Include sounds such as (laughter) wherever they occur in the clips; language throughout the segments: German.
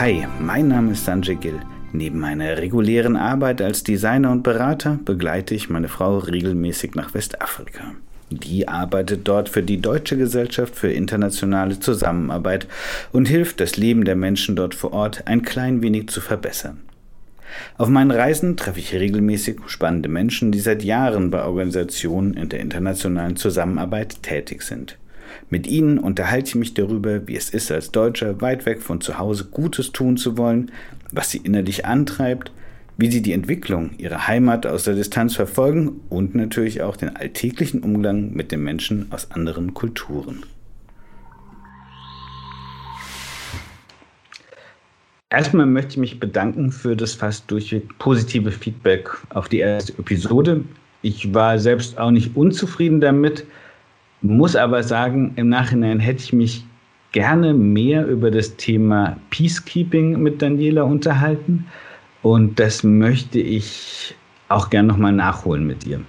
Hi, mein Name ist Sanjay Gill. Neben meiner regulären Arbeit als Designer und Berater begleite ich meine Frau regelmäßig nach Westafrika. Die arbeitet dort für die Deutsche Gesellschaft für internationale Zusammenarbeit und hilft, das Leben der Menschen dort vor Ort ein klein wenig zu verbessern. Auf meinen Reisen treffe ich regelmäßig spannende Menschen, die seit Jahren bei Organisationen in der internationalen Zusammenarbeit tätig sind. Mit ihnen unterhalte ich mich darüber, wie es ist, als Deutscher weit weg von zu Hause Gutes tun zu wollen, was sie innerlich antreibt, wie sie die Entwicklung ihrer Heimat aus der Distanz verfolgen und natürlich auch den alltäglichen Umgang mit den Menschen aus anderen Kulturen. Erstmal möchte ich mich bedanken für das fast durchweg positive Feedback auf die erste Episode. Ich war selbst auch nicht unzufrieden damit, muss aber sagen, im Nachhinein hätte ich mich gerne mehr über das Thema Peacekeeping mit Daniela unterhalten. Und das möchte ich auch gerne nochmal nachholen mit ihr.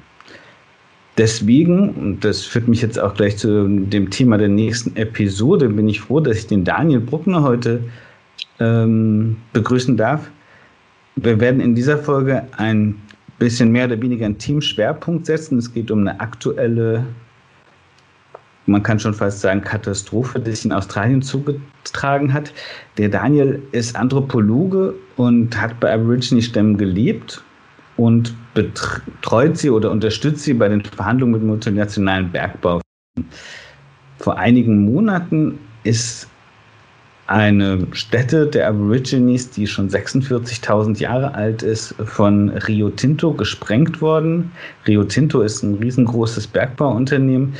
Deswegen, und das führt mich jetzt auch gleich zu dem Thema der nächsten Episode, bin ich froh, dass ich den Daniel Bruckner heute ähm, begrüßen darf. Wir werden in dieser Folge ein bisschen mehr oder weniger einen Teamschwerpunkt setzen. Es geht um eine aktuelle man kann schon fast sagen, Katastrophe, die sich in Australien zugetragen hat. Der Daniel ist Anthropologe und hat bei Aborigine-Stämmen gelebt und betreut sie oder unterstützt sie bei den Verhandlungen mit multinationalen Bergbau. Vor einigen Monaten ist eine Stätte der Aborigines, die schon 46.000 Jahre alt ist, von Rio Tinto gesprengt worden. Rio Tinto ist ein riesengroßes Bergbauunternehmen,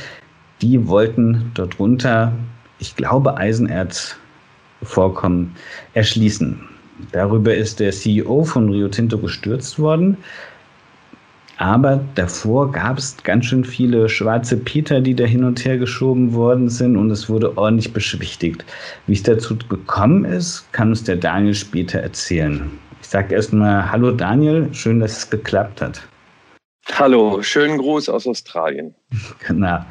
die wollten darunter, ich glaube, Eisenerzvorkommen erschließen. Darüber ist der CEO von Rio Tinto gestürzt worden. Aber davor gab es ganz schön viele schwarze Peter, die da hin und her geschoben worden sind und es wurde ordentlich beschwichtigt. Wie es dazu gekommen ist, kann uns der Daniel später erzählen. Ich sage erstmal Hallo Daniel, schön, dass es geklappt hat. Hallo, schönen Gruß aus Australien. (laughs) Genau.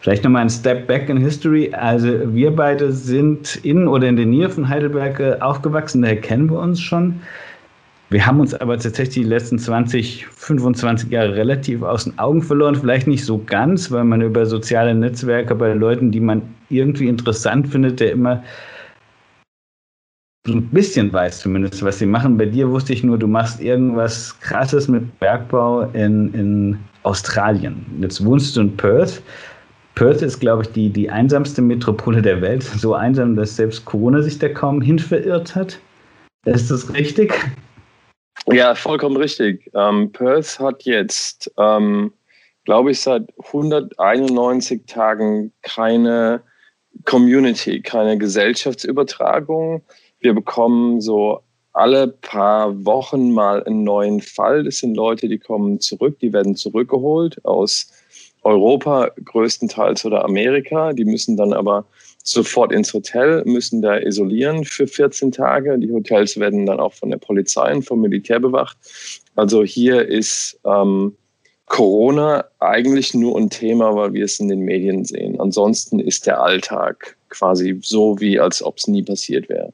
Vielleicht nochmal ein Step back in History. Also wir beide sind in oder in der Nähe von Heidelberg äh, aufgewachsen, daher kennen wir uns schon. Wir haben uns aber tatsächlich die letzten 20, 25 Jahre relativ aus den Augen verloren. Vielleicht nicht so ganz, weil man über soziale Netzwerke bei Leuten, die man irgendwie interessant findet, der immer ein bisschen weiß zumindest, was sie machen. Bei dir wusste ich nur, du machst irgendwas Krasses mit Bergbau in, in Australien. Jetzt wohnst du in Perth. Perth ist, glaube ich, die, die einsamste Metropole der Welt. So einsam, dass selbst Corona sich da kaum hin verirrt hat. Ist das richtig? Ja, vollkommen richtig. Ähm, Perth hat jetzt, ähm, glaube ich, seit 191 Tagen keine Community, keine Gesellschaftsübertragung. Wir bekommen so alle paar Wochen mal einen neuen Fall. Das sind Leute, die kommen zurück, die werden zurückgeholt aus Europa größtenteils oder Amerika. Die müssen dann aber sofort ins Hotel, müssen da isolieren für 14 Tage. Die Hotels werden dann auch von der Polizei und vom Militär bewacht. Also hier ist ähm, Corona eigentlich nur ein Thema, weil wir es in den Medien sehen. Ansonsten ist der Alltag quasi so, wie als ob es nie passiert wäre.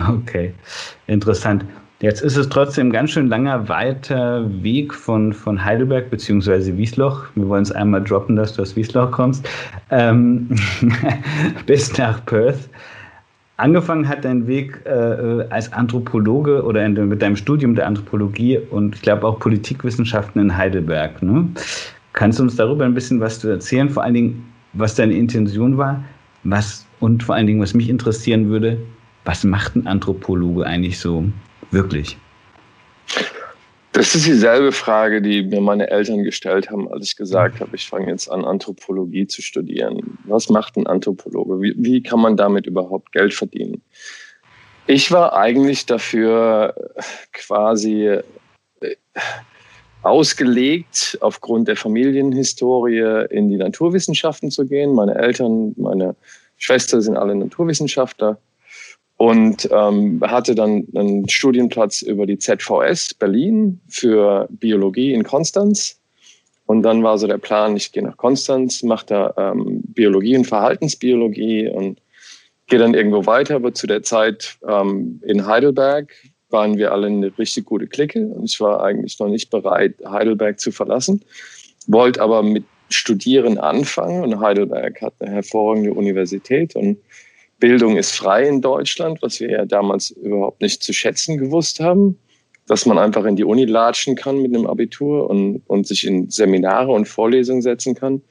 Okay, interessant. Jetzt ist es trotzdem ein ganz schön langer, weiter Weg von, von Heidelberg bzw. Wiesloch. Wir wollen es einmal droppen, dass du aus Wiesloch kommst, ähm, (laughs) bis nach Perth. Angefangen hat dein Weg äh, als Anthropologe oder in, mit deinem Studium der Anthropologie und ich glaube auch Politikwissenschaften in Heidelberg. Ne? Kannst du uns darüber ein bisschen was erzählen? Vor allen Dingen, was deine Intention war, was und vor allen Dingen, was mich interessieren würde, was macht ein Anthropologe eigentlich so wirklich? Das ist dieselbe Frage, die mir meine Eltern gestellt haben, als ich gesagt habe, ich fange jetzt an, Anthropologie zu studieren. Was macht ein Anthropologe? Wie, wie kann man damit überhaupt Geld verdienen? Ich war eigentlich dafür quasi äh, ausgelegt, aufgrund der Familienhistorie in die Naturwissenschaften zu gehen. Meine Eltern, meine Schwester sind alle Naturwissenschaftler und ähm, hatte dann einen Studienplatz über die ZVS Berlin für Biologie in Konstanz. Und dann war so der Plan, ich gehe nach Konstanz, mache da ähm, Biologie und Verhaltensbiologie und gehe dann irgendwo weiter, aber zu der Zeit ähm, in Heidelberg waren wir alle eine richtig gute Clique und ich war eigentlich noch nicht bereit, Heidelberg zu verlassen, wollte aber mit Studieren anfangen und Heidelberg hat eine hervorragende Universität und Bildung ist frei in Deutschland, was wir ja damals überhaupt nicht zu schätzen gewusst haben, dass man einfach in die Uni latschen kann mit einem Abitur und, und sich in Seminare und Vorlesungen setzen kann.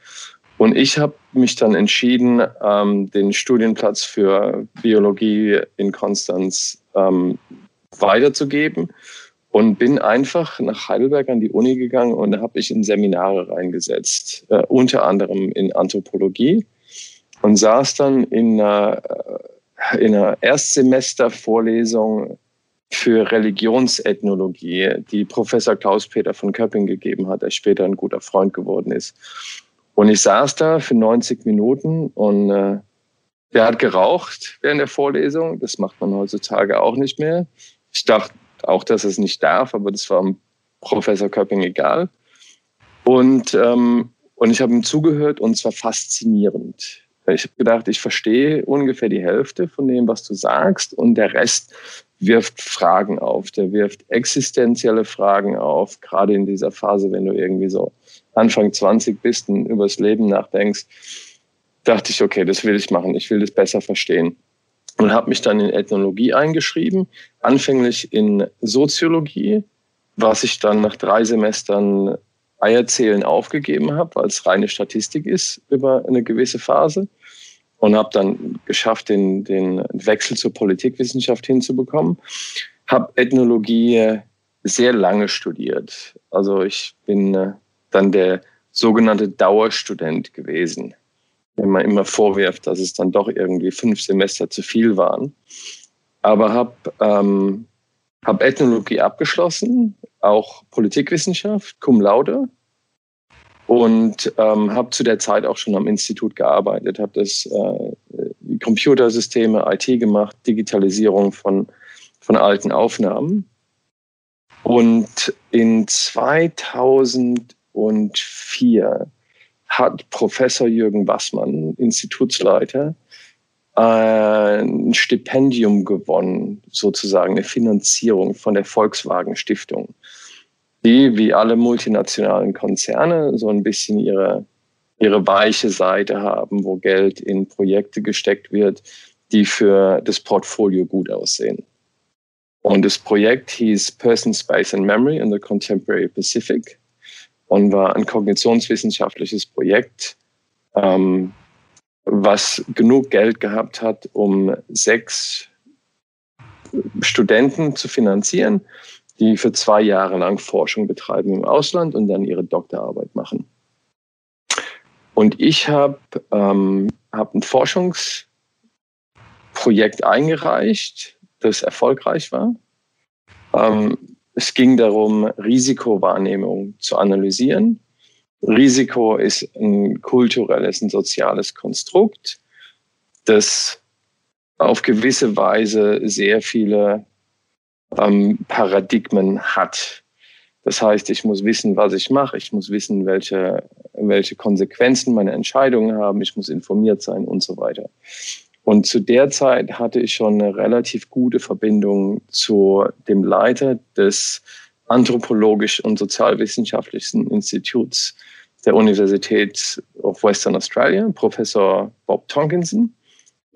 Und ich habe mich dann entschieden, ähm, den Studienplatz für Biologie in Konstanz ähm, weiterzugeben und bin einfach nach Heidelberg an die Uni gegangen und habe ich in Seminare reingesetzt, äh, unter anderem in Anthropologie und saß dann in einer, äh, in einer Erstsemestervorlesung für Religionsethnologie, die Professor Klaus-Peter von Köpping gegeben hat, der später ein guter Freund geworden ist. Und ich saß da für 90 Minuten und äh, der hat geraucht während der Vorlesung. Das macht man heutzutage auch nicht mehr. Ich dachte auch, dass es nicht darf, aber das war Professor Köpping egal. Und, ähm, und ich habe ihm zugehört und es war faszinierend. Ich habe gedacht, ich verstehe ungefähr die Hälfte von dem, was du sagst und der Rest wirft Fragen auf. Der wirft existenzielle Fragen auf, gerade in dieser Phase, wenn du irgendwie so Anfang 20 bist und übers Leben nachdenkst, dachte ich, okay, das will ich machen, ich will das besser verstehen. Und habe mich dann in Ethnologie eingeschrieben, anfänglich in Soziologie, was ich dann nach drei Semestern Eierzählen aufgegeben habe, weil es reine Statistik ist über eine gewisse Phase. Und habe dann geschafft, den, den Wechsel zur Politikwissenschaft hinzubekommen. Habe Ethnologie sehr lange studiert. Also ich bin äh, dann der sogenannte Dauerstudent gewesen, wenn man immer vorwirft, dass es dann doch irgendwie fünf Semester zu viel waren. Aber habe ähm, hab Ethnologie abgeschlossen, auch Politikwissenschaft, cum laude. Und ähm, habe zu der Zeit auch schon am Institut gearbeitet, habe das äh, Computersysteme, IT gemacht, Digitalisierung von, von alten Aufnahmen. Und in 2000 2004 hat Professor Jürgen Bassmann, Institutsleiter, ein Stipendium gewonnen, sozusagen eine Finanzierung von der Volkswagen Stiftung, die wie alle multinationalen Konzerne so ein bisschen ihre, ihre weiche Seite haben, wo Geld in Projekte gesteckt wird, die für das Portfolio gut aussehen. Und das Projekt hieß Person, Space and Memory in the Contemporary Pacific und war ein kognitionswissenschaftliches Projekt, ähm, was genug Geld gehabt hat, um sechs Studenten zu finanzieren, die für zwei Jahre lang Forschung betreiben im Ausland und dann ihre Doktorarbeit machen. Und ich habe ähm, hab ein Forschungsprojekt eingereicht, das erfolgreich war. Ähm, es ging darum, Risikowahrnehmung zu analysieren. Risiko ist ein kulturelles, ein soziales Konstrukt, das auf gewisse Weise sehr viele ähm, Paradigmen hat. Das heißt, ich muss wissen, was ich mache, ich muss wissen, welche, welche Konsequenzen meine Entscheidungen haben, ich muss informiert sein und so weiter. Und zu der Zeit hatte ich schon eine relativ gute Verbindung zu dem Leiter des anthropologisch und sozialwissenschaftlichen Instituts der Universität of Western Australia, Professor Bob Tonkinson.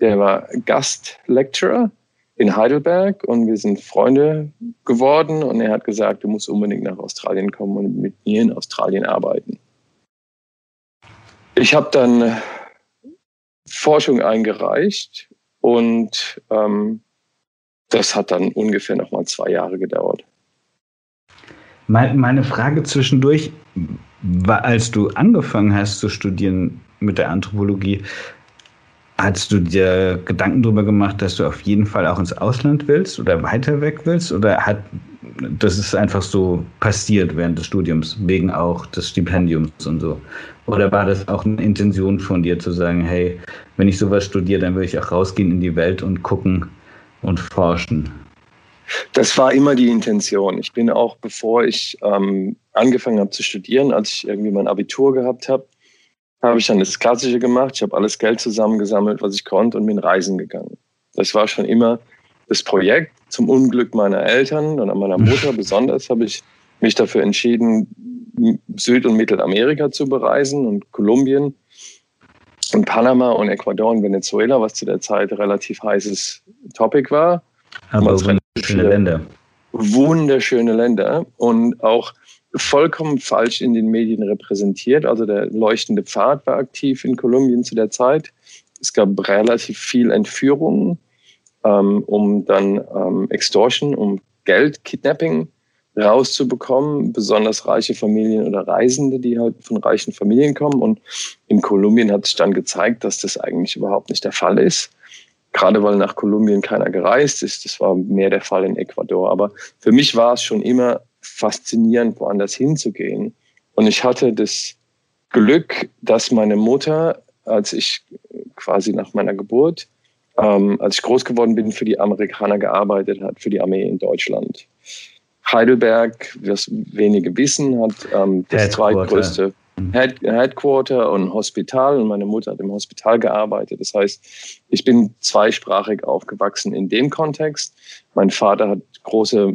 Der war Gastlecturer in Heidelberg und wir sind Freunde geworden und er hat gesagt, du musst unbedingt nach Australien kommen und mit mir in Australien arbeiten. Ich habe dann Forschung eingereicht und ähm, das hat dann ungefähr noch mal zwei Jahre gedauert. Meine Frage zwischendurch, als du angefangen hast zu studieren mit der Anthropologie, Hast du dir Gedanken darüber gemacht, dass du auf jeden Fall auch ins Ausland willst oder weiter weg willst? Oder hat das ist einfach so passiert während des Studiums, wegen auch des Stipendiums und so? Oder war das auch eine Intention von dir zu sagen, hey, wenn ich sowas studiere, dann will ich auch rausgehen in die Welt und gucken und forschen? Das war immer die Intention. Ich bin auch, bevor ich ähm, angefangen habe zu studieren, als ich irgendwie mein Abitur gehabt habe, habe ich dann das Klassische gemacht. Ich habe alles Geld zusammengesammelt, was ich konnte und bin reisen gegangen. Das war schon immer das Projekt. Zum Unglück meiner Eltern und meiner Mutter besonders habe ich mich dafür entschieden, Süd- und Mittelamerika zu bereisen und Kolumbien und Panama und Ecuador und Venezuela, was zu der Zeit relativ heißes Topic war. Aber wunderschöne Länder. Wunderschöne Länder und auch vollkommen falsch in den Medien repräsentiert. Also der leuchtende Pfad war aktiv in Kolumbien zu der Zeit. Es gab relativ viel Entführungen, ähm, um dann ähm, Extortion, um Geld, Kidnapping rauszubekommen, besonders reiche Familien oder Reisende, die halt von reichen Familien kommen. Und in Kolumbien hat sich dann gezeigt, dass das eigentlich überhaupt nicht der Fall ist. Gerade weil nach Kolumbien keiner gereist ist. Das war mehr der Fall in Ecuador. Aber für mich war es schon immer faszinierend, woanders hinzugehen. Und ich hatte das Glück, dass meine Mutter, als ich quasi nach meiner Geburt, ähm, als ich groß geworden bin, für die Amerikaner gearbeitet hat, für die Armee in Deutschland. Heidelberg, was wenige wissen, hat ähm, das zweitgrößte mhm. Head Headquarter und Hospital und meine Mutter hat im Hospital gearbeitet. Das heißt, ich bin zweisprachig aufgewachsen in dem Kontext. Mein Vater hat große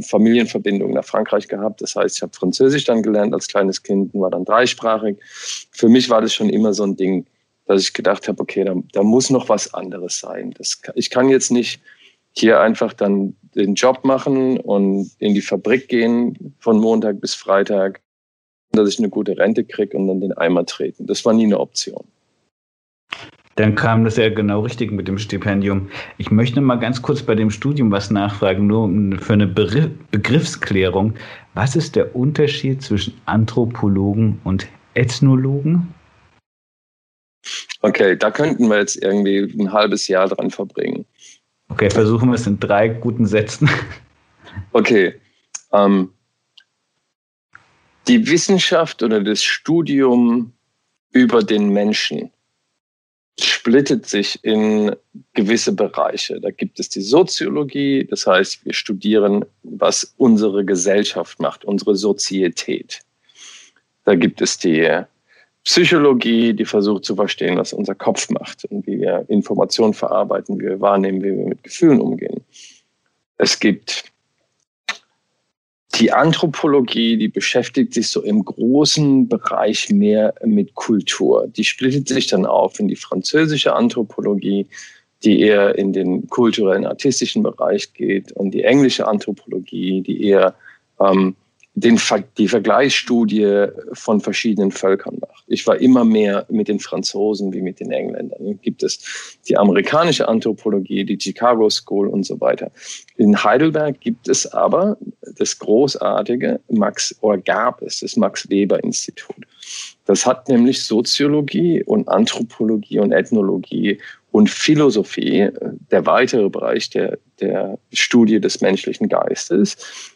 Familienverbindungen nach Frankreich gehabt. Das heißt, ich habe Französisch dann gelernt als kleines Kind und war dann dreisprachig. Für mich war das schon immer so ein Ding, dass ich gedacht habe, okay, da, da muss noch was anderes sein. Das, ich kann jetzt nicht hier einfach dann den Job machen und in die Fabrik gehen von Montag bis Freitag, dass ich eine gute Rente kriege und dann den Eimer treten. Das war nie eine Option. Dann kam das ja genau richtig mit dem Stipendium. Ich möchte mal ganz kurz bei dem Studium was nachfragen, nur für eine Begriffsklärung. Was ist der Unterschied zwischen Anthropologen und Ethnologen? Okay, da könnten wir jetzt irgendwie ein halbes Jahr dran verbringen. Okay, versuchen wir es in drei guten Sätzen. Okay. Ähm, die Wissenschaft oder das Studium über den Menschen splittet sich in gewisse Bereiche. Da gibt es die Soziologie, das heißt, wir studieren, was unsere Gesellschaft macht, unsere Sozietät. Da gibt es die Psychologie, die versucht zu verstehen, was unser Kopf macht und wie wir Informationen verarbeiten, wie wir wahrnehmen, wie wir mit Gefühlen umgehen. Es gibt die Anthropologie, die beschäftigt sich so im großen Bereich mehr mit Kultur. Die splittet sich dann auf in die französische Anthropologie, die eher in den kulturellen, artistischen Bereich geht, und die englische Anthropologie, die eher ähm, den, die Vergleichsstudie von verschiedenen Völkern macht. Ich war immer mehr mit den Franzosen wie mit den Engländern. Dann gibt es die amerikanische Anthropologie, die Chicago School und so weiter. In Heidelberg gibt es aber das großartige Max, oder gab es das Max Weber Institut. Das hat nämlich Soziologie und Anthropologie und Ethnologie und Philosophie, der weitere Bereich der, der Studie des menschlichen Geistes,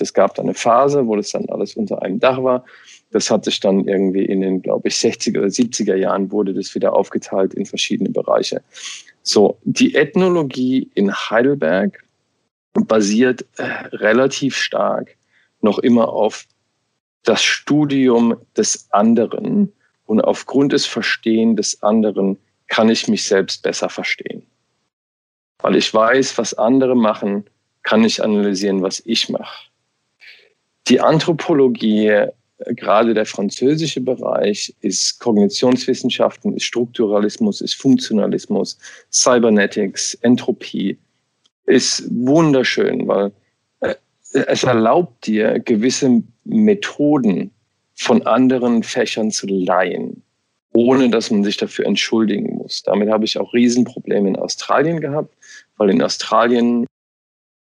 es gab dann eine Phase, wo das dann alles unter einem Dach war. Das hat sich dann irgendwie in den, glaube ich, 60er oder 70er Jahren wurde das wieder aufgeteilt in verschiedene Bereiche. So, die Ethnologie in Heidelberg basiert äh, relativ stark noch immer auf das Studium des anderen und aufgrund des Verstehens des anderen kann ich mich selbst besser verstehen. Weil ich weiß, was andere machen, kann ich analysieren, was ich mache. Die Anthropologie, äh, gerade der französische Bereich, ist Kognitionswissenschaften, ist Strukturalismus, ist Funktionalismus, Cybernetics, Entropie, ist wunderschön, weil äh, es erlaubt dir, gewisse Methoden von anderen Fächern zu leihen, ohne dass man sich dafür entschuldigen muss. Damit habe ich auch Riesenprobleme in Australien gehabt, weil in Australien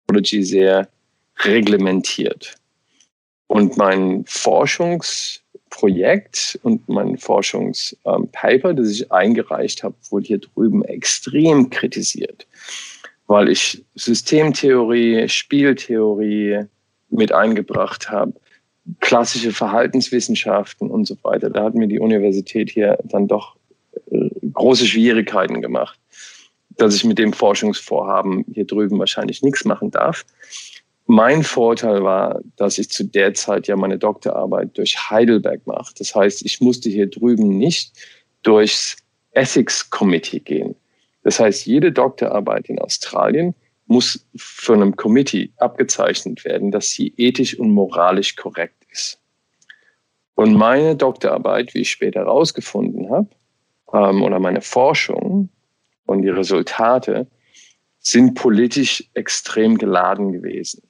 Technology sehr reglementiert. Und mein Forschungsprojekt und mein Forschungspaper, das ich eingereicht habe, wurde hier drüben extrem kritisiert, weil ich Systemtheorie, Spieltheorie mit eingebracht habe, klassische Verhaltenswissenschaften und so weiter. Da hat mir die Universität hier dann doch äh, große Schwierigkeiten gemacht, dass ich mit dem Forschungsvorhaben hier drüben wahrscheinlich nichts machen darf. Mein Vorteil war, dass ich zu der Zeit ja meine Doktorarbeit durch Heidelberg mache. Das heißt, ich musste hier drüben nicht durchs Ethics Committee gehen. Das heißt, jede Doktorarbeit in Australien muss von einem Committee abgezeichnet werden, dass sie ethisch und moralisch korrekt ist. Und meine Doktorarbeit, wie ich später herausgefunden habe, ähm, oder meine Forschung und die Resultate, sind politisch extrem geladen gewesen.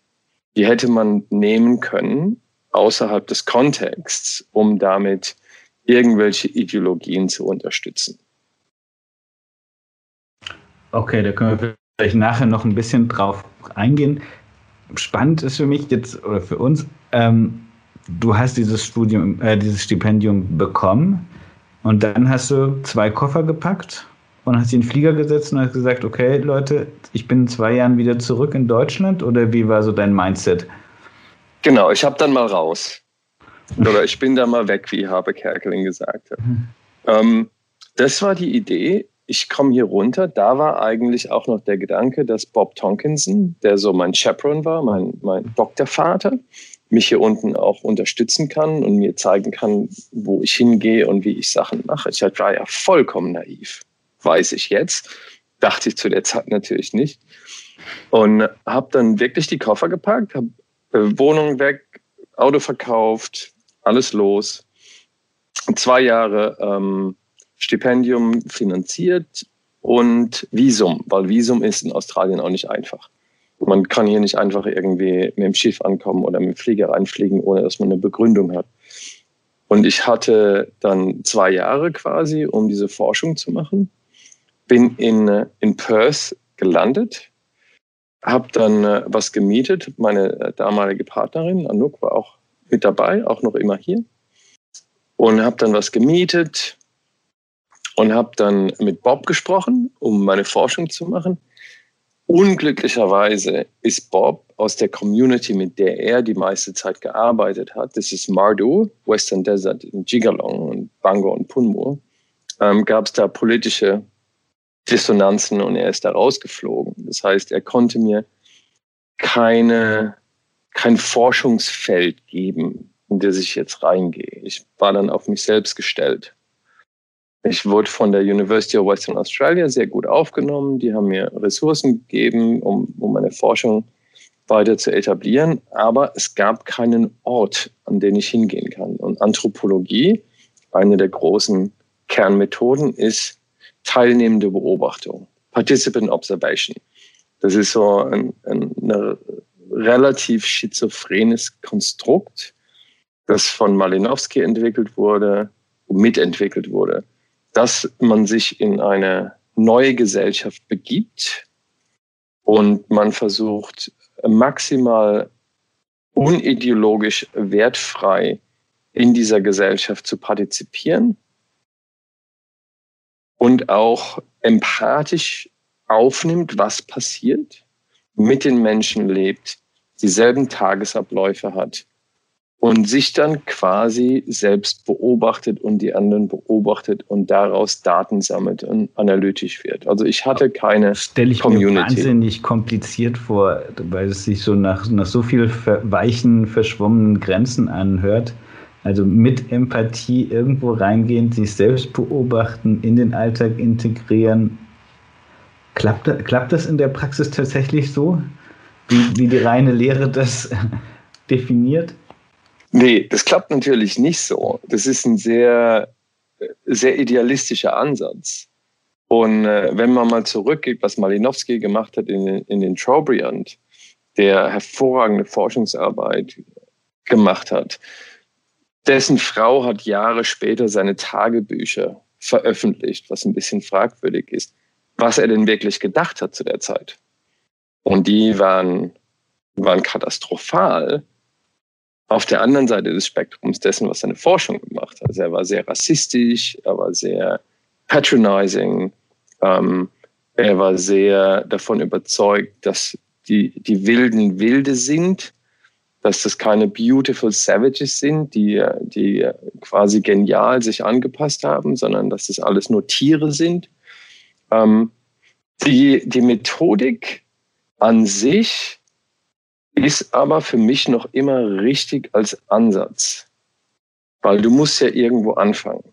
Die hätte man nehmen können außerhalb des Kontexts, um damit irgendwelche Ideologien zu unterstützen. Okay, da können wir vielleicht nachher noch ein bisschen drauf eingehen. Spannend ist für mich jetzt oder für uns, ähm, du hast dieses Studium, äh, dieses Stipendium bekommen und dann hast du zwei Koffer gepackt und hast in den Flieger gesetzt und hast gesagt, okay, Leute, ich bin in zwei Jahren wieder zurück in Deutschland oder wie war so dein Mindset? Genau, ich habe dann mal raus. Oder ich bin da mal weg, wie Habe Kerkeling gesagt hat. Mhm. Ähm, das war die Idee. Ich komme hier runter. Da war eigentlich auch noch der Gedanke, dass Bob Tonkinson, der so mein Chaperon war, mein, mein Doktorvater, mich hier unten auch unterstützen kann und mir zeigen kann, wo ich hingehe und wie ich Sachen mache. Ich war ja vollkommen naiv weiß ich jetzt. Dachte ich zu der Zeit natürlich nicht. Und habe dann wirklich die Koffer gepackt, habe äh, Wohnung weg, Auto verkauft, alles los. Zwei Jahre ähm, Stipendium finanziert und Visum, weil Visum ist in Australien auch nicht einfach. Man kann hier nicht einfach irgendwie mit dem Schiff ankommen oder mit dem Flieger reinfliegen, ohne dass man eine Begründung hat. Und ich hatte dann zwei Jahre quasi, um diese Forschung zu machen bin in, äh, in Perth gelandet, habe dann äh, was gemietet. Meine äh, damalige Partnerin, Anouk, war auch mit dabei, auch noch immer hier. Und habe dann was gemietet und habe dann mit Bob gesprochen, um meine Forschung zu machen. Unglücklicherweise ist Bob aus der Community, mit der er die meiste Zeit gearbeitet hat, das ist Mardu, Western Desert in Jigalong und Bangor und Punmur, ähm, gab es da politische Dissonanzen und er ist da rausgeflogen. Das heißt, er konnte mir keine, kein Forschungsfeld geben, in das ich jetzt reingehe. Ich war dann auf mich selbst gestellt. Ich wurde von der University of Western Australia sehr gut aufgenommen. Die haben mir Ressourcen gegeben, um, um meine Forschung weiter zu etablieren. Aber es gab keinen Ort, an den ich hingehen kann. Und Anthropologie, eine der großen Kernmethoden, ist teilnehmende Beobachtung, Participant Observation. Das ist so ein, ein, relativ schizophrenes Konstrukt, das von Malinowski entwickelt wurde, mitentwickelt wurde, dass man sich in eine neue Gesellschaft begibt und man versucht maximal unideologisch wertfrei in dieser Gesellschaft zu partizipieren und auch empathisch aufnimmt, was passiert, mit den Menschen lebt, dieselben Tagesabläufe hat und sich dann quasi selbst beobachtet und die anderen beobachtet und daraus Daten sammelt und analytisch wird. Also ich hatte keine Stelle ich Community. mir wahnsinnig kompliziert vor, weil es sich so nach, nach so viel weichen, verschwommenen Grenzen anhört. Also mit Empathie irgendwo reingehen, sich selbst beobachten, in den Alltag integrieren. Klappt, klappt das in der Praxis tatsächlich so, wie, wie die reine Lehre das (laughs) definiert? Nee, das klappt natürlich nicht so. Das ist ein sehr, sehr idealistischer Ansatz. Und äh, wenn man mal zurückgeht, was Malinowski gemacht hat in, in den Trobriand, der hervorragende Forschungsarbeit gemacht hat, dessen Frau hat Jahre später seine Tagebücher veröffentlicht, was ein bisschen fragwürdig ist, was er denn wirklich gedacht hat zu der Zeit. Und die waren, waren katastrophal auf der anderen Seite des Spektrums dessen, was seine Forschung gemacht hat. Also er war sehr rassistisch, er war sehr patronizing, ähm, er war sehr davon überzeugt, dass die, die Wilden Wilde sind dass das keine beautiful savages sind, die, die quasi genial sich angepasst haben, sondern dass das alles nur Tiere sind. Ähm, die, die Methodik an sich ist aber für mich noch immer richtig als Ansatz, weil du musst ja irgendwo anfangen.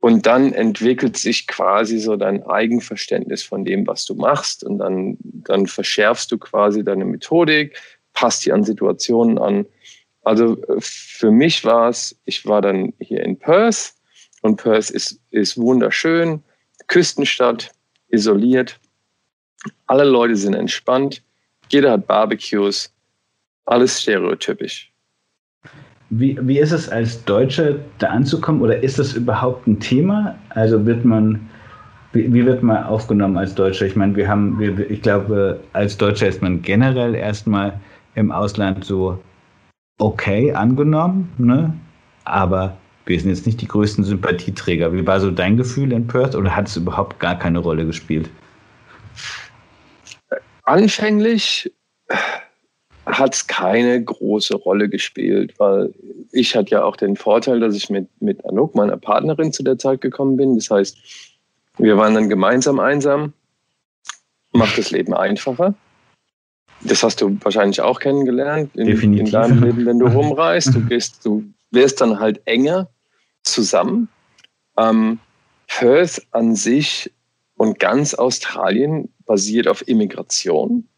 Und dann entwickelt sich quasi so dein Eigenverständnis von dem, was du machst. Und dann, dann verschärfst du quasi deine Methodik, passt die an Situationen an. Also äh, für mich war es, ich war dann hier in Perth und Perth ist, ist wunderschön, Küstenstadt, isoliert. Alle Leute sind entspannt, jeder hat Barbecues, alles stereotypisch. Wie, wie ist es als Deutscher da anzukommen oder ist das überhaupt ein Thema? Also wird man, wie, wie wird man aufgenommen als Deutscher? Ich meine, wir haben, wir, ich glaube, als Deutscher ist man generell erstmal im Ausland so okay angenommen, ne? aber wir sind jetzt nicht die größten Sympathieträger. Wie war so dein Gefühl in Perth oder hat es überhaupt gar keine Rolle gespielt? Anfänglich hat es keine große Rolle gespielt, weil ich hatte ja auch den Vorteil, dass ich mit, mit Anouk, meiner Partnerin, zu der Zeit gekommen bin. Das heißt, wir waren dann gemeinsam einsam, macht das Leben einfacher. Das hast du wahrscheinlich auch kennengelernt in, in deinem Leben, wenn du rumreist. Du (laughs) gehst, du wirst dann halt enger zusammen. Ähm, Perth an sich und ganz Australien basiert auf Immigration.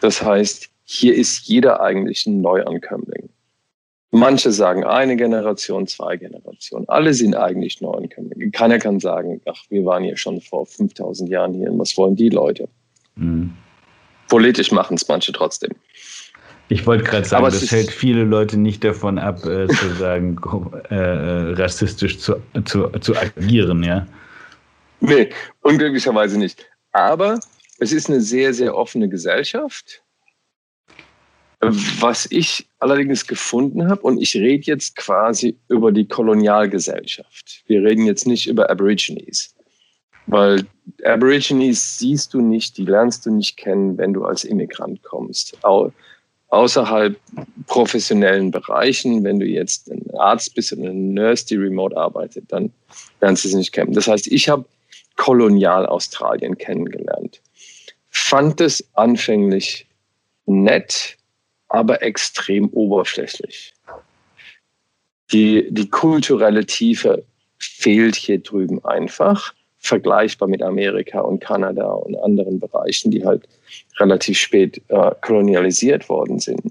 Das heißt, hier ist jeder eigentlich ein Neuankömmling. Manche sagen eine Generation, zwei Generationen. Alle sind eigentlich Neuankömmlinge. Keiner kann sagen, ach, wir waren hier schon vor 5000 Jahren hier und was wollen die Leute? Mhm. Politisch machen es manche trotzdem. Ich wollte gerade sagen, Aber das hält viele Leute nicht davon ab, äh, zu sagen, (laughs) äh, rassistisch zu, zu, zu agieren, ja. Nee, unglücklicherweise nicht. Aber es ist eine sehr, sehr offene Gesellschaft. Was ich allerdings gefunden habe, und ich rede jetzt quasi über die Kolonialgesellschaft. Wir reden jetzt nicht über Aborigines. Weil Aborigines siehst du nicht, die lernst du nicht kennen, wenn du als Immigrant kommst. Au außerhalb professionellen Bereichen, wenn du jetzt ein Arzt bist oder eine Nurse, die remote arbeitet, dann lernst du sie nicht kennen. Das heißt, ich habe Kolonial-Australien kennengelernt. Fand es anfänglich nett, aber extrem oberflächlich. Die, die kulturelle Tiefe fehlt hier drüben einfach, vergleichbar mit Amerika und Kanada und anderen Bereichen, die halt relativ spät äh, kolonialisiert worden sind.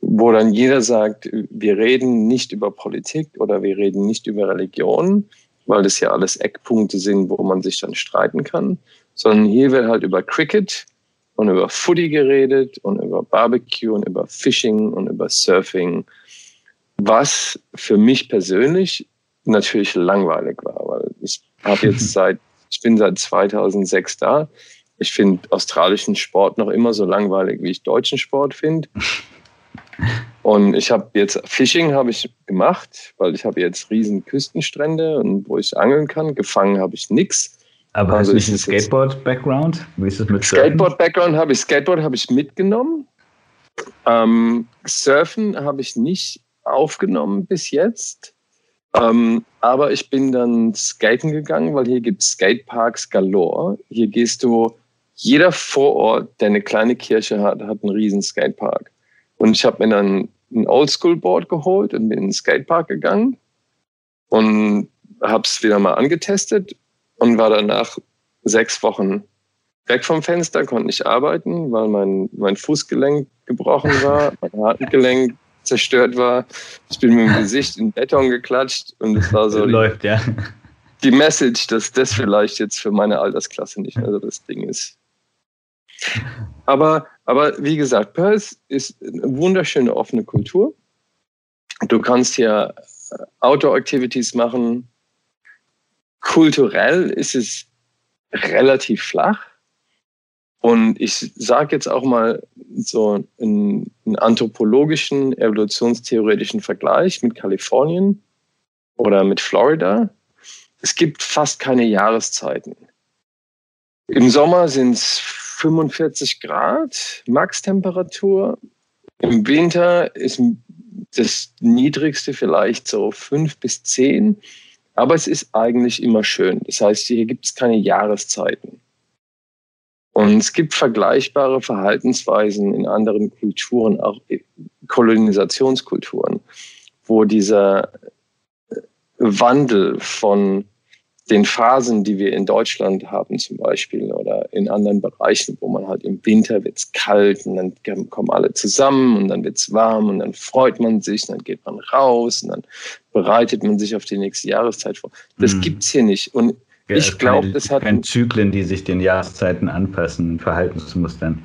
Wo dann jeder sagt, wir reden nicht über Politik oder wir reden nicht über Religion, weil das ja alles Eckpunkte sind, wo man sich dann streiten kann, sondern hier wird halt über Cricket und über Footy geredet und über Barbecue und über Fishing und über Surfing, was für mich persönlich natürlich langweilig war, weil ich habe (laughs) jetzt seit, ich bin seit 2006 da. Ich finde australischen Sport noch immer so langweilig, wie ich deutschen Sport finde. (laughs) Und ich habe jetzt Fishing habe ich gemacht, weil ich habe jetzt riesen Küstenstrände und wo ich angeln kann. Gefangen habe ich nichts. Aber also hast du nicht einen Skateboard-Background? Wie ist das mit Skateboard-Background habe ich. Skateboard habe ich mitgenommen. Ähm, Surfen habe ich nicht aufgenommen bis jetzt. Ähm, aber ich bin dann skaten gegangen, weil hier gibt Skateparks galore. Hier gehst du, jeder Vorort, der eine kleine Kirche hat, hat einen riesen Skatepark. Und ich habe mir dann ein Oldschool-Board geholt und bin in den Skatepark gegangen und habe es wieder mal angetestet und war danach sechs Wochen weg vom Fenster, konnte nicht arbeiten, weil mein, mein Fußgelenk gebrochen war, mein Handgelenk zerstört war. Ich bin mit dem (laughs) Gesicht in Beton geklatscht und es war so (laughs) Läuft, die, ja. die Message, dass das vielleicht jetzt für meine Altersklasse nicht mehr so das Ding ist. Aber, aber wie gesagt, Perth ist eine wunderschöne offene Kultur. Du kannst hier Outdoor-Activities machen, kulturell ist es relativ flach. Und ich sage jetzt auch mal so einen, anthropologischen, evolutionstheoretischen Vergleich mit Kalifornien oder mit Florida. Es gibt fast keine Jahreszeiten. Im Sommer sind es 45 Grad Maxtemperatur. Im Winter ist das niedrigste vielleicht so 5 bis 10. Aber es ist eigentlich immer schön. Das heißt, hier gibt es keine Jahreszeiten. Und es gibt vergleichbare Verhaltensweisen in anderen Kulturen, auch Kolonisationskulturen, wo dieser Wandel von den Phasen, die wir in Deutschland haben zum Beispiel oder in anderen Bereichen, wo man halt im Winter wird es kalt und dann kommen alle zusammen und dann wird es warm und dann freut man sich, und dann geht man raus und dann bereitet man sich auf die nächste Jahreszeit vor. Das mhm. gibt es hier nicht. Und ich glaube, das hat. Keine Zyklen, die sich den Jahreszeiten anpassen, Verhaltensmustern.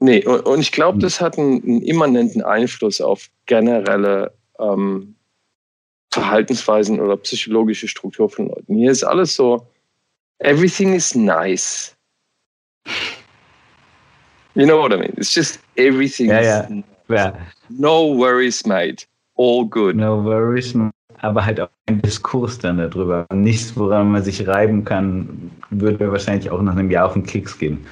Nee, und, und ich glaube, hm. das hat einen, einen, immanenten Einfluss auf generelle ähm, Verhaltensweisen oder psychologische Struktur von Leuten. Hier ist alles so, everything is nice. You know what I mean? It's just everything ja, ja. ja. No worries, mate. All good. No worries, mate. Aber halt auch ein Diskurs dann darüber. Nichts, woran man sich reiben kann, würde mir wahrscheinlich auch nach einem Jahr auf den Keks gehen.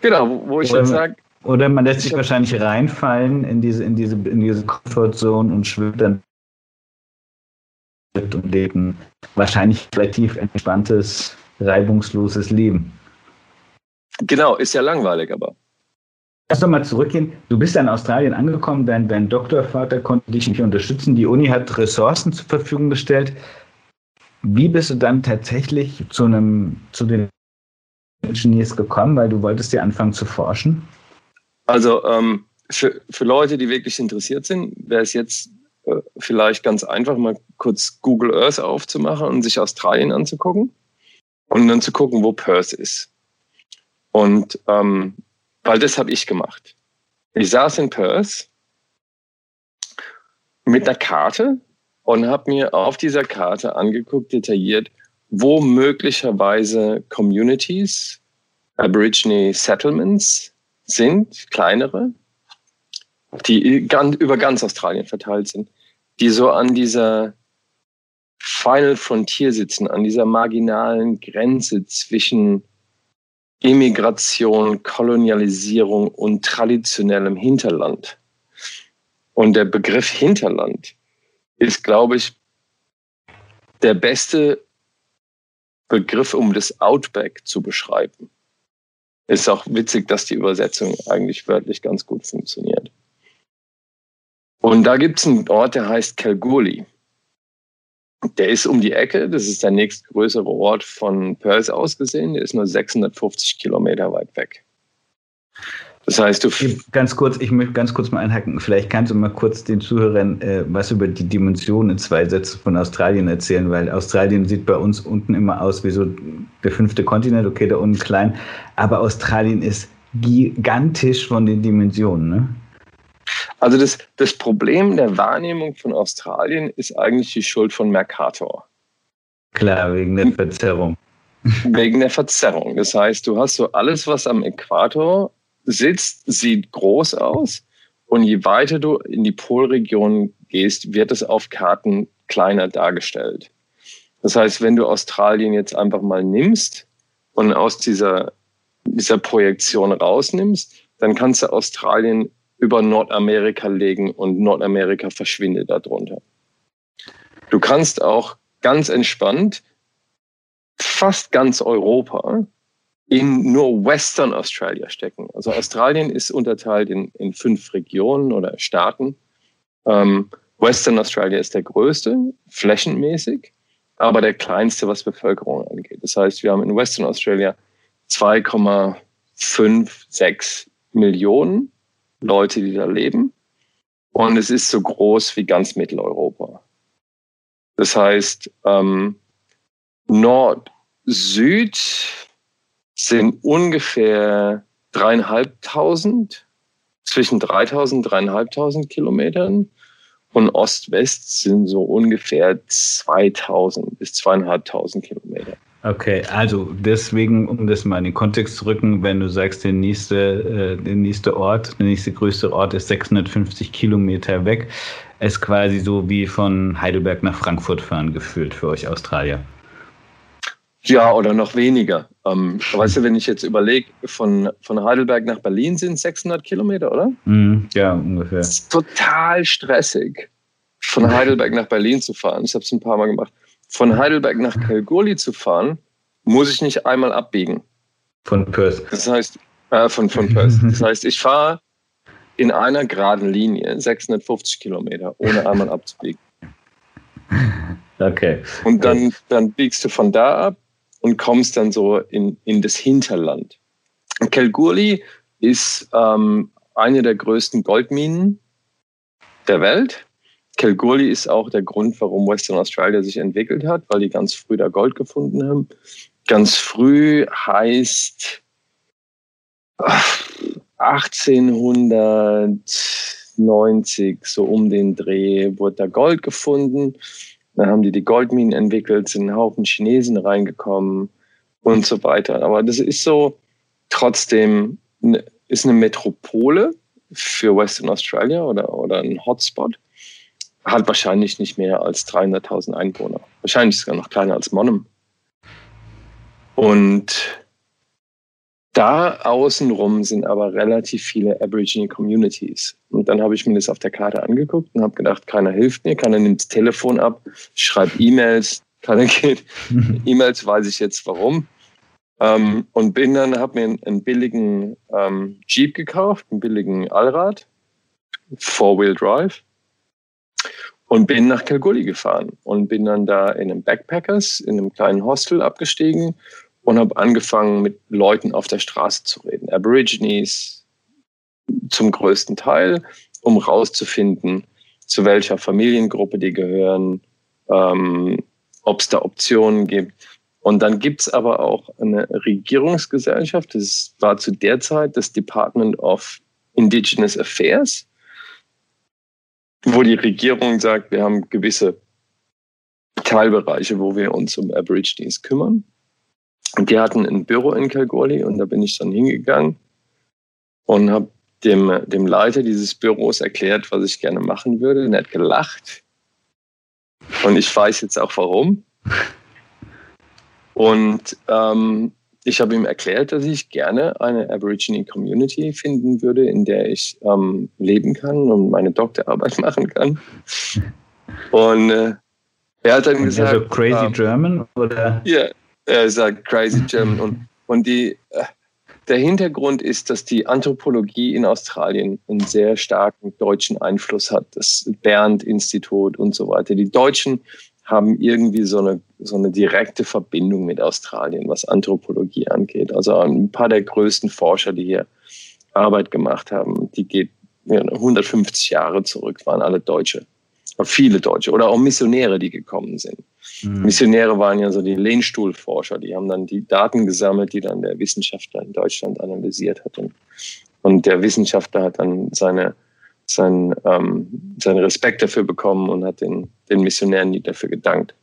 Genau, wo ich oder, jetzt sage. Oder man lässt sich wahrscheinlich reinfallen in diese, in diese, in diese Comfortzone und schwimmt dann und lebt ein wahrscheinlich relativ entspanntes, reibungsloses Leben. Genau, ist ja langweilig, aber. Lass doch mal zurückgehen. Du bist in Australien angekommen, dein, dein Doktorvater konnte dich nicht unterstützen. Die Uni hat Ressourcen zur Verfügung gestellt. Wie bist du dann tatsächlich zu, einem, zu den Engineers gekommen, weil du wolltest ja anfangen zu forschen? Also ähm, für, für Leute, die wirklich interessiert sind, wäre es jetzt äh, vielleicht ganz einfach mal kurz Google Earth aufzumachen und sich Australien anzugucken und dann zu gucken, wo Perth ist. Und ähm, weil das habe ich gemacht. Ich saß in Perth mit einer Karte und habe mir auf dieser Karte angeguckt, detailliert, wo möglicherweise Communities, Aborigine Settlements sind, kleinere, die über ganz Australien verteilt sind die so an dieser Final Frontier sitzen, an dieser marginalen Grenze zwischen Immigration, Kolonialisierung und traditionellem Hinterland. Und der Begriff Hinterland ist, glaube ich, der beste Begriff, um das Outback zu beschreiben. Ist auch witzig, dass die Übersetzung eigentlich wörtlich ganz gut funktioniert. Und da gibt es einen Ort, der heißt Kalgoorlie. Der ist um die Ecke, das ist der nächstgrößere Ort von Perth aus gesehen, der ist nur 650 Kilometer weit weg. Das heißt, du. Ganz kurz, ich möchte ganz kurz mal einhaken. Vielleicht kannst du mal kurz den Zuhörern äh, was über die Dimensionen in zwei Sätzen von Australien erzählen, weil Australien sieht bei uns unten immer aus wie so der fünfte Kontinent, okay, da unten klein, aber Australien ist gigantisch von den Dimensionen, ne? Also das, das Problem der Wahrnehmung von Australien ist eigentlich die Schuld von Mercator. Klar, wegen der Verzerrung. (laughs) Wegen der Verzerrung. Das heißt, du hast so alles, was am Äquator sitzt, sieht groß aus. Und je weiter du in die Polregion gehst, wird es auf Karten kleiner dargestellt. Das heißt, wenn du Australien jetzt einfach mal nimmst und aus dieser, dieser Projektion rausnimmst, dann kannst du Australien über Nordamerika legen und Nordamerika verschwindet darunter. Du kannst auch ganz entspannt fast ganz Europa in nur Western Australia stecken. Also Australien ist unterteilt in, in fünf Regionen oder Staaten. Ähm, Western Australia ist der größte, flächenmäßig, aber der kleinste, was Bevölkerung angeht. Das heißt, wir haben in Western Australia 2,56 Millionen Leute, die da leben. Und es ist so groß wie ganz Mitteleuropa. Das heißt, ähm, Nord, Süd sind ungefähr dreieinhalbtausend, zwischen 3000 dreieinhalbtausend Kilometern. Und Ost-West sind so ungefähr 2000 bis zweieinhalbtausend Kilometer. Okay, also deswegen, um das mal in den Kontext zu rücken, wenn du sagst, der nächste, äh, der nächste Ort, der nächste größte Ort ist 650 Kilometer weg, ist quasi so wie von Heidelberg nach Frankfurt fahren gefühlt für euch Australier. Ja, oder noch weniger. Ähm, weißt du, wenn ich jetzt überlege, von, von Heidelberg nach Berlin sind 600 Kilometer, oder? Mm, ja, ungefähr. Das ist total stressig, von Heidelberg nach Berlin zu fahren. Ich habe es ein paar Mal gemacht von Heidelberg nach Kalgoorlie zu fahren, muss ich nicht einmal abbiegen. Von Perth. Das heißt, äh, von, von Perth. Das heißt, ich fahre in einer geraden Linie 650 Kilometer, ohne einmal abzubiegen. Okay. Und dann, dann biegst du von da ab und kommst dann so in, in das Hinterland. Kalgoorlie ist ähm, eine der größten Goldminen der Welt. Kalgoorlie ist auch der Grund, warum Western Australia sich entwickelt hat, weil die ganz früh da Gold gefunden haben. Ganz früh heißt 1890, so um den Dreh, wurde da Gold gefunden. Dann haben die die Goldminen entwickelt, sind ein Haufen Chinesen reingekommen und so weiter. Aber das ist so trotzdem, ist eine Metropole für Western Australia oder, oder ein Hotspot. Hat wahrscheinlich nicht mehr als 300.000 Einwohner. Wahrscheinlich sogar noch kleiner als Monum. Und da außenrum sind aber relativ viele Aborigine Communities. Und dann habe ich mir das auf der Karte angeguckt und habe gedacht, keiner hilft mir, keiner nimmt das Telefon ab, schreibt E-Mails, keiner (laughs) geht. E-Mails weiß ich jetzt warum. Ähm, und bin dann, habe mir einen, einen billigen ähm, Jeep gekauft, einen billigen Allrad, Four-Wheel Drive und bin nach Kalgoorlie gefahren und bin dann da in einem Backpackers, in einem kleinen Hostel abgestiegen und habe angefangen, mit Leuten auf der Straße zu reden. Aborigines zum größten Teil, um rauszufinden, zu welcher Familiengruppe die gehören, ähm, ob es da Optionen gibt. Und dann gibt es aber auch eine Regierungsgesellschaft, das war zu der Zeit das Department of Indigenous Affairs, wo die Regierung sagt, wir haben gewisse Teilbereiche, wo wir uns um Aborigines kümmern. Und die hatten ein Büro in Kalgoorlie und da bin ich dann hingegangen und habe dem, dem Leiter dieses Büros erklärt, was ich gerne machen würde. Und er hat gelacht. Und ich weiß jetzt auch warum. Und ähm, ich habe ihm erklärt, dass ich gerne eine Aborigine Community finden würde, in der ich ähm, leben kann und meine Doktorarbeit (laughs) machen kann. Und äh, er hat dann gesagt. Also crazy ähm, German oder? Ja, er sagt Crazy German. Und, und die, äh, der Hintergrund ist, dass die Anthropologie in Australien einen sehr starken deutschen Einfluss hat. Das Bernd-Institut und so weiter. Die Deutschen haben irgendwie so eine, so eine direkte Verbindung mit Australien, was Anthropologie angeht. Also ein paar der größten Forscher, die hier Arbeit gemacht haben, die geht 150 Jahre zurück, waren alle Deutsche. Viele Deutsche oder auch Missionäre, die gekommen sind. Mhm. Missionäre waren ja so die Lehnstuhlforscher, die haben dann die Daten gesammelt, die dann der Wissenschaftler in Deutschland analysiert hat. Und, und der Wissenschaftler hat dann seine, sein, ähm, seinen Respekt dafür bekommen und hat den, den Missionären nie dafür gedankt.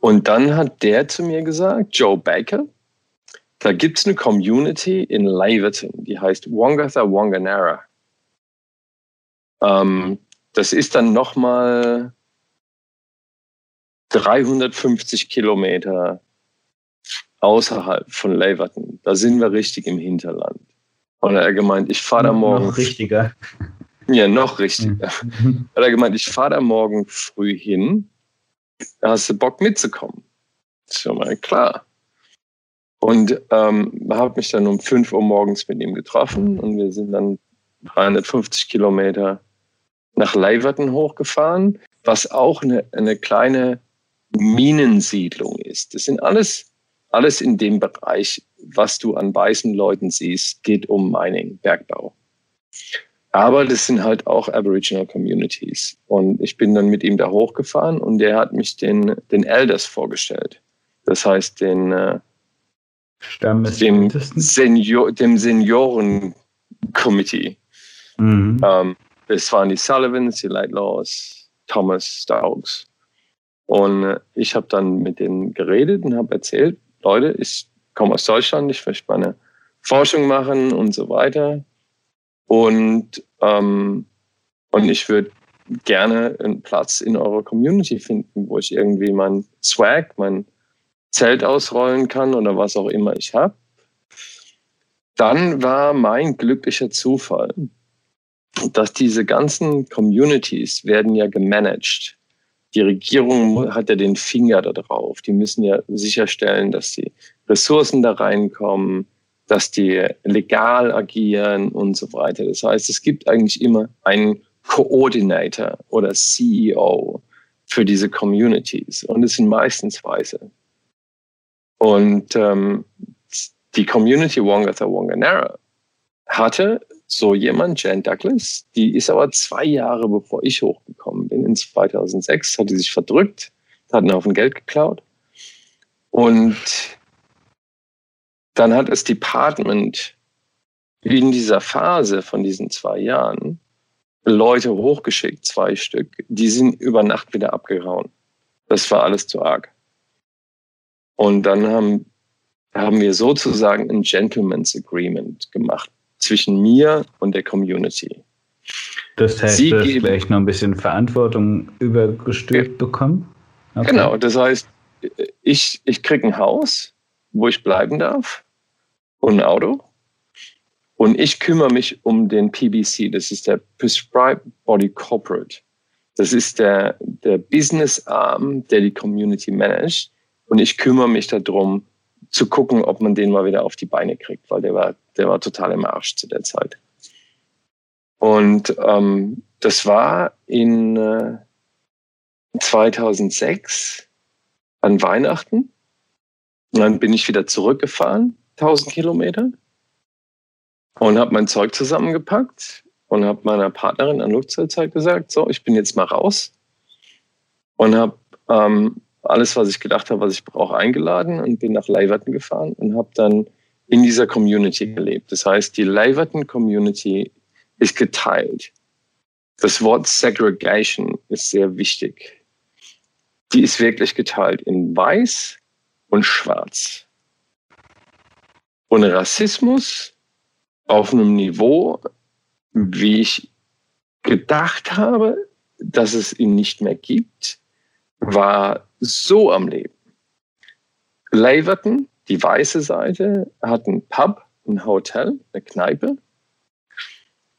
Und dann hat der zu mir gesagt, Joe Baker, da gibt es eine Community in Laverton, die heißt Wongatha Wanganara. Ähm, das ist dann nochmal 350 Kilometer außerhalb von Laverton. Da sind wir richtig im Hinterland. Und er gemeint, ich fahre da morgen. Noch richtiger. Ja, noch richtiger. Mhm. Hat er gemeint, ich fahre da morgen früh hin. Da hast du Bock mitzukommen. Schon mal klar. Und ähm, habe mich dann um 5 Uhr morgens mit ihm getroffen und wir sind dann 350 Kilometer nach Leiverton hochgefahren, was auch eine, eine kleine Minensiedlung ist. Das sind alles, alles in dem Bereich, was du an weißen Leuten siehst, geht um Mining, Bergbau. Aber das sind halt auch Aboriginal Communities. Und ich bin dann mit ihm da hochgefahren und der hat mich den, den Elders vorgestellt. Das heißt, den, äh, dem, Senior, dem Senioren-Committee. Mhm. Ähm, das waren die Sullivans, die Lightlaws, Thomas Stokes. Und äh, ich habe dann mit denen geredet und habe erzählt, Leute, ich komme aus Deutschland, ich möchte meine Forschung machen und so weiter. Und, ähm, und ich würde gerne einen Platz in eurer Community finden, wo ich irgendwie mein Swag, mein Zelt ausrollen kann oder was auch immer ich habe. Dann war mein glücklicher Zufall, dass diese ganzen Communities werden ja gemanagt die Regierung hat ja den Finger da drauf. Die müssen ja sicherstellen, dass die Ressourcen da reinkommen, dass die legal agieren und so weiter. Das heißt, es gibt eigentlich immer einen Coordinator oder CEO für diese Communities und es sind meistens Weiße. Und ähm, die Community Wongatha Wanganera hatte so jemand, Jan Douglas, die ist aber zwei Jahre bevor ich hochgekommen bin, in 2006, hat die sich verdrückt, hat einen Haufen Geld geklaut. Und dann hat das Department in dieser Phase von diesen zwei Jahren Leute hochgeschickt, zwei Stück, die sind über Nacht wieder abgehauen. Das war alles zu arg. Und dann haben, haben wir sozusagen ein Gentleman's Agreement gemacht zwischen mir und der Community. Das heißt, Sie du hast vielleicht noch ein bisschen Verantwortung übergestülpt ja. bekommen? Okay. Genau, das heißt, ich, ich kriege ein Haus, wo ich bleiben darf und ein Auto. Und ich kümmere mich um den PBC, das ist der Prescribed Body Corporate. Das ist der, der Business-Arm, der die Community managt. Und ich kümmere mich darum, zu gucken, ob man den mal wieder auf die Beine kriegt, weil der war, der war total im Arsch zu der Zeit. Und ähm, das war in äh, 2006 an Weihnachten. Und dann bin ich wieder zurückgefahren, 1000 Kilometer, und habe mein Zeug zusammengepackt und habe meiner Partnerin an Luftzeugzeit gesagt, so, ich bin jetzt mal raus. Und habe ähm, alles, was ich gedacht habe, was ich brauche, eingeladen und bin nach Leiverton gefahren und habe dann in dieser Community gelebt. Das heißt, die Leiverton Community ist geteilt. Das Wort Segregation ist sehr wichtig. Die ist wirklich geteilt in weiß und schwarz. Und Rassismus auf einem Niveau, wie ich gedacht habe, dass es ihn nicht mehr gibt, war so am Leben. Laverton, die weiße Seite, hat ein Pub, ein Hotel, eine Kneipe.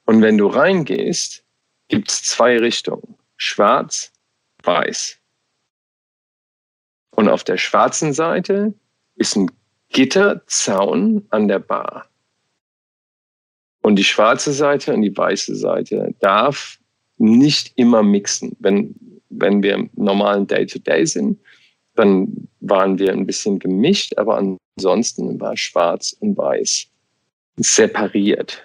Und wenn du reingehst, gibt es zwei Richtungen. Schwarz, weiß. Und auf der schwarzen Seite ist ein Gitterzaun an der Bar. Und die schwarze Seite und die weiße Seite darf nicht immer mixen. Wenn wenn wir im normalen Day-to-Day -Day sind, dann waren wir ein bisschen gemischt, aber ansonsten war schwarz und weiß separiert.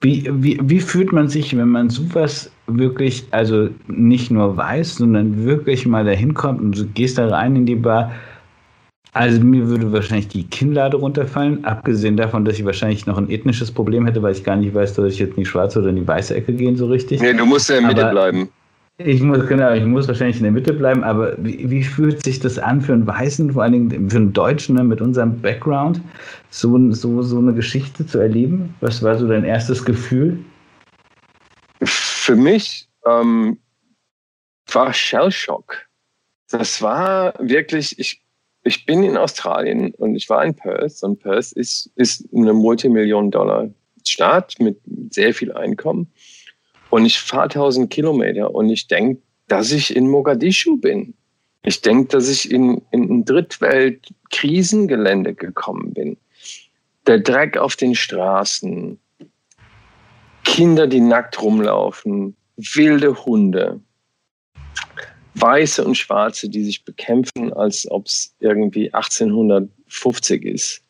Wie, wie, wie fühlt man sich, wenn man sowas wirklich, also nicht nur weiß, sondern wirklich mal dahin kommt und du gehst da rein in die Bar also mir würde wahrscheinlich die Kinnlade runterfallen, abgesehen davon, dass ich wahrscheinlich noch ein ethnisches Problem hätte, weil ich gar nicht weiß, dass ich jetzt in die schwarze oder in die weiße Ecke gehen so richtig. Nee, du musst ja in der Mitte bleiben. Ich muss, genau, ich muss wahrscheinlich in der Mitte bleiben, aber wie, wie fühlt sich das an für einen Weißen, vor allen Dingen für einen Deutschen ne, mit unserem Background, so, so, so eine Geschichte zu erleben? Was war so dein erstes Gefühl? Für mich ähm, war Shellshock. Das war wirklich, ich, ich bin in Australien und ich war in Perth und Perth ist, ist eine Multimillion-Dollar-Stadt mit sehr viel Einkommen. Und ich fahre 1000 Kilometer und ich denke, dass ich in Mogadischu bin. Ich denke, dass ich in, in ein Drittwelt-Krisengelände gekommen bin. Der Dreck auf den Straßen, Kinder, die nackt rumlaufen, wilde Hunde, Weiße und Schwarze, die sich bekämpfen, als ob es irgendwie 1850 ist.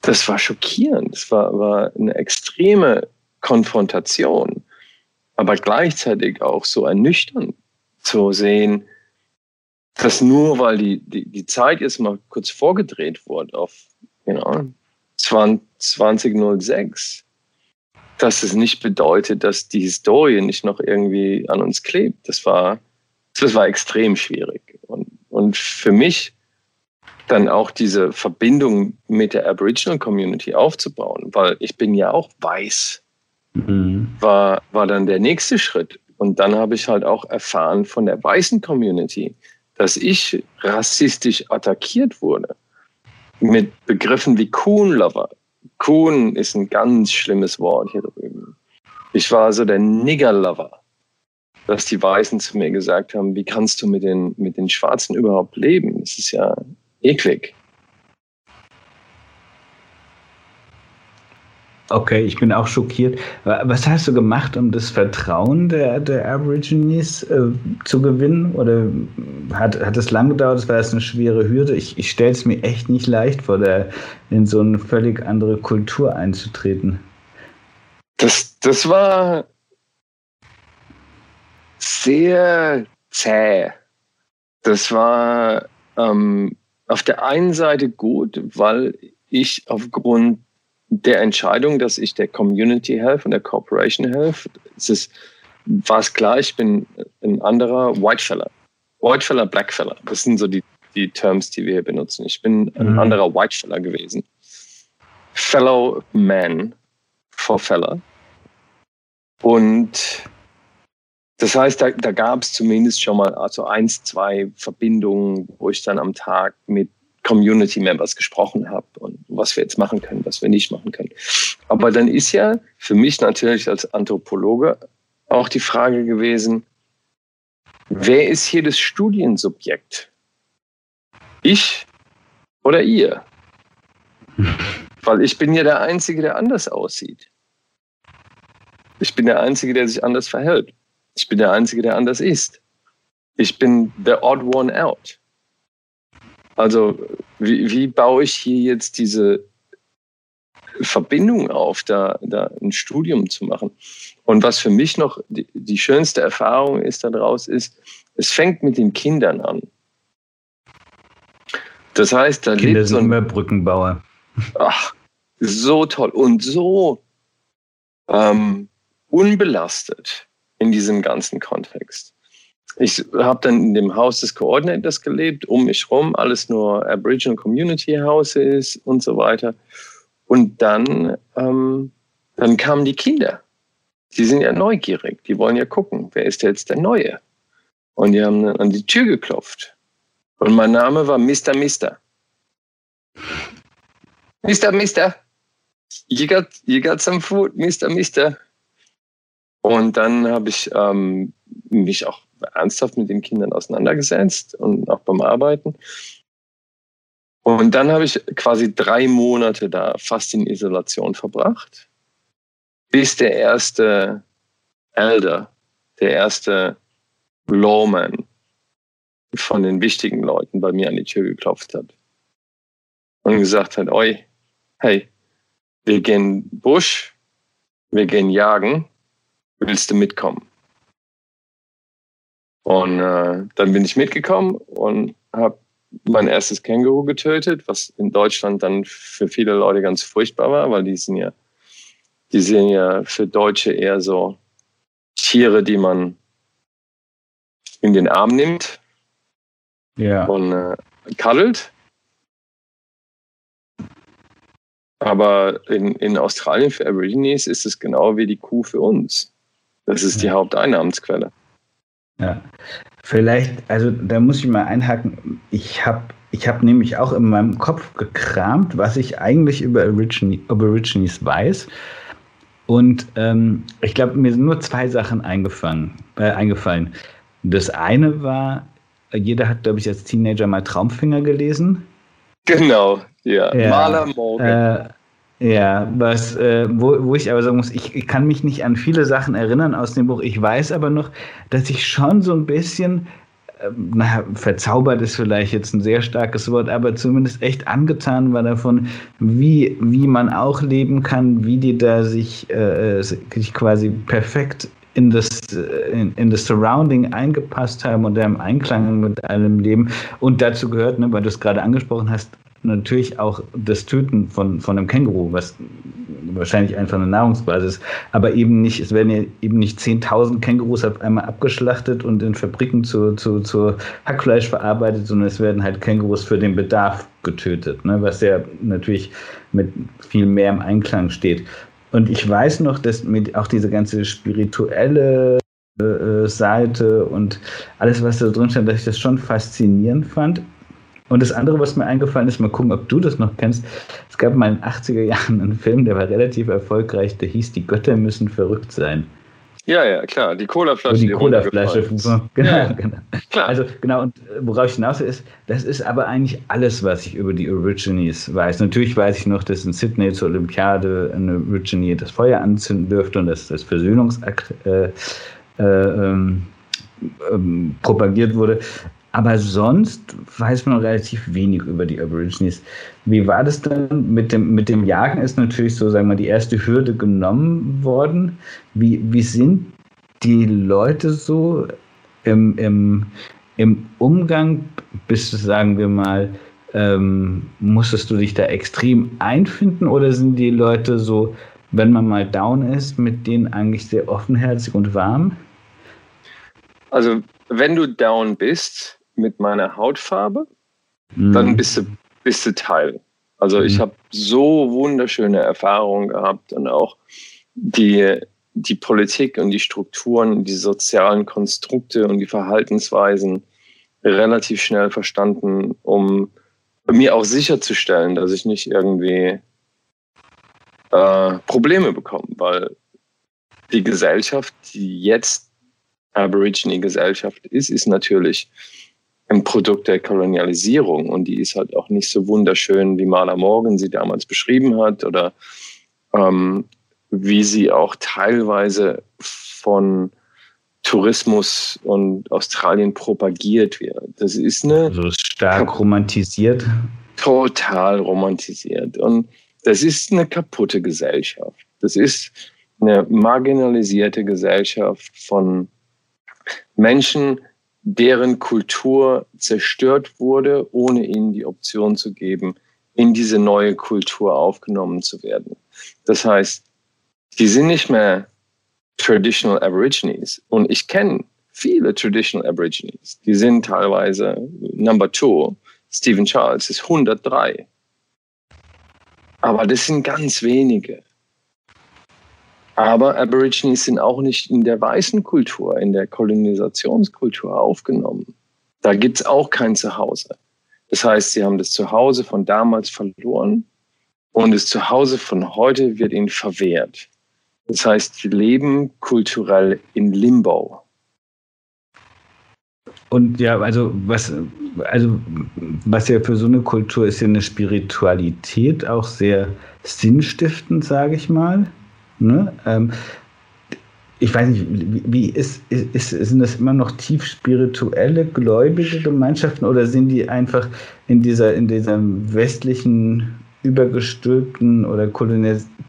Das war schockierend. Das war, war eine extreme Konfrontation, aber gleichzeitig auch so ernüchternd zu sehen, dass nur weil die, die, die Zeit jetzt mal kurz vorgedreht wurde auf you know, 2006, dass es nicht bedeutet, dass die Historie nicht noch irgendwie an uns klebt. Das war das war extrem schwierig. Und, und für mich dann auch diese Verbindung mit der Aboriginal Community aufzubauen, weil ich bin ja auch weiß, mhm. war, war dann der nächste Schritt. Und dann habe ich halt auch erfahren von der weißen Community, dass ich rassistisch attackiert wurde mit Begriffen wie Coon-Lover. Coon ist ein ganz schlimmes Wort hier drüben. Ich war so der Nigger-Lover dass die Weißen zu mir gesagt haben, wie kannst du mit den, mit den Schwarzen überhaupt leben? Das ist ja eklig. Okay, ich bin auch schockiert. Was hast du gemacht, um das Vertrauen der, der Aborigines äh, zu gewinnen? Oder hat, hat es lang gedauert? Das war jetzt eine schwere Hürde. Ich, ich stelle es mir echt nicht leicht vor, der, in so eine völlig andere Kultur einzutreten. Das, das war sehr zäh. Das war ähm, auf der einen Seite gut, weil ich aufgrund der Entscheidung, dass ich der Community helfe und der Corporation helfe, es ist, war es klar, ich bin ein anderer Whitefeller. Whitefeller, Blackfeller. Das sind so die, die Terms, die wir hier benutzen. Ich bin ein mhm. anderer Whitefeller gewesen. Fellow Man for Feller. Und das heißt, da, da gab es zumindest schon mal also eins, zwei Verbindungen, wo ich dann am Tag mit Community Members gesprochen habe und was wir jetzt machen können, was wir nicht machen können. Aber dann ist ja für mich natürlich als Anthropologe auch die Frage gewesen, wer ist hier das Studiensubjekt? Ich oder ihr? Weil ich bin ja der Einzige, der anders aussieht. Ich bin der Einzige, der sich anders verhält. Ich bin der Einzige, der anders ist. Ich bin the odd one out. Also wie, wie baue ich hier jetzt diese Verbindung auf, da, da ein Studium zu machen? Und was für mich noch die, die schönste Erfahrung ist daraus, ist, es fängt mit den Kindern an. Das heißt, da Kinder lebt so ein immer Brückenbauer. Ach, so toll und so ähm, unbelastet in diesem ganzen Kontext. Ich habe dann in dem Haus des Coordinators gelebt, um mich rum, alles nur Aboriginal Community Houses und so weiter. Und dann, ähm, dann kamen die Kinder. Die sind ja neugierig, die wollen ja gucken, wer ist jetzt der Neue? Und die haben an die Tür geklopft. Und mein Name war Mr. Mister. Mr. Mister, you got, you got some food, Mr. Mister. Und dann habe ich ähm, mich auch ernsthaft mit den Kindern auseinandergesetzt und auch beim Arbeiten. Und dann habe ich quasi drei Monate da fast in Isolation verbracht, bis der erste Elder, der erste Lawman von den wichtigen Leuten bei mir an die Tür geklopft hat und gesagt hat, oi, hey, wir gehen Busch, wir gehen jagen, willst du mitkommen? Und äh, dann bin ich mitgekommen und habe mein erstes Känguru getötet, was in Deutschland dann für viele Leute ganz furchtbar war, weil die sind ja, die sind ja für Deutsche eher so Tiere, die man in den Arm nimmt ja. und äh, kaddelt. Aber in, in Australien für Aborigines ist es genau wie die Kuh für uns. Das ist die Haupteinnahmensquelle. Ja, vielleicht, also da muss ich mal einhaken. Ich habe ich hab nämlich auch in meinem Kopf gekramt, was ich eigentlich über Aborigines weiß. Und ähm, ich glaube, mir sind nur zwei Sachen eingefangen, äh, eingefallen. Das eine war, jeder hat, glaube ich, als Teenager mal Traumfinger gelesen. Genau, ja. ja Maler Morgan. Äh, ja, was, äh, wo, wo ich aber sagen muss, ich, ich, kann mich nicht an viele Sachen erinnern aus dem Buch. Ich weiß aber noch, dass ich schon so ein bisschen, äh, naja, verzaubert ist vielleicht jetzt ein sehr starkes Wort, aber zumindest echt angetan war davon, wie, wie man auch leben kann, wie die da sich, äh, sich quasi perfekt in das, äh, in, in, das Surrounding eingepasst haben und im Einklang mit allem Leben. Und dazu gehört, ne, weil du es gerade angesprochen hast, natürlich auch das Töten von, von einem Känguru, was wahrscheinlich einfach eine Nahrungsbasis, aber eben nicht, es werden ja eben nicht 10.000 Kängurus auf einmal abgeschlachtet und in Fabriken zu, zu, zu Hackfleisch verarbeitet, sondern es werden halt Kängurus für den Bedarf getötet, ne, was ja natürlich mit viel mehr im Einklang steht. Und ich weiß noch, dass mit auch diese ganze spirituelle äh, Seite und alles, was da drin stand, dass ich das schon faszinierend fand. Und das andere, was mir eingefallen ist, mal gucken, ob du das noch kennst. Es gab mal in den 80er Jahren einen Film, der war relativ erfolgreich, der hieß Die Götter müssen verrückt sein. Ja, ja, klar, die Colaflasche. Die, die Colaflasche. (laughs) Genau, ja, genau. Klar. Also genau, und worauf ich hinaus ist, das ist aber eigentlich alles, was ich über die Aborigines weiß. Natürlich weiß ich noch, dass in Sydney zur Olympiade eine Aborigine das Feuer anzünden dürfte und dass das Versöhnungsakt äh, äh, ähm, ähm, propagiert wurde. Aber sonst weiß man relativ wenig über die Aborigines. Wie war das dann mit dem, mit dem Jagen? Ist natürlich so, sagen wir mal, die erste Hürde genommen worden. Wie, wie sind die Leute so im, im, im Umgang? Bist du, sagen wir mal, ähm, musstest du dich da extrem einfinden oder sind die Leute so, wenn man mal down ist, mit denen eigentlich sehr offenherzig und warm? Also, wenn du down bist, mit meiner Hautfarbe, mhm. dann bist du, bist du Teil. Also mhm. ich habe so wunderschöne Erfahrungen gehabt und auch die, die Politik und die Strukturen, die sozialen Konstrukte und die Verhaltensweisen relativ schnell verstanden, um mir auch sicherzustellen, dass ich nicht irgendwie äh, Probleme bekomme, weil die Gesellschaft, die jetzt Aborigine-Gesellschaft ist, ist natürlich ein Produkt der Kolonialisierung und die ist halt auch nicht so wunderschön, wie Marla Morgan sie damals beschrieben hat oder ähm, wie sie auch teilweise von Tourismus und Australien propagiert wird. Das ist eine also stark romantisiert. Total romantisiert und das ist eine kaputte Gesellschaft. Das ist eine marginalisierte Gesellschaft von Menschen, deren Kultur zerstört wurde, ohne ihnen die Option zu geben, in diese neue Kultur aufgenommen zu werden. Das heißt, die sind nicht mehr Traditional Aborigines. Und ich kenne viele Traditional Aborigines. Die sind teilweise Number Two. Stephen Charles ist 103. Aber das sind ganz wenige. Aber Aborigines sind auch nicht in der weißen Kultur, in der Kolonisationskultur aufgenommen. Da gibt es auch kein Zuhause. Das heißt, sie haben das Zuhause von damals verloren und das Zuhause von heute wird ihnen verwehrt. Das heißt, sie leben kulturell in Limbo. Und ja, also was, also was ja für so eine Kultur ist ja eine Spiritualität auch sehr sinnstiftend, sage ich mal. Ne? Ähm, ich weiß nicht, wie ist, ist, sind das immer noch tief spirituelle, gläubige Gemeinschaften oder sind die einfach in dieser, in dieser westlichen, übergestülpten oder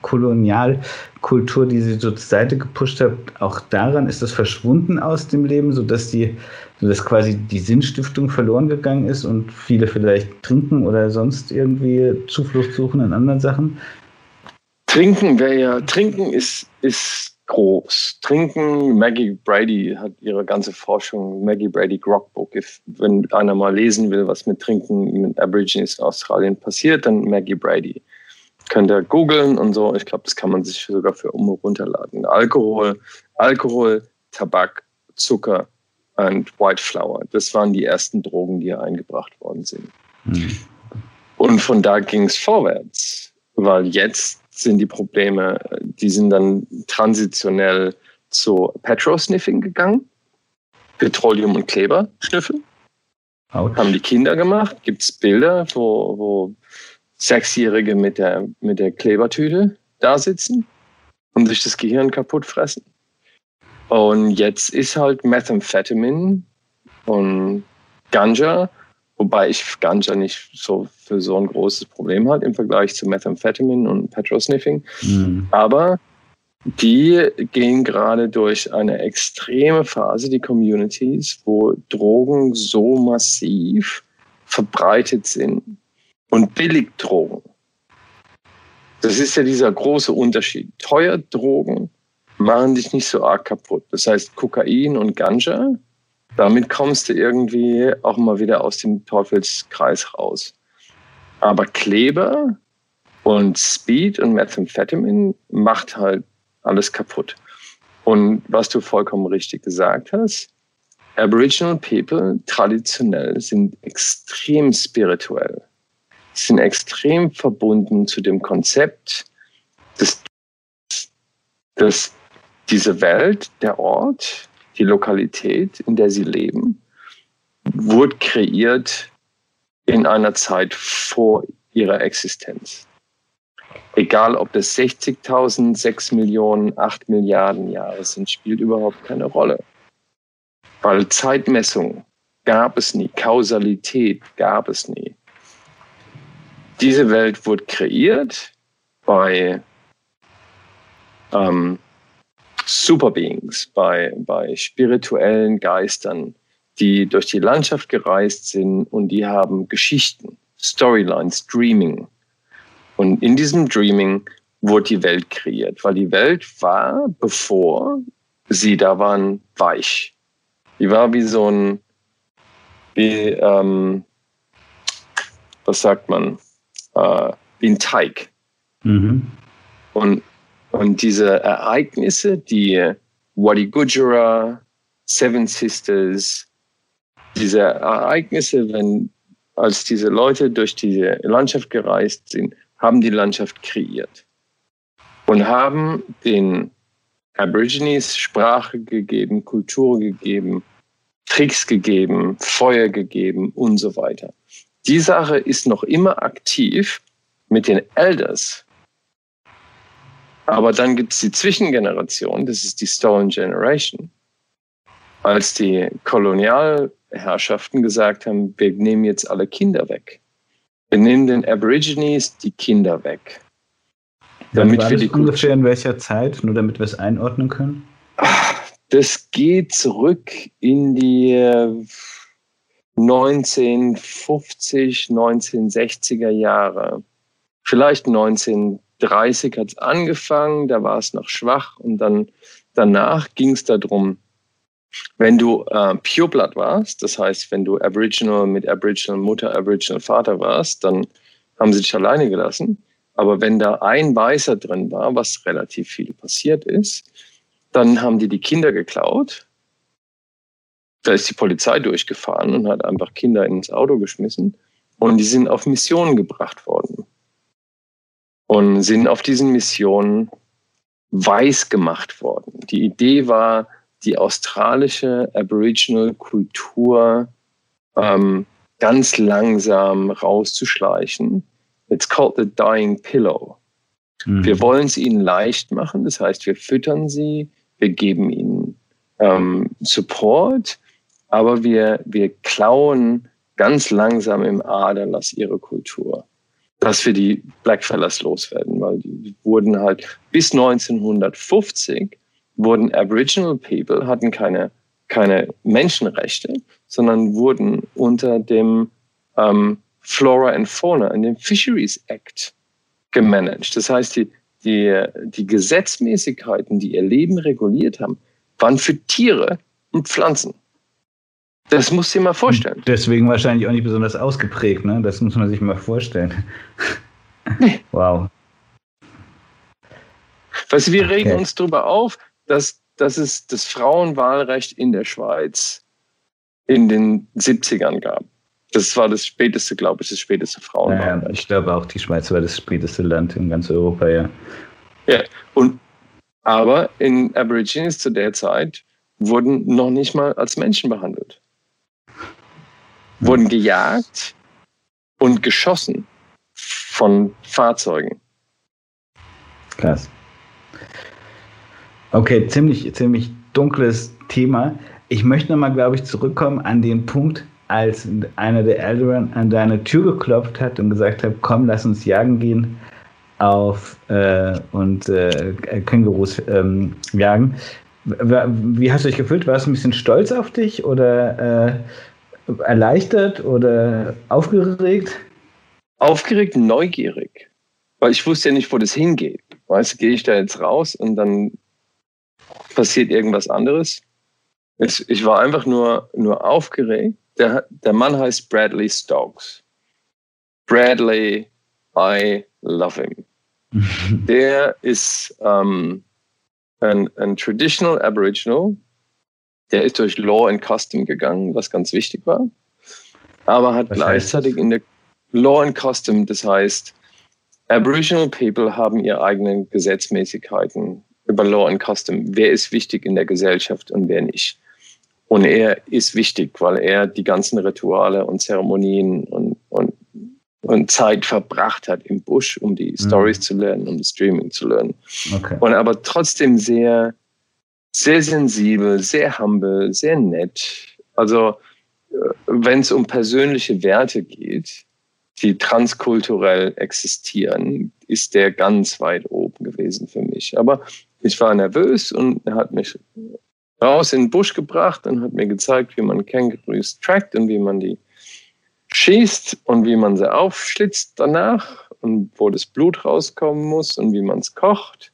Kolonialkultur, die sie so zur Seite gepusht hat, auch daran ist das verschwunden aus dem Leben, sodass die, sodass quasi die Sinnstiftung verloren gegangen ist und viele vielleicht trinken oder sonst irgendwie Zuflucht suchen in anderen Sachen? Trinken wäre ja, Trinken ist, ist groß. Trinken, Maggie Brady hat ihre ganze Forschung, Maggie Brady Grogbook. If, wenn einer mal lesen will, was mit Trinken mit Aborigines in Australien passiert, dann Maggie Brady. Könnt ihr googeln und so. Ich glaube, das kann man sich sogar für um runterladen. Alkohol, Alkohol, Tabak, Zucker und White Flour. Das waren die ersten Drogen, die hier eingebracht worden sind. Mhm. Und von da ging es vorwärts, weil jetzt sind die Probleme, die sind dann transitionell zu Petrol-Sniffing gegangen. Petroleum und Kleber schnüffeln. Ouch. Haben die Kinder gemacht. Gibt es Bilder, wo, wo Sechsjährige mit der, mit der Klebertüte da sitzen und sich das Gehirn kaputt fressen. Und jetzt ist halt Methamphetamine und Ganja Wobei ich Ganja nicht so für so ein großes Problem hat im Vergleich zu Methamphetamine und Petrosniffing. Mhm. Aber die gehen gerade durch eine extreme Phase, die Communities, wo Drogen so massiv verbreitet sind und Billigdrogen. Das ist ja dieser große Unterschied. Teuer Drogen machen dich nicht so arg kaputt. Das heißt, Kokain und Ganja damit kommst du irgendwie auch mal wieder aus dem Teufelskreis raus. Aber Kleber und Speed und Methamphetamine macht halt alles kaputt. Und was du vollkommen richtig gesagt hast, Aboriginal People traditionell sind extrem spirituell, sind extrem verbunden zu dem Konzept des, des diese Welt, der Ort, die Lokalität, in der sie leben, wurde kreiert in einer Zeit vor ihrer Existenz. Egal, ob das 60.000, 6 Millionen, 8 Milliarden Jahre sind, spielt überhaupt keine Rolle. Weil Zeitmessung gab es nie, Kausalität gab es nie. Diese Welt wurde kreiert bei ähm, Superbeings, bei, bei spirituellen Geistern, die durch die Landschaft gereist sind und die haben Geschichten, Storylines, Dreaming. Und in diesem Dreaming wurde die Welt kreiert, weil die Welt war, bevor sie da waren, weich. Die war wie so ein, wie, ähm, was sagt man, äh, wie ein Teig. Mhm. Und, und diese Ereignisse, die Wadi Gujara, Seven Sisters, diese Ereignisse, wenn, als diese Leute durch diese Landschaft gereist sind, haben die Landschaft kreiert und haben den Aborigines Sprache gegeben, Kultur gegeben, Tricks gegeben, Feuer gegeben und so weiter. Die Sache ist noch immer aktiv mit den Elders. Aber dann gibt es die Zwischengeneration, das ist die Stolen Generation. Als die Kolonialherrschaften gesagt haben, wir nehmen jetzt alle Kinder weg. Wir nehmen den Aborigines die Kinder weg. Damit war wir die ungefähr in welcher Zeit, nur damit wir es einordnen können? Das geht zurück in die 1950, 1960er Jahre. Vielleicht 1930 hat es angefangen, da war es noch schwach und dann danach ging es darum, wenn du äh, Pure Blood warst, das heißt, wenn du Aboriginal mit Aboriginal Mutter, Aboriginal Vater warst, dann haben sie dich alleine gelassen. Aber wenn da ein Weißer drin war, was relativ viel passiert ist, dann haben die die Kinder geklaut. Da ist die Polizei durchgefahren und hat einfach Kinder ins Auto geschmissen und die sind auf Missionen gebracht worden und sind auf diesen Missionen weiß gemacht worden. Die Idee war, die australische Aboriginal-Kultur ähm, ganz langsam rauszuschleichen. It's called the dying pillow. Mhm. Wir wollen es ihnen leicht machen, das heißt, wir füttern sie, wir geben ihnen ähm, Support, aber wir, wir klauen ganz langsam im Aderlass ihre Kultur, dass wir die Blackfellas loswerden, weil die wurden halt bis 1950 wurden Aboriginal People hatten keine keine Menschenrechte, sondern wurden unter dem ähm, Flora and Fauna, in dem Fisheries Act gemanagt. Das heißt, die, die, die Gesetzmäßigkeiten, die ihr Leben reguliert haben, waren für Tiere und Pflanzen. Das musst du dir mal vorstellen. Deswegen wahrscheinlich auch nicht besonders ausgeprägt, ne? Das muss man sich mal vorstellen. (laughs) Nee. Wow. Weißt du, wir okay. regen uns darüber auf, dass, dass es das Frauenwahlrecht in der Schweiz in den 70ern gab. Das war das späteste, glaube ich, das späteste Frauenwahlrecht. Naja, ich glaube auch, die Schweiz war das späteste Land in ganz Europa, ja. Ja, und aber in Aborigines zu der Zeit wurden noch nicht mal als Menschen behandelt wurden gejagt und geschossen von Fahrzeugen. Krass. Okay, ziemlich, ziemlich dunkles Thema. Ich möchte nochmal, glaube ich, zurückkommen an den Punkt, als einer der Älteren an deine Tür geklopft hat und gesagt hat, komm, lass uns jagen gehen auf äh, und äh, Kängurus ähm, jagen. Wie hast du dich gefühlt? Warst du ein bisschen stolz auf dich oder äh, erleichtert oder aufgeregt? Aufgeregt, neugierig. Weil ich wusste ja nicht, wo das hingeht. Weißt du, gehe ich da jetzt raus und dann passiert irgendwas anderes. Ich war einfach nur, nur aufgeregt. Der, der Mann heißt Bradley Stokes. Bradley, I love him. (laughs) der ist ähm, ein, ein Traditional Aboriginal, der ist durch Law and Custom gegangen, was ganz wichtig war. Aber hat was gleichzeitig in der Law and Custom, das heißt, Aboriginal People haben ihre eigenen Gesetzmäßigkeiten über Law and Custom. Wer ist wichtig in der Gesellschaft und wer nicht? Und er ist wichtig, weil er die ganzen Rituale und Zeremonien und, und, und Zeit verbracht hat im Busch, um die mhm. Stories zu lernen, um das Streaming zu lernen. Okay. Und aber trotzdem sehr, sehr sensibel, sehr humble, sehr nett. Also, äh, wenn es um persönliche Werte geht, die transkulturell existieren, ist der ganz weit oben gewesen für mich. Aber ich war nervös und er hat mich raus in den Busch gebracht und hat mir gezeigt, wie man Kängurus trackt und wie man die schießt und wie man sie aufschlitzt danach und wo das Blut rauskommen muss und wie man es kocht.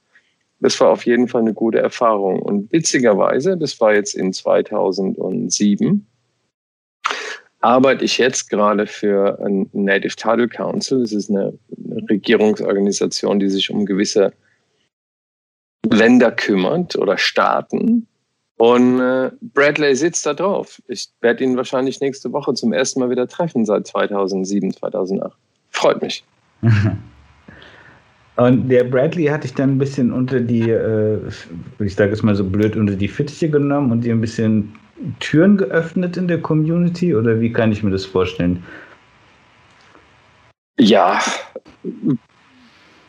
Das war auf jeden Fall eine gute Erfahrung. Und witzigerweise, das war jetzt in 2007, arbeite ich jetzt gerade für ein Native Title Council. Das ist eine, Regierungsorganisation, die sich um gewisse Länder kümmert oder Staaten. Und äh, Bradley sitzt da drauf. Ich werde ihn wahrscheinlich nächste Woche zum ersten Mal wieder treffen seit 2007, 2008. Freut mich. (laughs) Und der Bradley hatte ich dann ein bisschen unter die, äh, ich sage es mal so blöd, unter die Fittiche genommen und dir ein bisschen Türen geöffnet in der Community oder wie kann ich mir das vorstellen? Ja,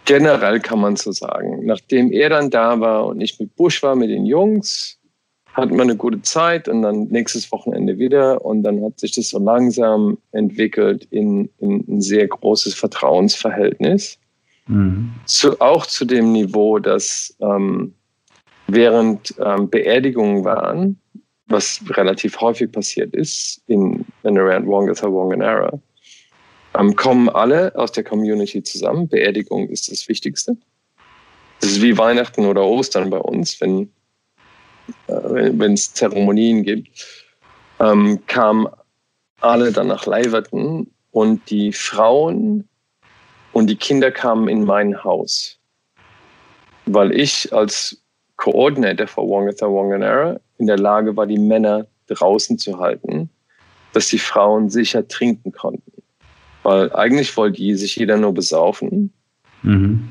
generell kann man so sagen. Nachdem er dann da war und ich mit Bush war, mit den Jungs, hatten wir eine gute Zeit und dann nächstes Wochenende wieder und dann hat sich das so langsam entwickelt in, in ein sehr großes Vertrauensverhältnis. Mhm. Zu, auch zu dem Niveau, dass ähm, während ähm, Beerdigungen waren, was relativ häufig passiert ist in and around Wongatha Wanganara, ähm, kommen alle aus der Community zusammen. Beerdigung ist das Wichtigste. Das ist wie Weihnachten oder Ostern bei uns, wenn äh, wenn es Zeremonien gibt, ähm, kamen alle dann nach Leiverton und die Frauen und die Kinder kamen in mein Haus, weil ich als Coordinator für Wongatha Wanganara in der Lage war, die Männer draußen zu halten, dass die Frauen sicher trinken konnten. Weil eigentlich wollte die sich jeder nur besaufen. Mhm.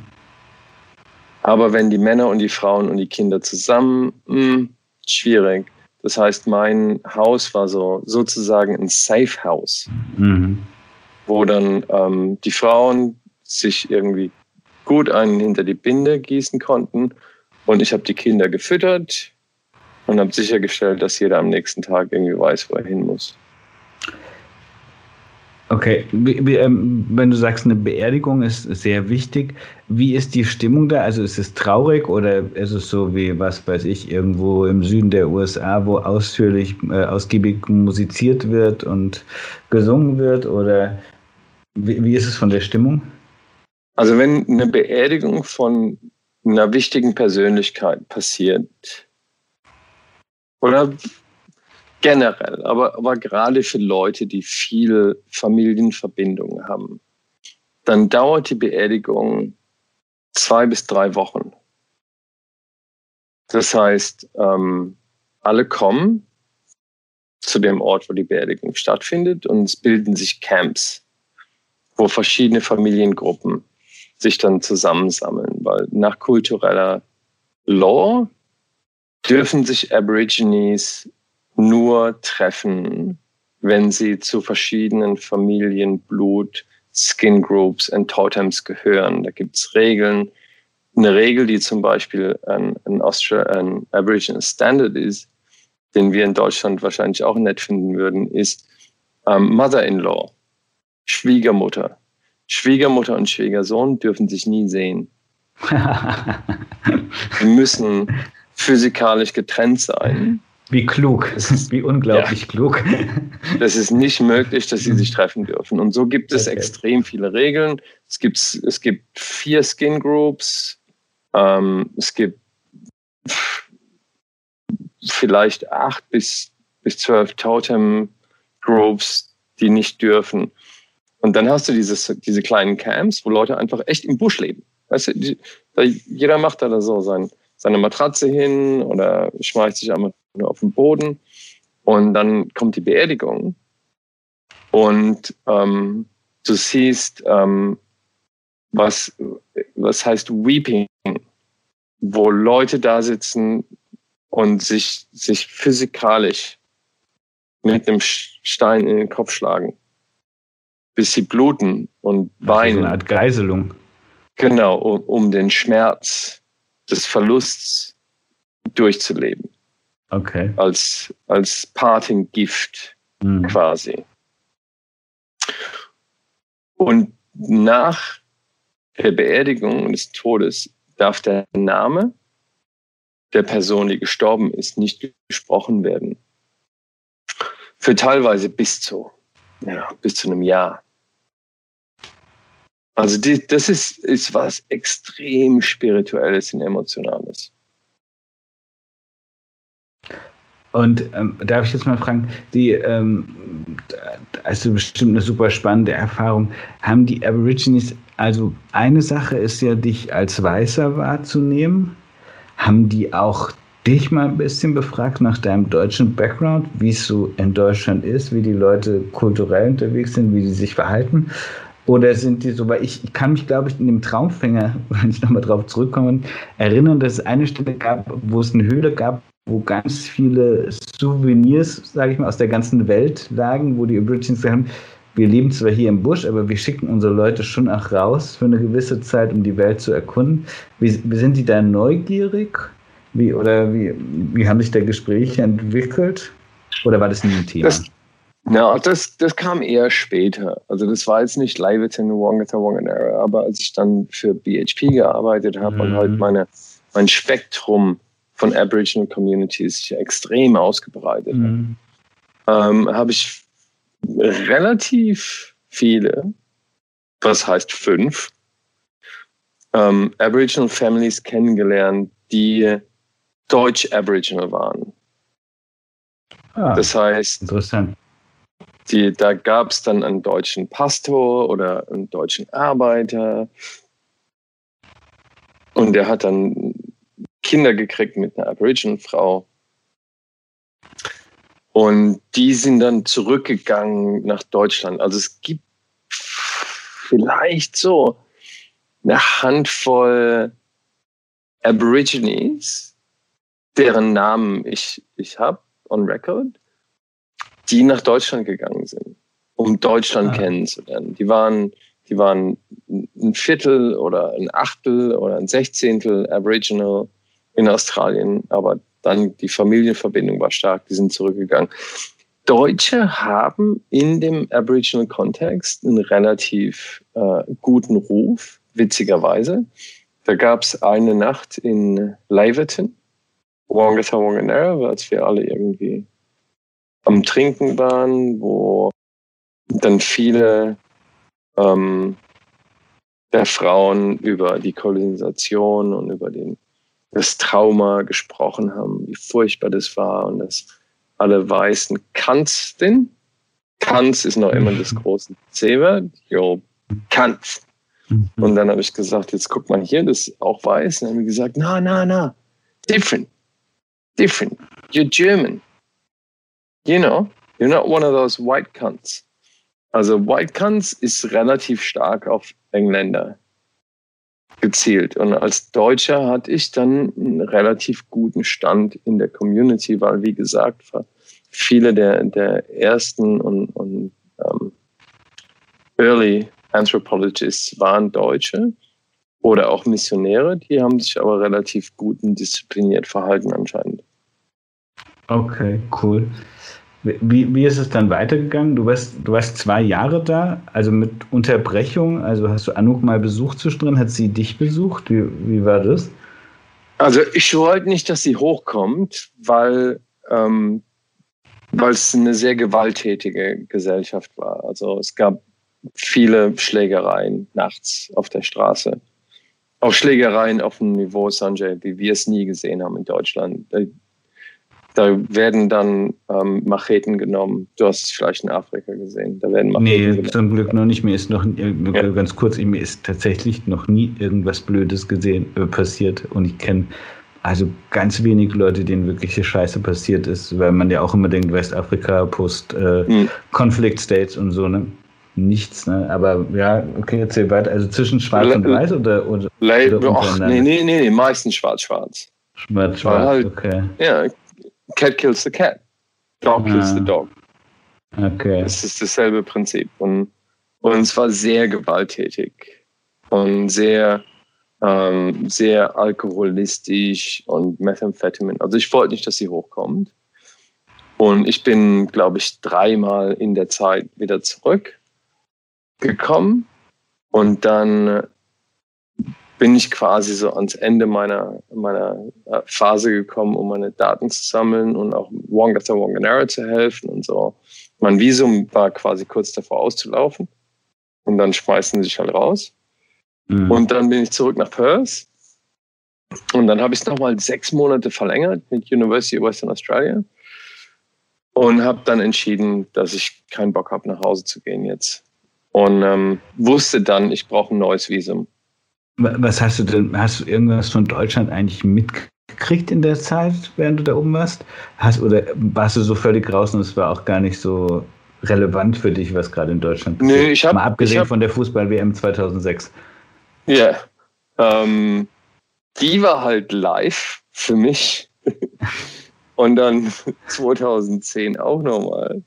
Aber wenn die Männer und die Frauen und die Kinder zusammen, mh, hm, schwierig. Das heißt, mein Haus war so sozusagen ein Safe House, mhm. wo dann ähm, die Frauen sich irgendwie gut einen hinter die Binde gießen konnten und ich habe die Kinder gefüttert und habe sichergestellt, dass jeder am nächsten Tag irgendwie weiß, wo er hin muss. Okay, wie, wie, ähm, wenn du sagst, eine Beerdigung ist sehr wichtig, wie ist die Stimmung da? Also ist es traurig oder ist es so wie, was weiß ich, irgendwo im Süden der USA, wo ausführlich, äh, ausgiebig musiziert wird und gesungen wird? Oder wie, wie ist es von der Stimmung? Also wenn eine Beerdigung von einer wichtigen Persönlichkeit passiert, oder generell, aber, aber gerade für Leute, die viel Familienverbindungen haben, dann dauert die Beerdigung zwei bis drei Wochen. Das heißt, ähm, alle kommen zu dem Ort, wo die Beerdigung stattfindet und es bilden sich Camps, wo verschiedene Familiengruppen sich dann zusammensammeln, weil nach kultureller Law dürfen sich Aborigines nur treffen, wenn sie zu verschiedenen Familien, Blut, Skin Groups und Totems gehören. Da gibt es Regeln. Eine Regel, die zum Beispiel ein, ein, ein Aboriginal Standard ist, den wir in Deutschland wahrscheinlich auch nett finden würden, ist ähm, Mother-in-law, Schwiegermutter. Schwiegermutter und Schwiegersohn dürfen sich nie sehen. (laughs) Sie müssen physikalisch getrennt sein. Wie klug, wie unglaublich ja. klug. Das ist nicht möglich, dass sie sich treffen dürfen. Und so gibt es okay. extrem viele Regeln. Es gibt, es gibt vier Skin Groups. Ähm, es gibt vielleicht acht bis, bis zwölf Totem Groups, die nicht dürfen. Und dann hast du dieses, diese kleinen Camps, wo Leute einfach echt im Busch leben. Weißt du, die, da, jeder macht da so sein, seine Matratze hin oder schmeißt sich einmal nur auf den Boden. Und dann kommt die Beerdigung. Und ähm, du siehst, ähm, was, was heißt Weeping. wo Leute da sitzen und sich, sich physikalisch mit einem Stein in den Kopf schlagen, bis sie bluten und weinen. So eine Art Geiselung. Genau, um, um den Schmerz des Verlusts durchzuleben. Okay. Als, als Parting-Gift mhm. quasi. Und nach der Beerdigung und des Todes darf der Name der Person, die gestorben ist, nicht gesprochen werden. Für teilweise bis zu, ja, bis zu einem Jahr. Also die, das ist, ist was extrem Spirituelles und Emotionales. Und ähm, darf ich jetzt mal fragen, die, ähm, also bestimmt eine super spannende Erfahrung, haben die Aborigines, also eine Sache ist ja, dich als Weißer wahrzunehmen, haben die auch dich mal ein bisschen befragt nach deinem deutschen Background, wie es so in Deutschland ist, wie die Leute kulturell unterwegs sind, wie sie sich verhalten? Oder sind die so, weil ich, ich kann mich, glaube ich, in dem Traumfänger, (laughs) wenn ich nochmal drauf zurückkomme, erinnern, dass es eine Stelle gab, wo es eine Höhle gab, wo ganz viele Souvenirs, sage ich mal, aus der ganzen Welt lagen, wo die Aborigines haben, wir leben zwar hier im Busch, aber wir schicken unsere Leute schon auch raus für eine gewisse Zeit, um die Welt zu erkunden. Wie, sind die da neugierig? Wie, oder wie, wie haben sich da Gespräche entwickelt? Oder war das nie ein Thema? Das, ja, das, das kam eher später. Also das war jetzt nicht live in Wongata Wanganera, aber als ich dann für BHP gearbeitet habe mhm. und halt meine, mein Spektrum von Aboriginal Communities sich extrem ausgebreitet mhm. ähm, habe ich relativ viele, was heißt fünf, ähm, Aboriginal Families kennengelernt, die Deutsch-Aboriginal waren. Ah, das heißt, interessant. Die, da gab es dann einen deutschen Pastor oder einen deutschen Arbeiter. Und der hat dann Kinder gekriegt mit einer Aboriginal-Frau. Und die sind dann zurückgegangen nach Deutschland. Also es gibt vielleicht so eine Handvoll Aborigines, deren Namen ich, ich habe on record, die nach Deutschland gegangen sind, um Deutschland ah. kennenzulernen. Die waren, die waren ein Viertel oder ein Achtel oder ein Sechzehntel Aboriginal in Australien, aber dann die Familienverbindung war stark, die sind zurückgegangen. Deutsche haben in dem Aboriginal Kontext einen relativ äh, guten Ruf, witzigerweise. Da gab es eine Nacht in Laverton, Wongata Wanganera, als wir alle irgendwie am Trinken waren, wo dann viele ähm, der Frauen über die Kolonisation und über den das Trauma gesprochen haben, wie furchtbar das war und dass alle Weißen kannten. Kanz ist noch immer das große C-Wort. Jo, Kanz. Mhm. Und dann habe ich gesagt, jetzt guck mal hier, das ist auch weiß. Und dann haben wir gesagt, na, na, na, different, different. You're German. You know, you're not one of those white cunts. Also White Cunts ist relativ stark auf Engländer gezielt. Und als Deutscher hatte ich dann einen relativ guten Stand in der Community, weil, wie gesagt, viele der, der ersten und, und ähm, Early Anthropologists waren Deutsche oder auch Missionäre, die haben sich aber relativ gut und diszipliniert verhalten anscheinend. Okay, cool. Wie, wie ist es dann weitergegangen? Du warst, du warst zwei Jahre da, also mit Unterbrechung. Also hast du Anouk mal besucht zwischendrin? Hat sie dich besucht? Wie, wie war das? Also ich wollte nicht, dass sie hochkommt, weil ähm, weil es eine sehr gewalttätige Gesellschaft war. Also es gab viele Schlägereien nachts auf der Straße. Auch Schlägereien auf dem Niveau, Sanjay, wie wir es nie gesehen haben in Deutschland. Da werden dann ähm, Macheten genommen. Du hast es vielleicht in Afrika gesehen. Da werden Macheten nee, zum Glück noch nicht. Mir ist noch ja. ganz kurz, mir ist tatsächlich noch nie irgendwas Blödes gesehen, äh, passiert. Und ich kenne also ganz wenig Leute, denen wirkliche Scheiße passiert ist, weil man ja auch immer denkt, Westafrika, Post-Conflict äh, mhm. States und so, ne? Nichts, ne? Aber ja, okay, erzähl weiter. Also zwischen Schwarz Le und Weiß oder, oder, Le oder Och, nee, nee, nee, nee, meistens Schwarz-Schwarz. Schwarz-Schwarz, halt, okay. Ja, Cat kills the cat. Dog kills ah. the dog. Okay. Es ist dasselbe Prinzip. Und, und es war sehr gewalttätig und sehr, ähm, sehr alkoholistisch und Methamphetamin. Also ich wollte nicht, dass sie hochkommt. Und ich bin, glaube ich, dreimal in der Zeit wieder zurückgekommen. Und dann bin ich quasi so ans Ende meiner, meiner äh, Phase gekommen, um meine Daten zu sammeln und auch Wongata Wanganera zu helfen und so. Mein Visum war quasi kurz davor auszulaufen. Und dann schmeißen sie sich halt raus. Mhm. Und dann bin ich zurück nach Perth. Und dann habe ich es nochmal sechs Monate verlängert mit University of Western Australia. Und habe dann entschieden, dass ich keinen Bock habe, nach Hause zu gehen jetzt. Und ähm, wusste dann, ich brauche ein neues Visum. Was hast du denn, hast du irgendwas von Deutschland eigentlich mitgekriegt in der Zeit, während du da oben warst? Hast, oder warst du so völlig raus und es war auch gar nicht so relevant für dich, was gerade in Deutschland passiert? Nee, ich habe. Mal abgesehen hab, von der Fußball-WM 2006. Ja. Ähm, die war halt live für mich. (laughs) und dann (laughs) 2010 auch nochmal.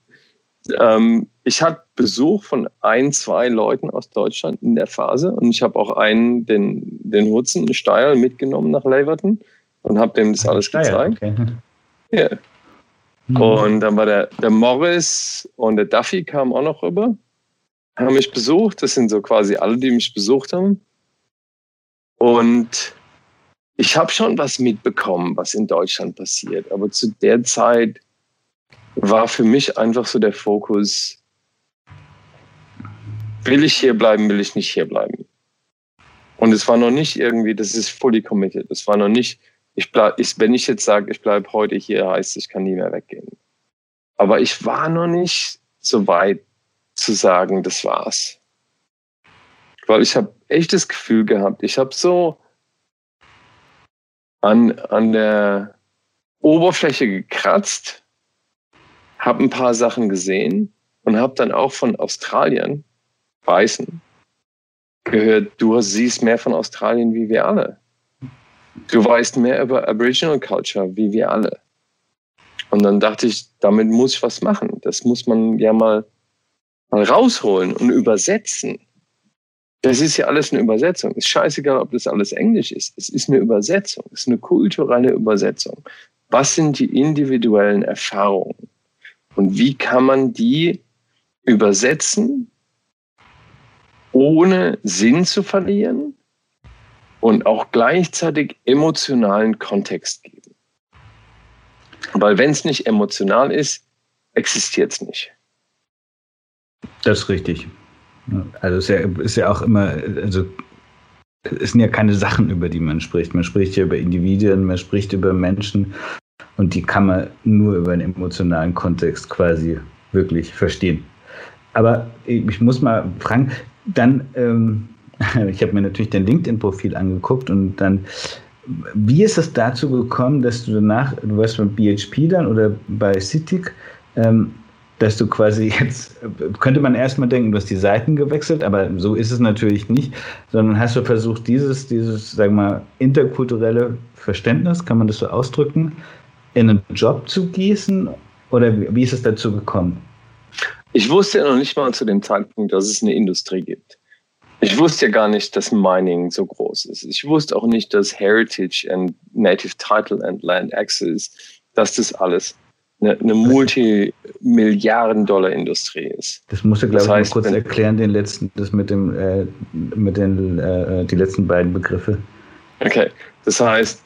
Ähm, ich hatte Besuch von ein, zwei Leuten aus Deutschland in der Phase und ich habe auch einen, den, den Hudson Steil mitgenommen nach Leverton und habe dem das alles Steyr, gezeigt. Okay. Ja. Mhm. Und dann war der, der Morris und der Duffy kamen auch noch rüber, haben mich besucht. Das sind so quasi alle, die mich besucht haben. Und ich habe schon was mitbekommen, was in Deutschland passiert. Aber zu der Zeit war für mich einfach so der Fokus, will ich hier bleiben, will ich nicht hier bleiben. Und es war noch nicht irgendwie, das ist fully committed. Es war noch nicht, ich bleib, ich, wenn ich jetzt sage, ich bleibe heute hier, heißt ich kann nie mehr weggehen. Aber ich war noch nicht so weit zu sagen, das war's. Weil ich habe echt das Gefühl gehabt, ich habe so an, an der Oberfläche gekratzt habe ein paar Sachen gesehen und habe dann auch von Australien, Weißen, gehört, du siehst mehr von Australien wie wir alle. Du weißt mehr über Aboriginal Culture wie wir alle. Und dann dachte ich, damit muss ich was machen. Das muss man ja mal, mal rausholen und übersetzen. Das ist ja alles eine Übersetzung. Ist scheißegal, ob das alles Englisch ist. Es ist eine Übersetzung. Es ist eine kulturelle Übersetzung. Was sind die individuellen Erfahrungen? Und wie kann man die übersetzen, ohne Sinn zu verlieren und auch gleichzeitig emotionalen Kontext geben? Weil wenn es nicht emotional ist, existiert es nicht. Das ist richtig. Also ist ja, ist ja auch immer, also es sind ja keine Sachen, über die man spricht. Man spricht ja über Individuen, man spricht über Menschen und die kann man nur über einen emotionalen Kontext quasi wirklich verstehen. Aber ich muss mal fragen, dann, ähm, (laughs) ich habe mir natürlich dein LinkedIn-Profil angeguckt und dann, wie ist es dazu gekommen, dass du danach, du warst beim BHP dann oder bei CITIC, ähm, dass du quasi jetzt, könnte man erstmal denken, du hast die Seiten gewechselt, aber so ist es natürlich nicht, sondern hast du versucht, dieses, dieses, sagen wir mal, interkulturelle Verständnis, kann man das so ausdrücken, in einen Job zu gießen? Oder wie ist es dazu gekommen? Ich wusste ja noch nicht mal zu dem Zeitpunkt, dass es eine Industrie gibt. Ich wusste ja gar nicht, dass Mining so groß ist. Ich wusste auch nicht, dass Heritage and Native Title and Land Access, dass das alles eine, eine Multimilliarden-Dollar-Industrie ist. Das musst du, glaube das heißt, ich, mal kurz erklären, den letzten, das mit dem, äh, mit den, äh, die letzten beiden Begriffe. Okay, das heißt,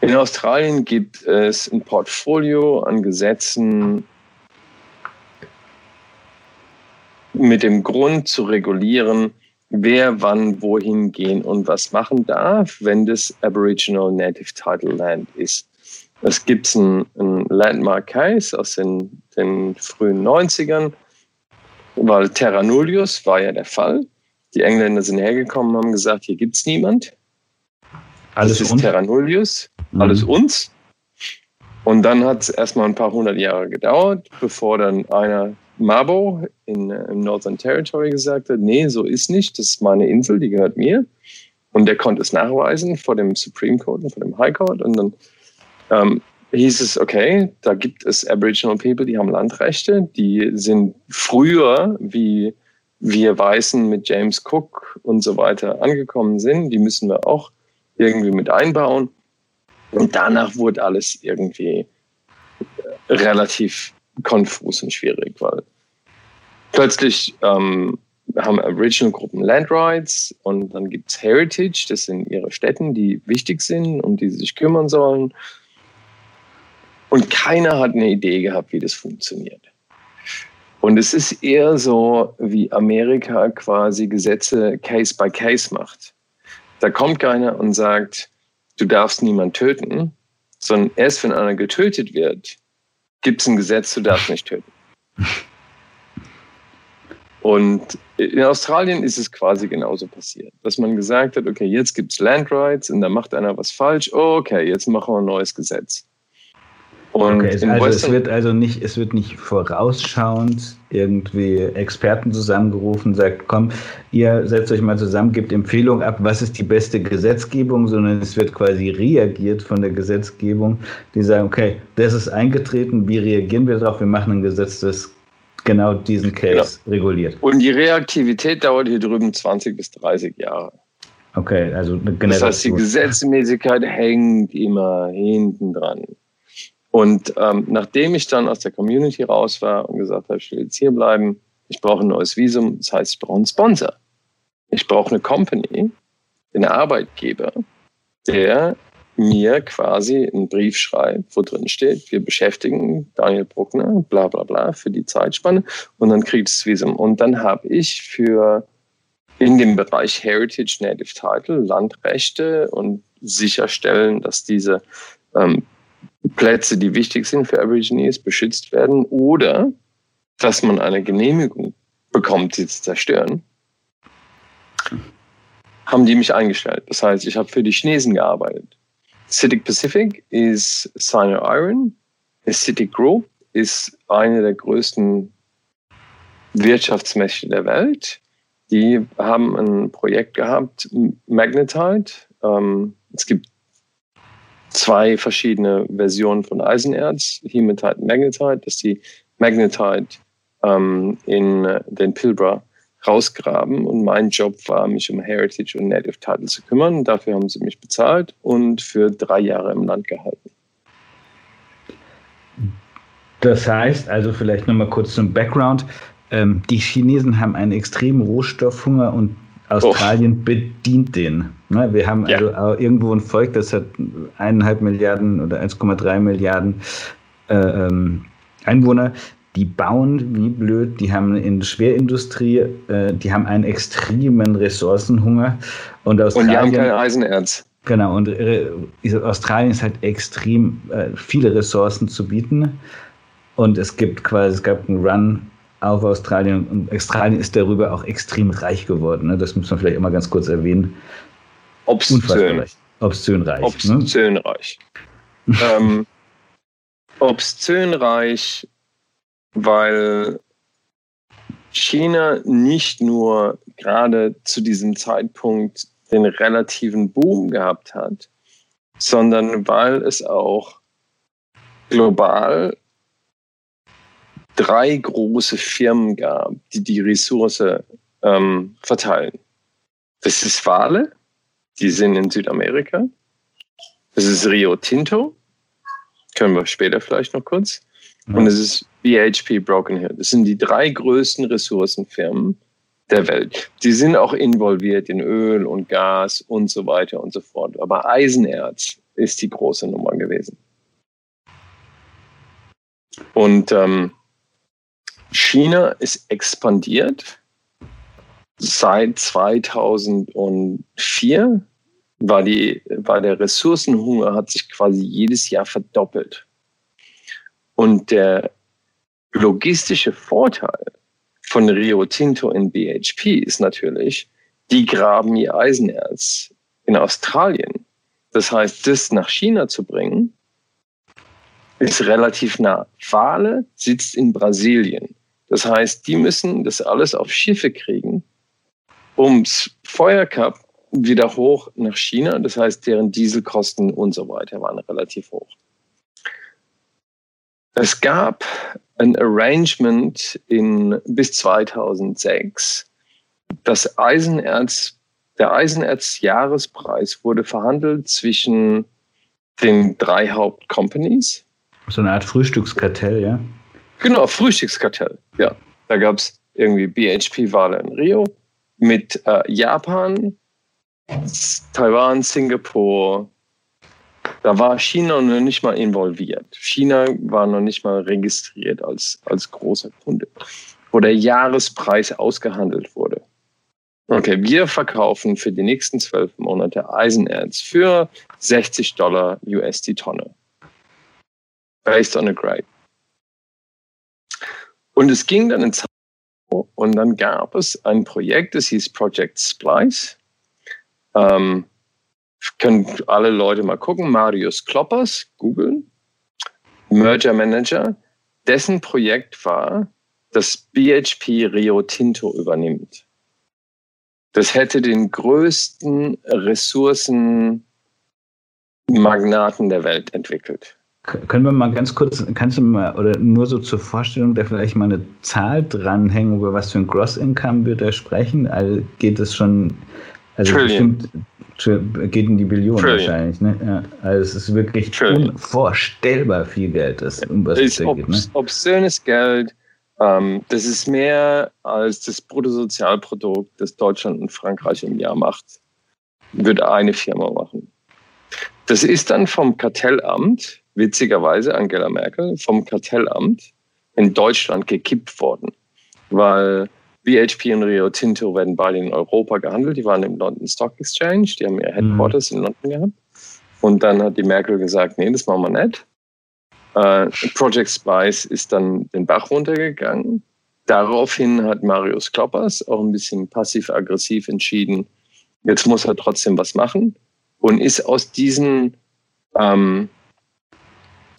in Australien gibt es ein Portfolio an Gesetzen mit dem Grund zu regulieren, wer wann wohin gehen und was machen darf, wenn das Aboriginal Native Title Land ist. Es gibt einen, einen Landmark Case aus den, den frühen 90ern, weil Terra Nullius war ja der Fall. Die Engländer sind hergekommen und haben gesagt, hier gibt es niemand. Alles das ist Terra Nullius alles mhm. uns. Und dann hat es erstmal ein paar hundert Jahre gedauert, bevor dann einer Mabo in, äh, im Northern Territory gesagt hat, nee, so ist nicht, das ist meine Insel, die gehört mir. Und der konnte es nachweisen vor dem Supreme Court und vor dem High Court. Und dann ähm, hieß es, okay, da gibt es Aboriginal People, die haben Landrechte, die sind früher, wie wir Weißen mit James Cook und so weiter angekommen sind, die müssen wir auch irgendwie mit einbauen. Und danach wurde alles irgendwie äh, relativ konfus und schwierig, weil plötzlich ähm, haben Aboriginal-Gruppen Land Rights und dann gibt es Heritage, das sind ihre Städten, die wichtig sind, um die sie sich kümmern sollen. Und keiner hat eine Idee gehabt, wie das funktioniert. Und es ist eher so, wie Amerika quasi Gesetze Case by Case macht. Da kommt keiner und sagt, du darfst niemanden töten, sondern erst wenn einer getötet wird, gibt es ein Gesetz, du darfst nicht töten. Und in Australien ist es quasi genauso passiert, dass man gesagt hat, okay, jetzt gibt es Land Rights und da macht einer was falsch, okay, jetzt machen wir ein neues Gesetz. Und okay, also es wird also nicht, es wird nicht vorausschauend irgendwie Experten zusammengerufen, sagt, komm, ihr setzt euch mal zusammen, gebt Empfehlungen ab, was ist die beste Gesetzgebung, sondern es wird quasi reagiert von der Gesetzgebung, die sagen, okay, das ist eingetreten, wie reagieren wir darauf? Wir machen ein Gesetz, das genau diesen Case genau. reguliert. Und die Reaktivität dauert hier drüben 20 bis 30 Jahre. Okay, also eine Generation. Das heißt, die Gesetzmäßigkeit hängt immer hinten dran. Und ähm, nachdem ich dann aus der Community raus war und gesagt habe, ich will jetzt hier bleiben, ich brauche ein neues Visum, das heißt, ich brauche einen Sponsor. Ich brauche eine Company, einen Arbeitgeber, der mir quasi einen Brief schreibt, wo drin steht, wir beschäftigen Daniel Bruckner, bla bla bla, für die Zeitspanne und dann kriegt es Visum. Und dann habe ich für in dem Bereich Heritage Native Title Landrechte und sicherstellen, dass diese ähm, Plätze, die wichtig sind für Aborigines, beschützt werden oder dass man eine Genehmigung bekommt, sie zu zerstören, haben die mich eingestellt. Das heißt, ich habe für die Chinesen gearbeitet. CITIC Pacific ist Sino Iron. CITIC Group ist eine der größten Wirtschaftsmächte der Welt. Die haben ein Projekt gehabt, Magnetite. Ähm, es gibt zwei verschiedene Versionen von Eisenerz, Hematite und Magnetite, dass die Magnetite ähm, in den Pilbara rausgraben und mein Job war, mich um Heritage und Native Title zu kümmern. Dafür haben sie mich bezahlt und für drei Jahre im Land gehalten. Das heißt, also vielleicht nochmal kurz zum Background. Ähm, die Chinesen haben einen extremen Rohstoffhunger und Australien oh. bedient den. Ne, wir haben ja. also irgendwo ein Volk, das hat eineinhalb Milliarden oder 1,3 Milliarden äh, ähm, Einwohner. Die bauen wie blöd, die haben in der Schwerindustrie, äh, die haben einen extremen Ressourcenhunger. Und, Australien, und die haben kein Eisenerz. Genau, und äh, Australien ist halt extrem viele Ressourcen zu bieten. Und es gibt quasi, es gab einen Run auf Australien und Australien ist darüber auch extrem reich geworden. Ne? Das muss man vielleicht immer ganz kurz erwähnen. Obszön. Obszön reich. Obszön ne? reich. (laughs) ähm, obszön reich, weil China nicht nur gerade zu diesem Zeitpunkt den relativen Boom gehabt hat, sondern weil es auch global drei große Firmen gab, die die Ressource ähm, verteilen. Das ist Wale, die sind in Südamerika. Das ist Rio Tinto, können wir später vielleicht noch kurz. Und es ist BHP Broken Hill. Das sind die drei größten Ressourcenfirmen der Welt. Die sind auch involviert in Öl und Gas und so weiter und so fort. Aber Eisenerz ist die große Nummer gewesen. Und ähm, China ist expandiert. Seit 2004 war, die, war der Ressourcenhunger hat sich quasi jedes Jahr verdoppelt. Und der logistische Vorteil von Rio Tinto in BHP ist natürlich, die graben ihr Eisenerz in Australien. Das heißt, das nach China zu bringen, ist relativ nah. Wale sitzt in Brasilien. Das heißt, die müssen das alles auf Schiffe kriegen, ums Feuercup wieder hoch nach China. Das heißt, deren Dieselkosten und so weiter waren relativ hoch. Es gab ein Arrangement in, bis 2006, das Eisenerz, der Eisenerz-Jahrespreis wurde verhandelt zwischen den drei Hauptcompanies. So eine Art Frühstückskartell, ja? Genau, Frühstückskartell, ja. Da gab es irgendwie BHP-Wale in Rio mit äh, Japan, Taiwan, Singapur, da war China noch nicht mal involviert. China war noch nicht mal registriert als, als großer Kunde, wo der Jahrespreis ausgehandelt wurde. Okay, wir verkaufen für die nächsten zwölf Monate Eisenerz für 60 Dollar US die Tonne. Based on a grade. Und es ging dann in Zeit und dann gab es ein Projekt, das hieß Project Splice. Ähm, können alle Leute mal gucken. Marius Kloppers, googeln. Merger Manager. Dessen Projekt war, dass BHP Rio Tinto übernimmt. Das hätte den größten Ressourcenmagnaten der Welt entwickelt. Können wir mal ganz kurz, kannst du mal, oder nur so zur Vorstellung, da vielleicht mal eine Zahl dranhängen, über was für ein Gross Income wir da sprechen? Also geht es schon, also Trillion. bestimmt geht in die Billionen Trillion. wahrscheinlich. Ne? Ja, also es ist wirklich Trillion. unvorstellbar viel Geld, das um was es da geht. Ne? Obszönes Geld. Ähm, das ist mehr als das Bruttosozialprodukt, das Deutschland und Frankreich im Jahr macht, würde eine Firma machen. Das ist dann vom Kartellamt, witzigerweise Angela Merkel, vom Kartellamt in Deutschland gekippt worden, weil BHP und Rio Tinto werden beide in Europa gehandelt. Die waren im London Stock Exchange, die haben ihr Headquarters mhm. in London gehabt. Und dann hat die Merkel gesagt, nee, das machen wir nicht. Äh, Project Spice ist dann den Bach runtergegangen. Daraufhin hat Marius Kloppers auch ein bisschen passiv-aggressiv entschieden, jetzt muss er trotzdem was machen und ist aus diesen ähm,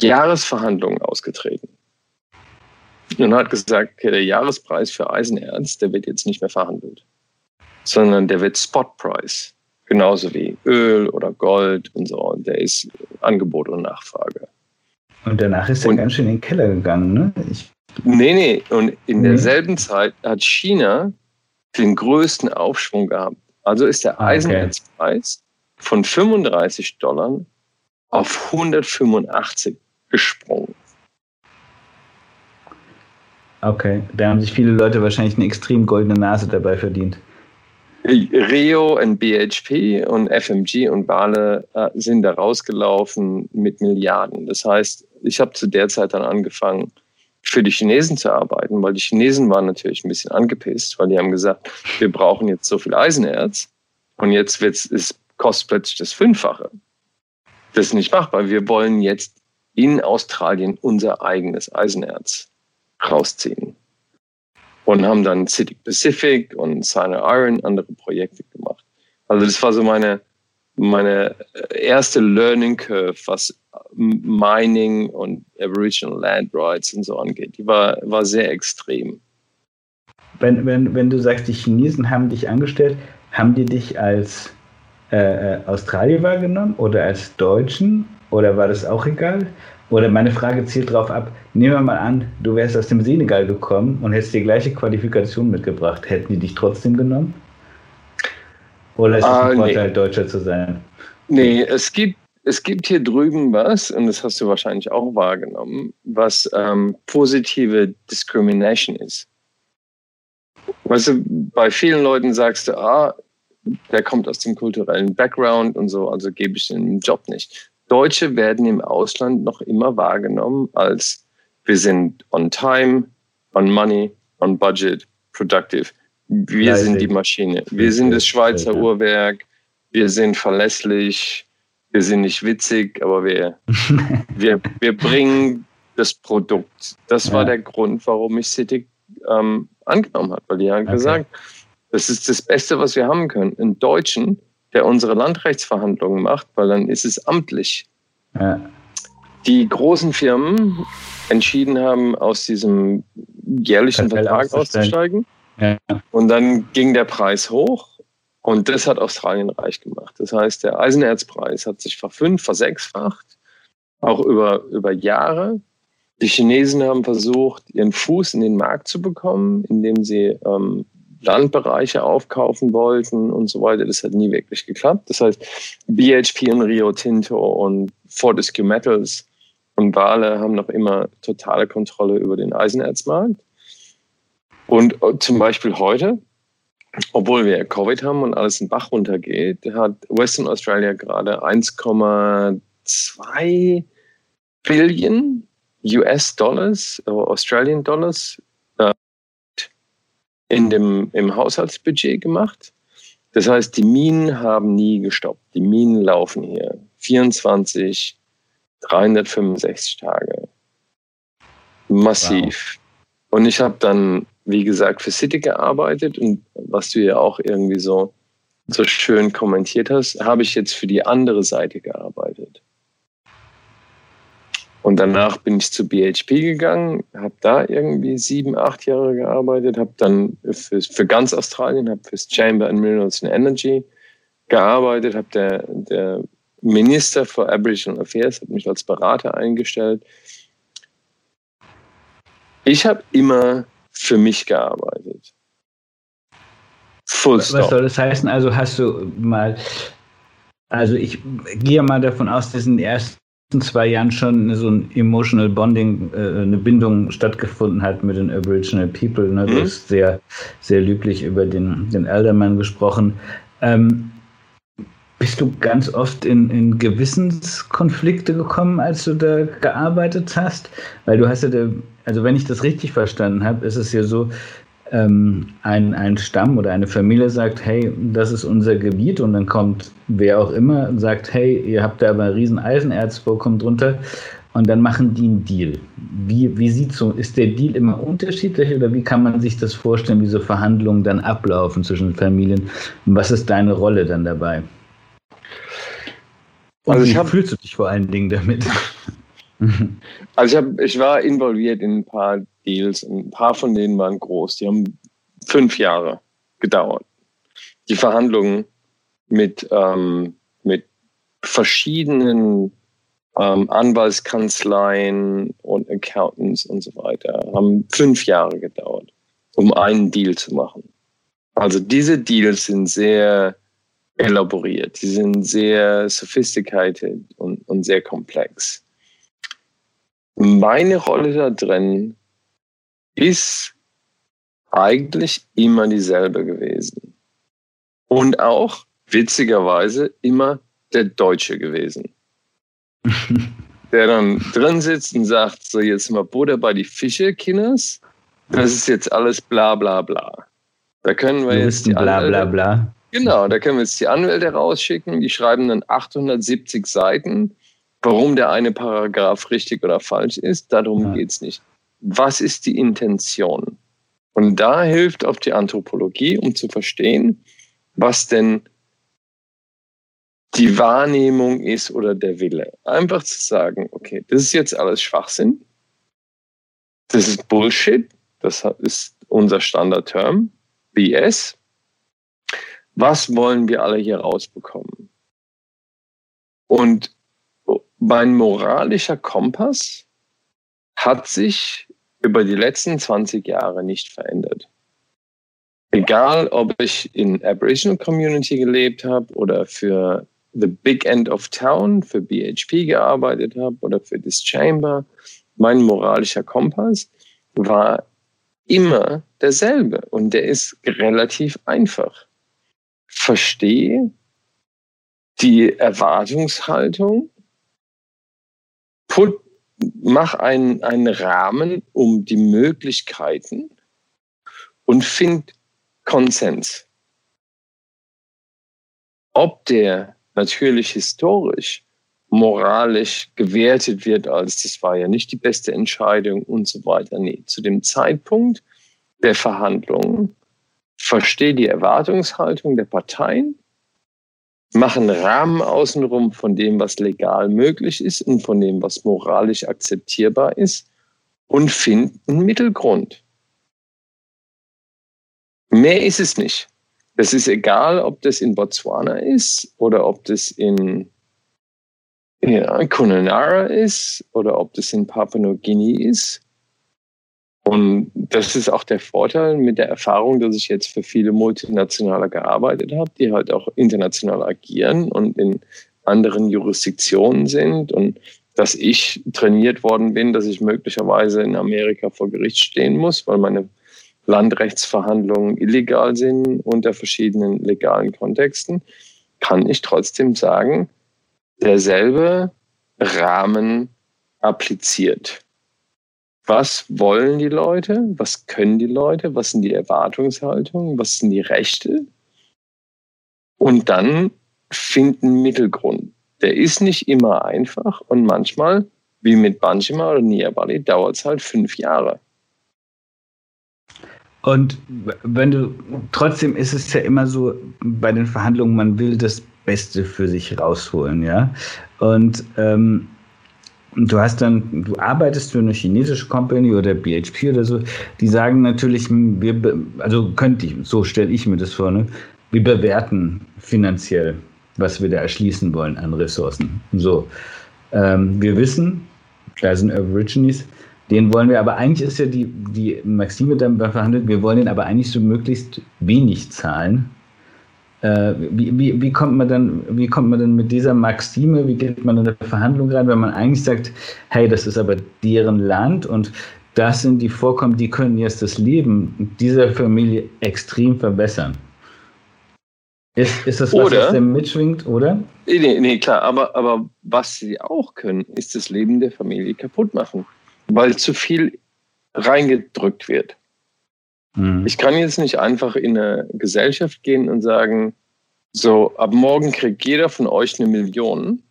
Jahresverhandlungen ausgetreten und hat gesagt, okay, der Jahrespreis für Eisenerz, der wird jetzt nicht mehr verhandelt, sondern der wird Spotpreis. Genauso wie Öl oder Gold und so. Und der ist Angebot und Nachfrage. Und danach ist er ganz schön in den Keller gegangen, ne? Ich nee, nee. Und in nee. derselben Zeit hat China den größten Aufschwung gehabt. Also ist der ah, Eisenerzpreis okay. von 35 Dollar auf 185 gesprungen. Okay, da haben sich viele Leute wahrscheinlich eine extrem goldene Nase dabei verdient. Rio und BHP und FMG und Bale äh, sind da rausgelaufen mit Milliarden. Das heißt, ich habe zu der Zeit dann angefangen, für die Chinesen zu arbeiten, weil die Chinesen waren natürlich ein bisschen angepisst, weil die haben gesagt, wir brauchen jetzt so viel Eisenerz und jetzt wird's, es kostet plötzlich das Fünffache. Das ist nicht machbar. Wir wollen jetzt in Australien unser eigenes Eisenerz rausziehen. Und haben dann City Pacific und Sino Iron andere Projekte gemacht. Also das war so meine, meine erste Learning Curve, was Mining und Aboriginal Land Rights und so angeht. Die war, war sehr extrem. Wenn, wenn, wenn du sagst, die Chinesen haben dich angestellt, haben die dich als äh, äh Australier wahrgenommen oder als Deutschen? Oder war das auch egal? Oder meine Frage zielt darauf ab, nehmen wir mal an, du wärst aus dem Senegal gekommen und hättest die gleiche Qualifikation mitgebracht. Hätten die dich trotzdem genommen? Oder ist es ein ah, Vorteil, nee. Deutscher zu sein? Nee, es gibt, es gibt hier drüben was, und das hast du wahrscheinlich auch wahrgenommen, was ähm, positive Discrimination ist. Weißt du, bei vielen Leuten sagst du, ah, der kommt aus dem kulturellen Background und so, also gebe ich den Job nicht. Deutsche werden im Ausland noch immer wahrgenommen als wir sind on time, on money, on budget, productive. Wir Leisig. sind die Maschine. Wir sind das Schweizer. Uhrwerk. Wir sind verlässlich. Wir sind nicht witzig, aber wir, (laughs) wir, wir bringen das Produkt. Das war der Grund, warum ich City ähm, angenommen habe, weil die haben okay. gesagt, das ist das Beste, was wir haben können. Einen Deutschen, der unsere Landrechtsverhandlungen macht, weil dann ist es amtlich. Ja. Die großen Firmen entschieden haben, aus diesem jährlichen Vertrag auszusteigen. Ja. Und dann ging der Preis hoch und das hat Australien reich gemacht. Das heißt, der Eisenerzpreis hat sich verfünf, versechsfacht, auch über, über Jahre. Die Chinesen haben versucht, ihren Fuß in den Markt zu bekommen, indem sie ähm, Landbereiche aufkaufen wollten und so weiter. Das hat nie wirklich geklappt. Das heißt, BHP und Rio Tinto und Fortescue Metals und Wale haben noch immer totale Kontrolle über den Eisenerzmarkt. Und äh, zum Beispiel heute, obwohl wir Covid haben und alles in Bach runtergeht, hat Western Australia gerade 1,2 Billion US-Dollars, äh, Australian Dollars in dem, im Haushaltsbudget gemacht. Das heißt, die Minen haben nie gestoppt. Die Minen laufen hier 24, 365 Tage. Massiv. Wow. Und ich habe dann wie gesagt, für City gearbeitet und was du ja auch irgendwie so, so schön kommentiert hast, habe ich jetzt für die andere Seite gearbeitet. Und danach bin ich zu BHP gegangen, habe da irgendwie sieben, acht Jahre gearbeitet, habe dann für, für ganz Australien, habe fürs Chamber and Minerals and Energy gearbeitet, habe der, der Minister for Aboriginal Affairs hat mich als Berater eingestellt. Ich habe immer für mich gearbeitet. Full stop. Was soll das heißen? Also hast du mal, also ich gehe mal davon aus, dass in den ersten zwei Jahren schon so ein emotional bonding, äh, eine Bindung stattgefunden hat mit den Aboriginal People. Ne? Du mhm. hast sehr, sehr löblich über den, den Elderman gesprochen. Ähm, bist du ganz oft in, in Gewissenskonflikte gekommen, als du da gearbeitet hast? Weil du hast ja, da, also wenn ich das richtig verstanden habe, ist es ja so, ähm, ein, ein Stamm oder eine Familie sagt, hey, das ist unser Gebiet und dann kommt wer auch immer und sagt, hey, ihr habt da aber ein riesen Eisenerzvorkommen drunter und dann machen die einen Deal. Wie, wie sieht so, ist der Deal immer unterschiedlich oder wie kann man sich das vorstellen, wie so Verhandlungen dann ablaufen zwischen Familien und was ist deine Rolle dann dabei? Und also wie hab, fühlst du dich vor allen Dingen damit? (laughs) also ich, hab, ich war involviert in ein paar Deals ein paar von denen waren groß. Die haben fünf Jahre gedauert. Die Verhandlungen mit, ähm, mit verschiedenen ähm, Anwaltskanzleien und Accountants und so weiter haben fünf Jahre gedauert, um einen Deal zu machen. Also diese Deals sind sehr elaboriert. Die sind sehr sophisticated und, und sehr komplex. Meine Rolle da drin ist eigentlich immer dieselbe gewesen. Und auch, witzigerweise, immer der Deutsche gewesen. (laughs) der dann drin sitzt und sagt, so jetzt mal Butter bei die Fische, Kinders. Das ist jetzt alles bla bla bla. Da können wir jetzt die bla bla bla. Genau, da können wir jetzt die Anwälte rausschicken, die schreiben dann 870 Seiten, warum der eine Paragraph richtig oder falsch ist. Darum ja. geht es nicht. Was ist die Intention? Und da hilft auch die Anthropologie, um zu verstehen, was denn die Wahrnehmung ist oder der Wille. Einfach zu sagen, okay, das ist jetzt alles Schwachsinn, das ist Bullshit, das ist unser Standardterm, BS, was wollen wir alle hier rausbekommen? Und mein moralischer Kompass hat sich über die letzten 20 Jahre nicht verändert. Egal, ob ich in Aboriginal Community gelebt habe oder für The Big End of Town, für BHP gearbeitet habe oder für this Chamber, mein moralischer Kompass war immer derselbe und der ist relativ einfach verstehe die Erwartungshaltung, put, mach einen, einen Rahmen um die Möglichkeiten und find Konsens. Ob der natürlich historisch, moralisch gewertet wird als das war ja nicht die beste Entscheidung und so weiter. Nee, zu dem Zeitpunkt der Verhandlungen verstehe die Erwartungshaltung der Parteien, machen Rahmen außenrum von dem, was legal möglich ist und von dem, was moralisch akzeptierbar ist und finden einen Mittelgrund. Mehr ist es nicht. Es ist egal, ob das in Botswana ist oder ob das in ja, Kununara ist oder ob das in Papua New Guinea ist und das ist auch der Vorteil mit der Erfahrung, dass ich jetzt für viele Multinationale gearbeitet habe, die halt auch international agieren und in anderen Jurisdiktionen sind und dass ich trainiert worden bin, dass ich möglicherweise in Amerika vor Gericht stehen muss, weil meine Landrechtsverhandlungen illegal sind unter verschiedenen legalen Kontexten, kann ich trotzdem sagen, derselbe Rahmen appliziert. Was wollen die Leute? Was können die Leute? Was sind die Erwartungshaltungen? Was sind die Rechte? Und dann finden Mittelgrund. Der ist nicht immer einfach und manchmal, wie mit Banjima oder Niabali, dauert es halt fünf Jahre. Und wenn du, trotzdem ist es ja immer so bei den Verhandlungen, man will das Beste für sich rausholen, ja. Und ähm, du hast dann, du arbeitest für eine chinesische Company oder BHP oder so, die sagen natürlich, wir, also könnte ich, so stelle ich mir das vor, ne? wir bewerten finanziell, was wir da erschließen wollen an Ressourcen. So, ähm, wir wissen, da sind Aborigines, den wollen wir, aber eigentlich ist ja die, die Maxime dann verhandelt, wir wollen den aber eigentlich so möglichst wenig zahlen. Äh, wie, wie, wie, kommt man dann, wie kommt man denn mit dieser Maxime, wie geht man in eine Verhandlung rein, wenn man eigentlich sagt, hey, das ist aber deren Land und das sind die Vorkommen, die können jetzt das Leben dieser Familie extrem verbessern. Ist, ist das was, oder, was der mitschwingt, oder? Nee, nee, klar, aber, aber was sie auch können, ist das Leben der Familie kaputt machen weil zu viel reingedrückt wird. Mhm. Ich kann jetzt nicht einfach in eine Gesellschaft gehen und sagen, so, ab morgen kriegt jeder von euch eine Million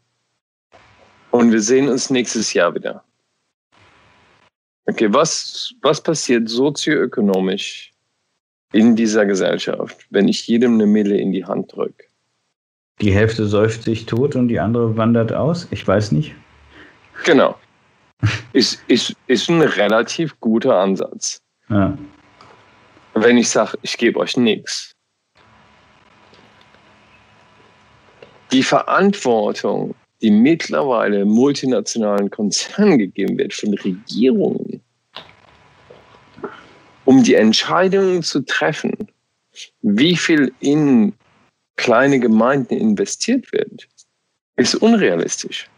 und wir sehen uns nächstes Jahr wieder. Okay, was, was passiert sozioökonomisch in dieser Gesellschaft, wenn ich jedem eine Mille in die Hand drücke? Die Hälfte säuft sich tot und die andere wandert aus? Ich weiß nicht. Genau ist, ist, ist ein relativ guter Ansatz. Ja. Wenn ich sage, ich gebe euch nichts. Die Verantwortung, die mittlerweile multinationalen Konzernen gegeben wird von Regierungen, um die Entscheidungen zu treffen, wie viel in kleine Gemeinden investiert wird, ist unrealistisch.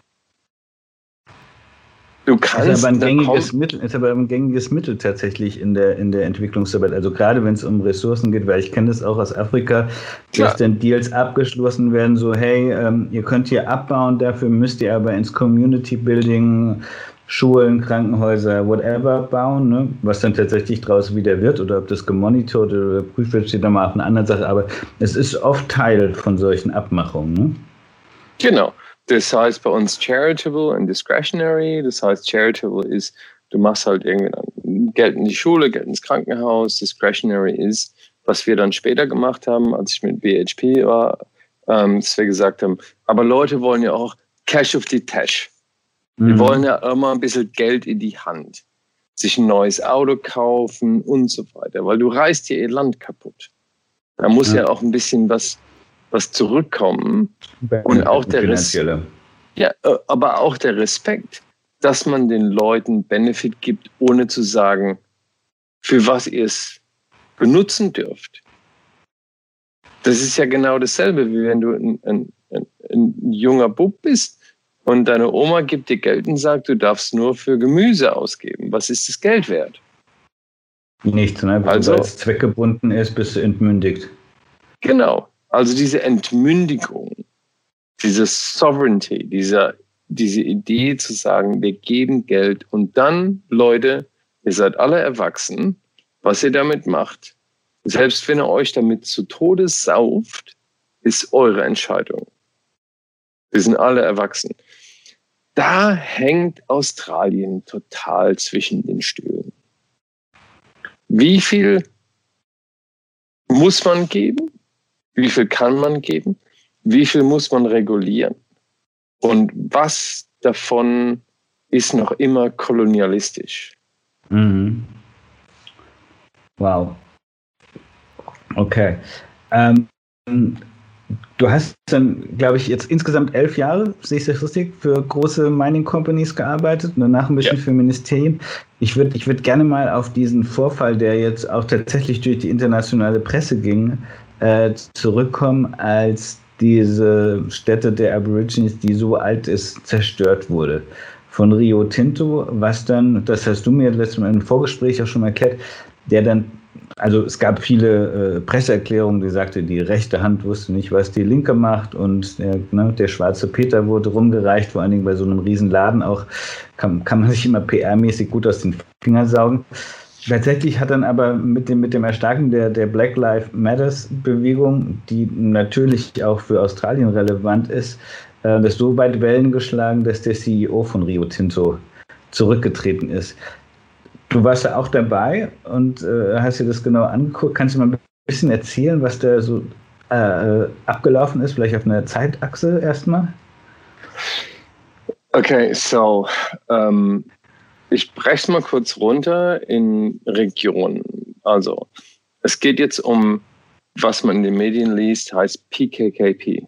Du kannst. Ist aber ein gängiges Mittel, ist aber ein gängiges Mittel tatsächlich in der, in der Entwicklungsarbeit. Also gerade wenn es um Ressourcen geht, weil ich kenne das auch aus Afrika, dass dann Deals abgeschlossen werden, so hey, ähm, ihr könnt hier abbauen, dafür müsst ihr aber ins Community Building Schulen, Krankenhäuser, whatever bauen, ne? was dann tatsächlich draus wieder wird oder ob das gemonitort oder geprüft wird, steht da mal auf einer anderen Sache. Aber es ist oft Teil von solchen Abmachungen. Ne? Genau. Das heißt bei uns charitable und discretionary. Das heißt, charitable ist, du machst halt irgendwie Geld in die Schule, Geld ins Krankenhaus. Discretionary ist, was wir dann später gemacht haben, als ich mit BHP war, ähm, dass wir gesagt haben, aber Leute wollen ja auch Cash of the Tash. Mhm. Die wollen ja immer ein bisschen Geld in die Hand. Sich ein neues Auto kaufen und so weiter, weil du reißt dir ihr Land kaputt. Da muss ja, ja auch ein bisschen was was zurückkommen. Und auch der Respekt. Ja, äh, aber auch der Respekt, dass man den Leuten Benefit gibt, ohne zu sagen, für was ihr es benutzen dürft. Das ist ja genau dasselbe, wie wenn du ein, ein, ein, ein junger Bub bist und deine Oma gibt dir Geld und sagt, du darfst nur für Gemüse ausgeben. Was ist das Geld wert? Nichts, ne? Weil also, es zweckgebunden ist, bist du entmündigt. Genau. Also diese Entmündigung, diese Sovereignty, diese, diese Idee zu sagen, wir geben Geld und dann, Leute, ihr seid alle erwachsen, was ihr damit macht, selbst wenn ihr euch damit zu Tode sauft, ist eure Entscheidung. Wir sind alle erwachsen. Da hängt Australien total zwischen den Stühlen. Wie viel muss man geben? Wie viel kann man geben? Wie viel muss man regulieren? Und was davon ist noch immer kolonialistisch? Mhm. Wow. Okay. Ähm, du hast dann, glaube ich, jetzt insgesamt elf Jahre, sehe ich das richtig, für große Mining Companies gearbeitet und danach ein bisschen ja. für Ministerien. Ich würde ich würd gerne mal auf diesen Vorfall, der jetzt auch tatsächlich durch die internationale Presse ging, äh, zurückkommen, als diese Stätte der Aborigines, die so alt ist, zerstört wurde von Rio Tinto, was dann, das hast du mir letztes Mal im Vorgespräch auch schon erklärt, der dann, also es gab viele äh, Presseerklärungen, die sagte, die rechte Hand wusste nicht, was die linke macht und der, ne, der schwarze Peter wurde rumgereicht, vor allen Dingen bei so einem riesen Laden auch, kann, kann man sich immer PR-mäßig gut aus den Fingern saugen. Tatsächlich hat dann aber mit dem, mit dem Erstarken der, der Black Lives Matters Bewegung, die natürlich auch für Australien relevant ist, äh, das so weit Wellen geschlagen, dass der CEO von Rio Tinto zurückgetreten ist. Du warst ja auch dabei und äh, hast dir das genau angeguckt. Kannst du mal ein bisschen erzählen, was da so äh, abgelaufen ist, vielleicht auf einer Zeitachse erstmal? Okay, so um, ich breche es mal kurz runter in Regionen. Also, es geht jetzt um, was man in den Medien liest, heißt PKKP.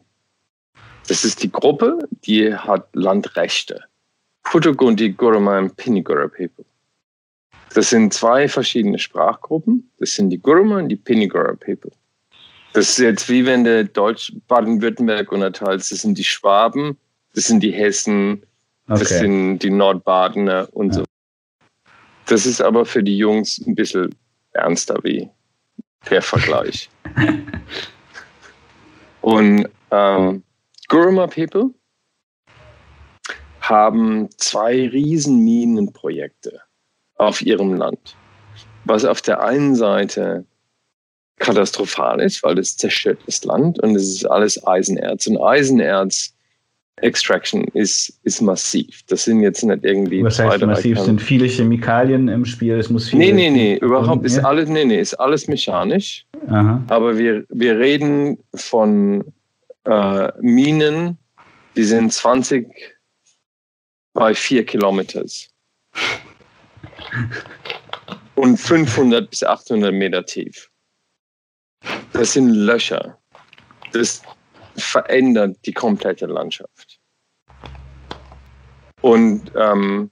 Das ist die Gruppe, die hat Landrechte. Putugundi, Guruma und Pinigura People. Das sind zwei verschiedene Sprachgruppen. Das sind die Guruma und die Pinigura People. Das ist jetzt wie wenn der Deutsch Baden-Württemberg unterteilt. Das sind die Schwaben, das sind die Hessen, das okay. sind die Nordbadener und ja. so. Das ist aber für die Jungs ein bisschen ernster wie der Vergleich. (laughs) und ähm, Guruma People haben zwei Riesenminenprojekte auf ihrem Land. Was auf der einen Seite katastrophal ist, weil es zerstört das Land und es ist alles Eisenerz. Und Eisenerz Extraction ist, ist massiv. Das sind jetzt nicht irgendwie. Was heißt massiv? Es sind viele Chemikalien im Spiel. Es muss viel. Nee, nee, nee. Überhaupt ist alles, nee, nee, ist alles mechanisch. Aha. Aber wir, wir reden von äh, Minen, die sind 20 bei 4 Kilometers. Und 500 bis 800 Meter tief. Das sind Löcher. Das verändert die komplette Landschaft. Und ähm,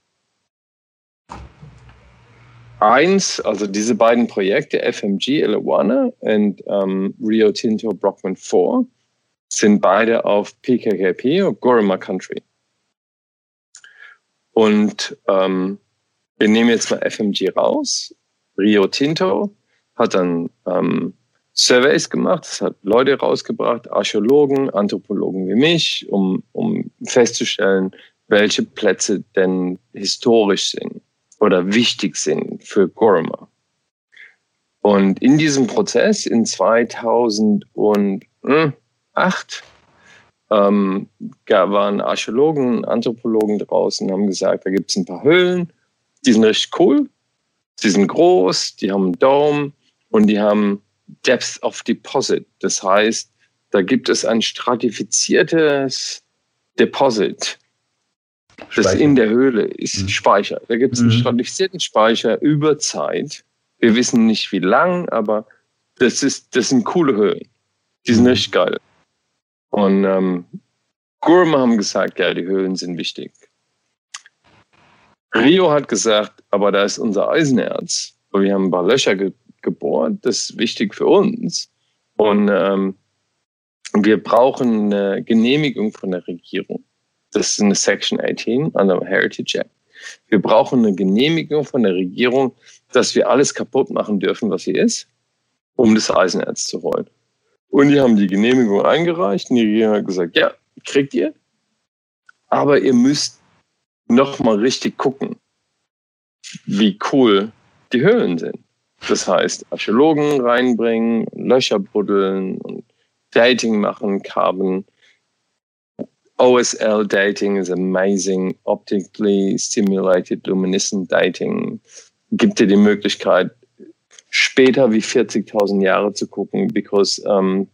eins, also diese beiden Projekte, FMG Eliwana und ähm, Rio Tinto Brockman 4, sind beide auf PKKP und Gorima Country. Und ähm, wir nehmen jetzt mal FMG raus. Rio Tinto hat dann ähm, Surveys gemacht, es hat Leute rausgebracht, Archäologen, Anthropologen wie mich, um, um festzustellen, welche Plätze denn historisch sind oder wichtig sind für Gorma. Und in diesem Prozess in 2008 ähm, waren Archäologen, Anthropologen draußen, haben gesagt, da gibt es ein paar Höhlen, die sind richtig cool, die sind groß, die haben einen Dome und die haben Depth of Deposit. Das heißt, da gibt es ein stratifiziertes Deposit. Speicher. Das in der Höhle ist mhm. Speicher. Da gibt es einen mhm. stratifizierten Speicher über Zeit. Wir wissen nicht wie lang, aber das, ist, das sind coole Höhlen. Die sind mhm. richtig geil. Und ähm, Gurma haben gesagt, ja, die Höhlen sind wichtig. Rio hat gesagt, aber da ist unser Eisenerz. Wir haben ein paar Löcher ge gebohrt, das ist wichtig für uns. Und ähm, wir brauchen eine Genehmigung von der Regierung. Das ist eine Section 18 an der Heritage Act. Wir brauchen eine Genehmigung von der Regierung, dass wir alles kaputt machen dürfen, was hier ist, um das Eisenerz zu holen. Und die haben die Genehmigung eingereicht und die Regierung hat gesagt, ja, kriegt ihr. Aber ihr müsst noch mal richtig gucken, wie cool die Höhlen sind. Das heißt, Archäologen reinbringen, Löcher buddeln und Dating machen, Carbon. OSL dating is amazing. Optically stimulated luminescent dating gibt dir die Möglichkeit, später wie 40.000 Jahre zu gucken, because um,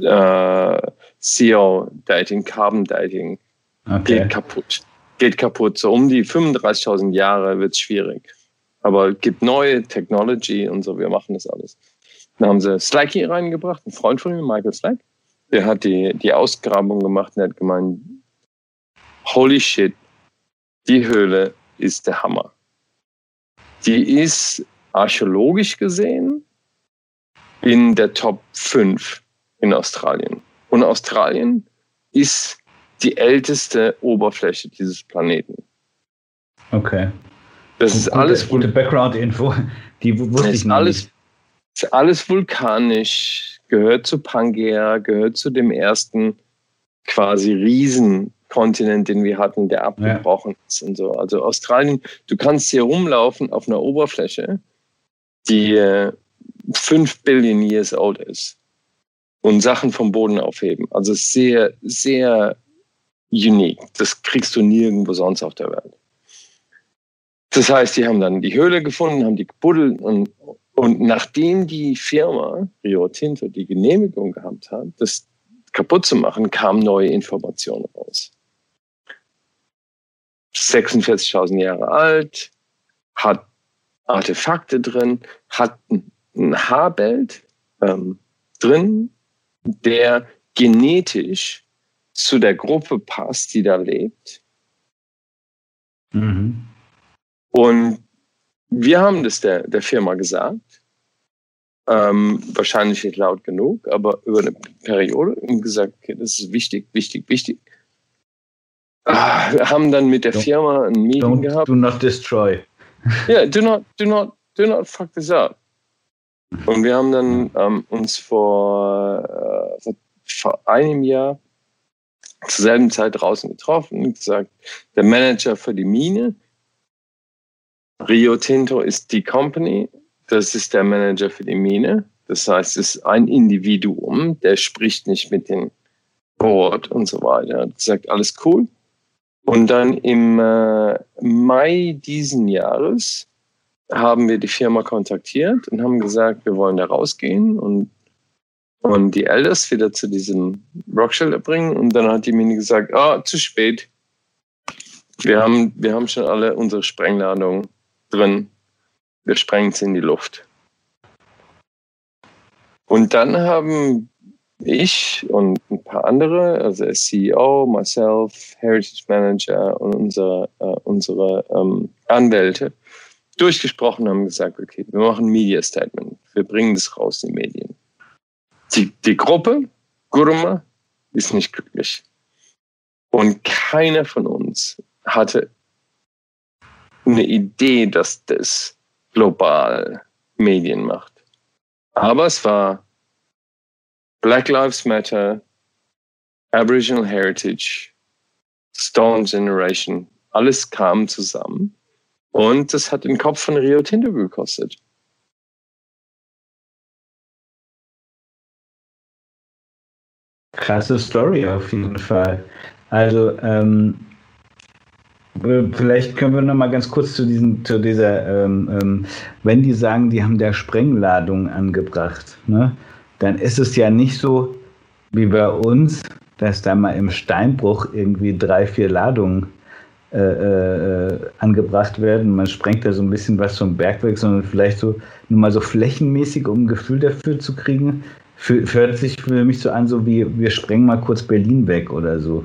uh, CO Dating, Carbon Dating okay. geht kaputt. Geht kaputt. So um die 35.000 Jahre wird es schwierig. Aber es gibt neue Technology und so, wir machen das alles. Dann haben sie Slacky reingebracht, ein Freund von mir, Michael Slack. Der hat die, die Ausgrabung gemacht und hat gemeint, holy shit, die Höhle ist der Hammer. Die ist archäologisch gesehen in der Top 5 in Australien. Und Australien ist die älteste Oberfläche dieses Planeten. Okay. Das ist alles gute Background-Info. (laughs) Die wusste ich nicht. Alles, ist alles vulkanisch, gehört zu Pangea, gehört zu dem ersten quasi Riesenkontinent, den wir hatten, der abgebrochen ja. ist und so. Also Australien, du kannst hier rumlaufen auf einer Oberfläche, die äh, 5 Billion Years old ist und Sachen vom Boden aufheben. Also sehr, sehr unique. Das kriegst du nirgendwo sonst auf der Welt. Das heißt, die haben dann die Höhle gefunden, haben die gebuddelt und, und nachdem die Firma Rio Tinto die Genehmigung gehabt hat, das kaputt zu machen, kamen neue Informationen raus. 46.000 Jahre alt, hat Artefakte drin, hat ein Haarbild ähm, drin, der genetisch zu der Gruppe passt, die da lebt. Mhm. Und wir haben das der, der Firma gesagt, ähm, wahrscheinlich nicht laut genug, aber über eine Periode und gesagt, okay, das ist wichtig, wichtig, wichtig. Ah, wir haben dann mit der Firma ein Meeting Don't, gehabt. Do not destroy. Ja, yeah, do not, do not, do not fuck this up. Und wir haben dann ähm, uns vor, äh, vor, vor einem Jahr zur selben Zeit draußen getroffen und gesagt, der Manager für die Mine, Rio Tinto ist die Company, das ist der Manager für die Mine. Das heißt, es ist ein Individuum, der spricht nicht mit dem Board und so weiter. Er hat gesagt, alles cool. Und dann im äh, Mai diesen Jahres haben wir die Firma kontaktiert und haben gesagt, wir wollen da rausgehen und, und die Elders wieder zu diesem Rockshelter bringen. Und dann hat die Mine gesagt, ah, zu spät. Wir haben, wir haben schon alle unsere Sprengladung drin. Wir sprengen es in die Luft. Und dann haben ich und ein paar andere, also der CEO, myself, Heritage Manager und unsere, äh, unsere ähm, Anwälte, durchgesprochen haben gesagt, okay, wir machen ein Media Statement. Wir bringen das raus in die Medien. Die, die Gruppe, Gurma, ist nicht glücklich. Und keiner von uns hatte eine Idee, dass das global Medien macht. Aber es war Black Lives Matter, Aboriginal Heritage, Stone Generation, alles kam zusammen und das hat den Kopf von Rio Tinto gekostet. Krasse Story auf jeden Fall. Also, ähm, vielleicht können wir noch mal ganz kurz zu, diesen, zu dieser, ähm, ähm, wenn die sagen, die haben da Sprengladungen angebracht, ne, dann ist es ja nicht so wie bei uns, dass da mal im Steinbruch irgendwie drei, vier Ladungen äh, äh, angebracht werden. Man sprengt da so ein bisschen was vom Berg weg, sondern vielleicht so nur mal so flächenmäßig, um ein Gefühl dafür zu kriegen. Für, hört sich für mich so an, so wie wir sprengen mal kurz Berlin weg oder so.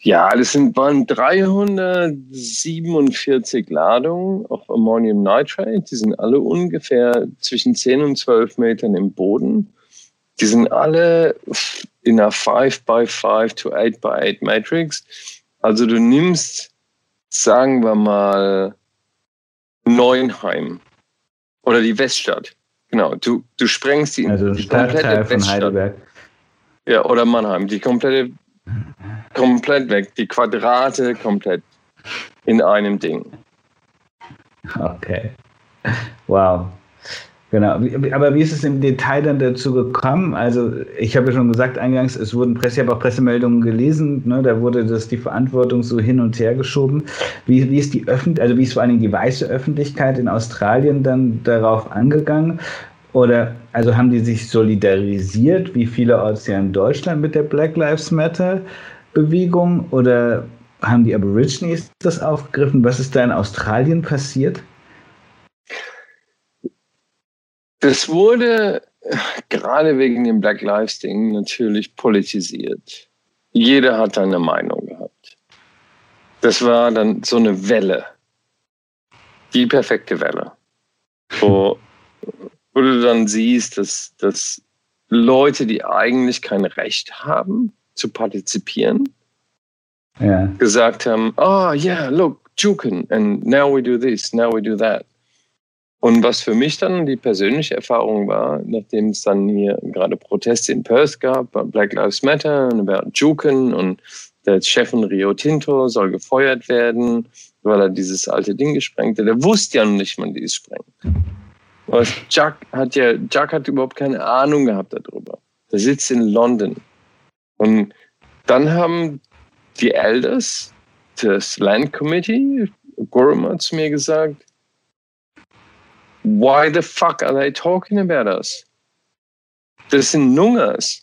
Ja, das sind, waren 347 Ladungen auf Ammonium Nitrate. Die sind alle ungefähr zwischen 10 und 12 Metern im Boden. Die sind alle in einer 5 by 5 to 8 by 8 Matrix. Also du nimmst, sagen wir mal, Neuenheim oder die Weststadt. Genau, du, du sprengst die, also die komplette von Weststadt. Heidelberg. Ja, oder Mannheim, die komplette, komplett weg, die Quadrate komplett in einem Ding. Okay. Wow. Genau, aber wie ist es im Detail dann dazu gekommen? Also ich habe ja schon gesagt eingangs, es wurden Presse, ich habe auch Pressemeldungen gelesen, ne, da wurde das die Verantwortung so hin und her geschoben. Wie, wie ist die Öffentlich also wie ist vor allen Dingen die weiße Öffentlichkeit in Australien dann darauf angegangen? Oder also haben die sich solidarisiert, wie vielerorts ja in Deutschland mit der Black Lives Matter Bewegung? Oder haben die Aborigines das aufgegriffen? Was ist da in Australien passiert? Das wurde gerade wegen dem Black Lives Ding natürlich politisiert. Jeder hat eine Meinung gehabt. Das war dann so eine Welle. Die perfekte Welle. Wo, wo du dann siehst, dass, dass Leute, die eigentlich kein Recht haben zu partizipieren, ja. gesagt haben, oh yeah, look, Juken, and now we do this, now we do that. Und was für mich dann die persönliche Erfahrung war, nachdem es dann hier gerade Proteste in Perth gab, Black Lives Matter und über Juken und der Chef von Rio Tinto soll gefeuert werden, weil er dieses alte Ding gesprengt hat. Der wusste ja noch nicht, man dies sprengt. Was Jack hat ja, Jack hat überhaupt keine Ahnung gehabt darüber. Der sitzt in London. Und dann haben die Elders, das Land Committee, Gorham hat zu mir gesagt, why the fuck are they talking about us? Das sind Nungas.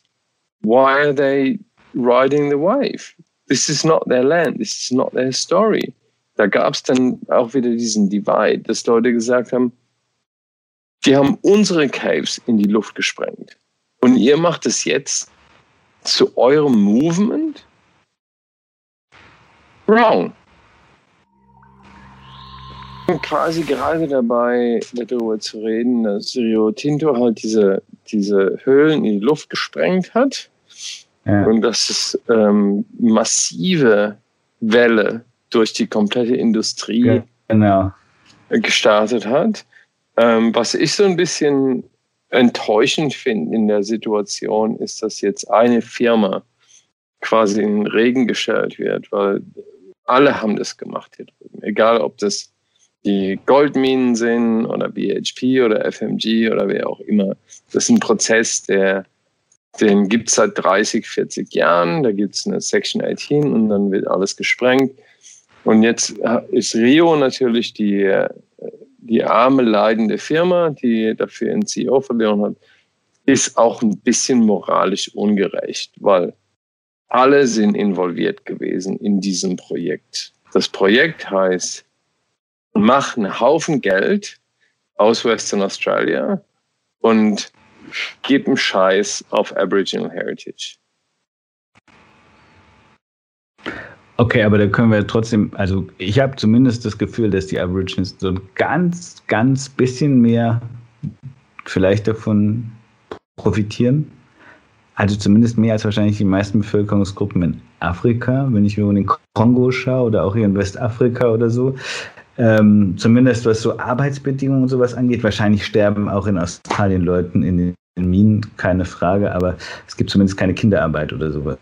Why are they riding the wave? This is not their land. This is not their story. Da gab es dann auch wieder diesen Divide, dass Leute gesagt haben, die haben unsere Caves in die Luft gesprengt. Und ihr macht es jetzt zu eurem Movement? Wrong quasi gerade dabei, darüber zu reden, dass Rio Tinto halt diese, diese Höhlen in die Luft gesprengt hat ja. und dass es ähm, massive Welle durch die komplette Industrie ja, genau. gestartet hat. Ähm, was ich so ein bisschen enttäuschend finde in der Situation, ist, dass jetzt eine Firma quasi in den Regen gestellt wird, weil alle haben das gemacht hier drüben. Egal, ob das die Goldminen sind oder BHP oder FMG oder wer auch immer. Das ist ein Prozess, der, den gibt es seit 30, 40 Jahren. Da gibt es eine Section 18 und dann wird alles gesprengt. Und jetzt ist Rio natürlich die, die arme, leidende Firma, die dafür einen CEO verloren hat, ist auch ein bisschen moralisch ungerecht, weil alle sind involviert gewesen in diesem Projekt. Das Projekt heißt mach einen Haufen Geld aus Western Australia und gib einen Scheiß auf Aboriginal Heritage. Okay, aber da können wir trotzdem, also ich habe zumindest das Gefühl, dass die Aborigines so ein ganz, ganz bisschen mehr vielleicht davon profitieren. Also zumindest mehr als wahrscheinlich die meisten Bevölkerungsgruppen in Afrika, wenn ich mir in den Kongo schaue oder auch hier in Westafrika oder so. Ähm, zumindest was so Arbeitsbedingungen und sowas angeht. Wahrscheinlich sterben auch in Australien Leuten in den Minen, keine Frage, aber es gibt zumindest keine Kinderarbeit oder sowas.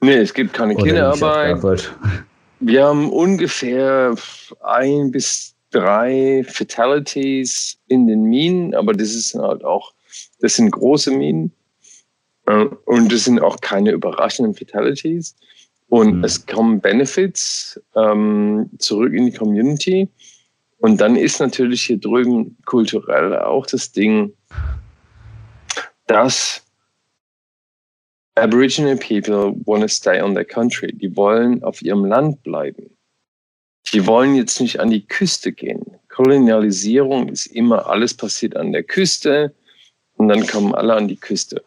Nee, es gibt keine oder Kinderarbeit. (laughs) Wir haben ungefähr ein bis drei Fatalities in den Minen, aber das ist halt auch, das sind große Minen äh, und das sind auch keine überraschenden Fatalities. Und mhm. es kommen Benefits ähm, zurück in die Community. Und dann ist natürlich hier drüben kulturell auch das Ding, dass Aboriginal people want to stay on their country. Die wollen auf ihrem Land bleiben. Die wollen jetzt nicht an die Küste gehen. Kolonialisierung ist immer alles passiert an der Küste und dann kommen alle an die Küste.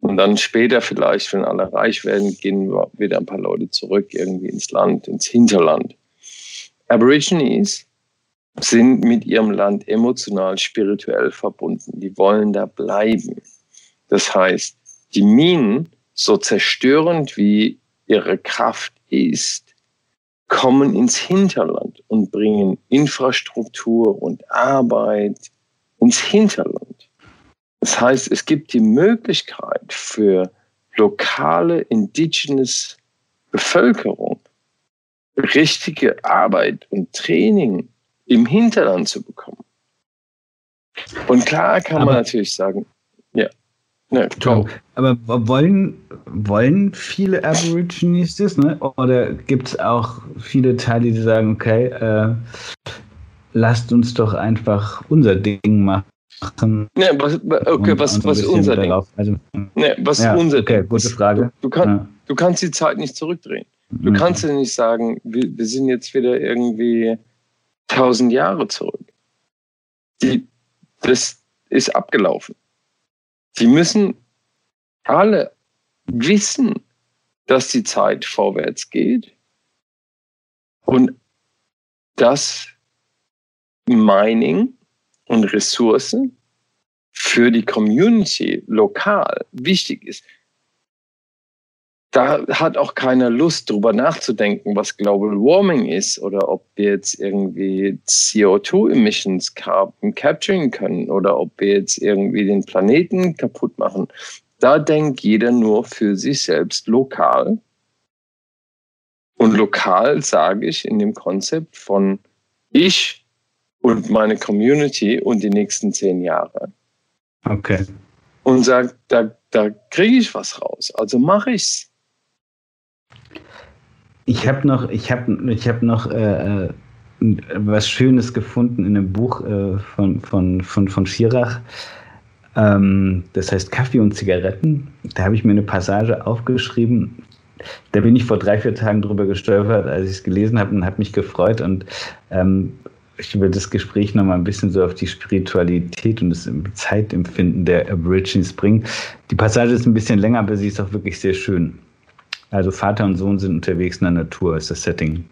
Und dann später vielleicht, wenn alle reich werden, gehen wieder ein paar Leute zurück irgendwie ins Land, ins Hinterland. Aborigines sind mit ihrem Land emotional, spirituell verbunden. Die wollen da bleiben. Das heißt, die Minen, so zerstörend wie ihre Kraft ist, kommen ins Hinterland und bringen Infrastruktur und Arbeit ins Hinterland. Das heißt, es gibt die Möglichkeit für lokale indigenous Bevölkerung richtige Arbeit und Training im Hinterland zu bekommen. Und klar kann aber, man natürlich sagen, ja. Ne, aber wollen, wollen viele Aborigines das? Ne? Oder gibt es auch viele Teile, die sagen, okay, äh, lasst uns doch einfach unser Ding machen. Ne, was, okay, was, was ist unser Ding? Also, ne, was ja, ist unser okay, Ding? Gute Frage. Du, du, kann, ja. du, kannst die Zeit nicht zurückdrehen. Du mhm. kannst ja nicht sagen, wir, wir, sind jetzt wieder irgendwie tausend Jahre zurück. Die, das, ist abgelaufen. Die müssen alle wissen, dass die Zeit vorwärts geht und dass Mining und Ressourcen für die Community lokal wichtig ist. Da hat auch keiner Lust, darüber nachzudenken, was Global Warming ist oder ob wir jetzt irgendwie CO2-Emissions Carbon capturing können oder ob wir jetzt irgendwie den Planeten kaputt machen. Da denkt jeder nur für sich selbst lokal. Und lokal sage ich in dem Konzept von ich und meine Community und die nächsten zehn Jahre. Okay. Und sagt, da, da kriege ich was raus. Also mache ich's. Ich habe noch, ich habe, ich habe noch äh, äh, was Schönes gefunden in einem Buch äh, von, von, von, von Schirach. Ähm, das heißt Kaffee und Zigaretten. Da habe ich mir eine Passage aufgeschrieben. Da bin ich vor drei, vier Tagen drüber gestolpert, als ich es gelesen habe und habe mich gefreut. Und ähm, ich will das Gespräch nochmal ein bisschen so auf die Spiritualität und das Zeitempfinden der Aborigines bringen. Die Passage ist ein bisschen länger, aber sie ist auch wirklich sehr schön. Also Vater und Sohn sind unterwegs in der Natur, ist das Setting.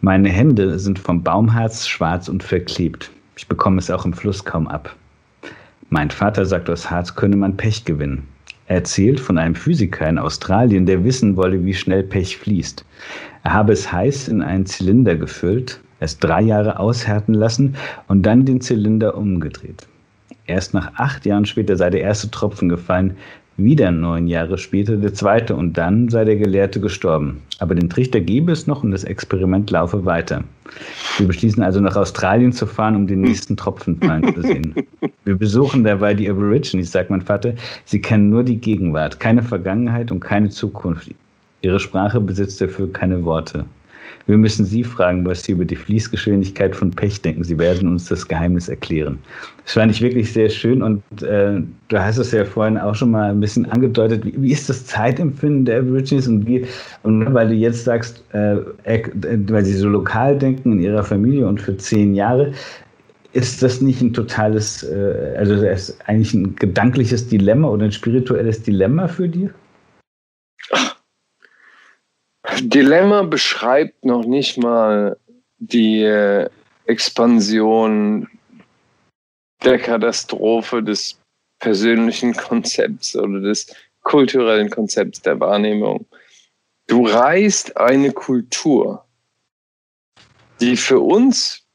Meine Hände sind vom Baumharz schwarz und verklebt. Ich bekomme es auch im Fluss kaum ab. Mein Vater sagt, aus Harz könne man Pech gewinnen. Er erzählt von einem Physiker in Australien, der wissen wolle, wie schnell Pech fließt. Er habe es heiß in einen Zylinder gefüllt, es drei Jahre aushärten lassen und dann den Zylinder umgedreht. Erst nach acht Jahren später sei der erste Tropfen gefallen, wieder neun Jahre später der zweite und dann sei der Gelehrte gestorben. Aber den Trichter gebe es noch und das Experiment laufe weiter. Wir beschließen also nach Australien zu fahren, um den nächsten Tropfen fallen zu sehen. Wir besuchen dabei die Aborigines, sagt mein Vater. Sie kennen nur die Gegenwart, keine Vergangenheit und keine Zukunft. Ihre Sprache besitzt dafür keine Worte. Wir müssen Sie fragen, was Sie über die Fließgeschwindigkeit von Pech denken. Sie werden uns das Geheimnis erklären. Das fand ich wirklich sehr schön und äh, du hast es ja vorhin auch schon mal ein bisschen angedeutet. Wie, wie ist das Zeitempfinden der Aborigines und wie, und weil du jetzt sagst, äh, weil sie so lokal denken in ihrer Familie und für zehn Jahre, ist das nicht ein totales, äh, also eigentlich ein gedankliches Dilemma oder ein spirituelles Dilemma für dich? Dilemma beschreibt noch nicht mal die äh, Expansion der Katastrophe des persönlichen Konzepts oder des kulturellen Konzepts der Wahrnehmung. Du reißt eine Kultur, die für uns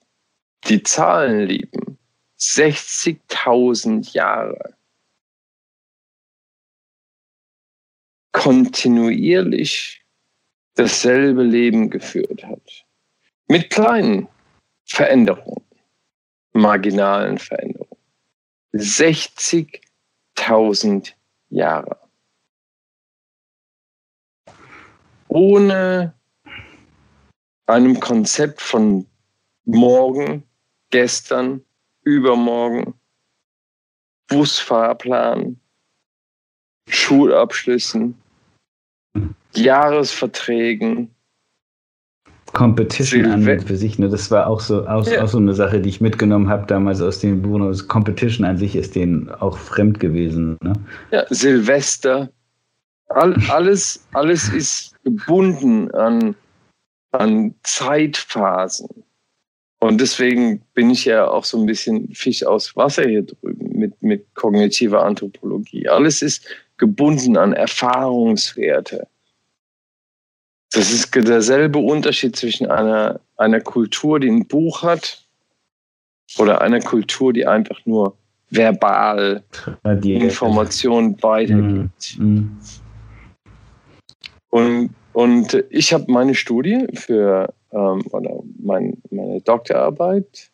die Zahlen lieben, 60.000 Jahre kontinuierlich dasselbe Leben geführt hat. Mit kleinen Veränderungen, marginalen Veränderungen. 60.000 Jahre. Ohne einem Konzept von morgen, gestern, übermorgen, Busfahrplan, Schulabschlüssen, Jahresverträgen. Competition an für sich, ne? Das war auch so, auch, ja. auch so eine Sache, die ich mitgenommen habe damals aus den Buchen. Also Competition an sich ist denen auch fremd gewesen. Ne? Ja, Silvester. All, alles, alles ist gebunden an, an Zeitphasen. Und deswegen bin ich ja auch so ein bisschen Fisch aus Wasser hier drüben mit, mit kognitiver Anthropologie. Alles ist gebunden an Erfahrungswerte. Das ist derselbe Unterschied zwischen einer, einer Kultur, die ein Buch hat, oder einer Kultur, die einfach nur verbal Informationen weitergibt. Mhm. Und, und ich habe meine Studie für ähm, oder mein, meine Doktorarbeit,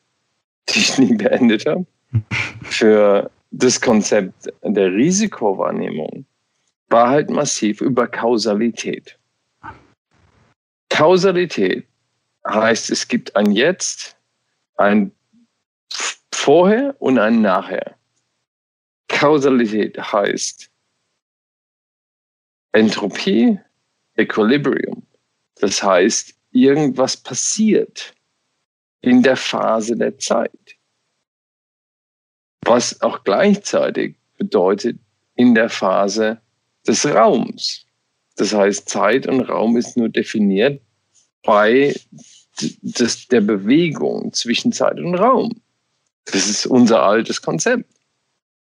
die ich nie beendet habe, (laughs) für das Konzept der Risikowahrnehmung war halt massiv über Kausalität. Kausalität heißt, es gibt ein Jetzt, ein Vorher und ein Nachher. Kausalität heißt Entropie, Equilibrium. Das heißt, irgendwas passiert in der Phase der Zeit. was auch gleichzeitig bedeutet in der Phase des Raums. Das heißt, Zeit und Raum ist nur definiert bei des, der Bewegung zwischen Zeit und Raum. Das ist unser altes Konzept.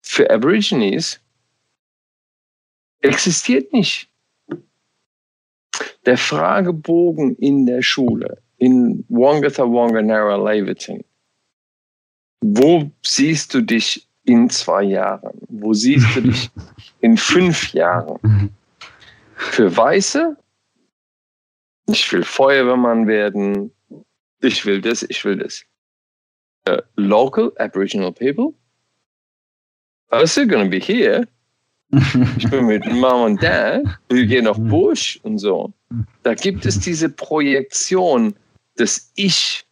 Für Aborigines existiert nicht. Der Fragebogen in der Schule, in Wongatha Wanganara Laverton, wo siehst du dich in zwei Jahren? Wo siehst du (laughs) dich in fünf Jahren? Für Weiße, ich will Feuerwehrmann werden, ich will das, ich will das. Uh, local Aboriginal people, are still going to be here. ich bin mit (laughs) Mom und Dad, wir gehen auf Busch und so. Da gibt es diese Projektion des Ich,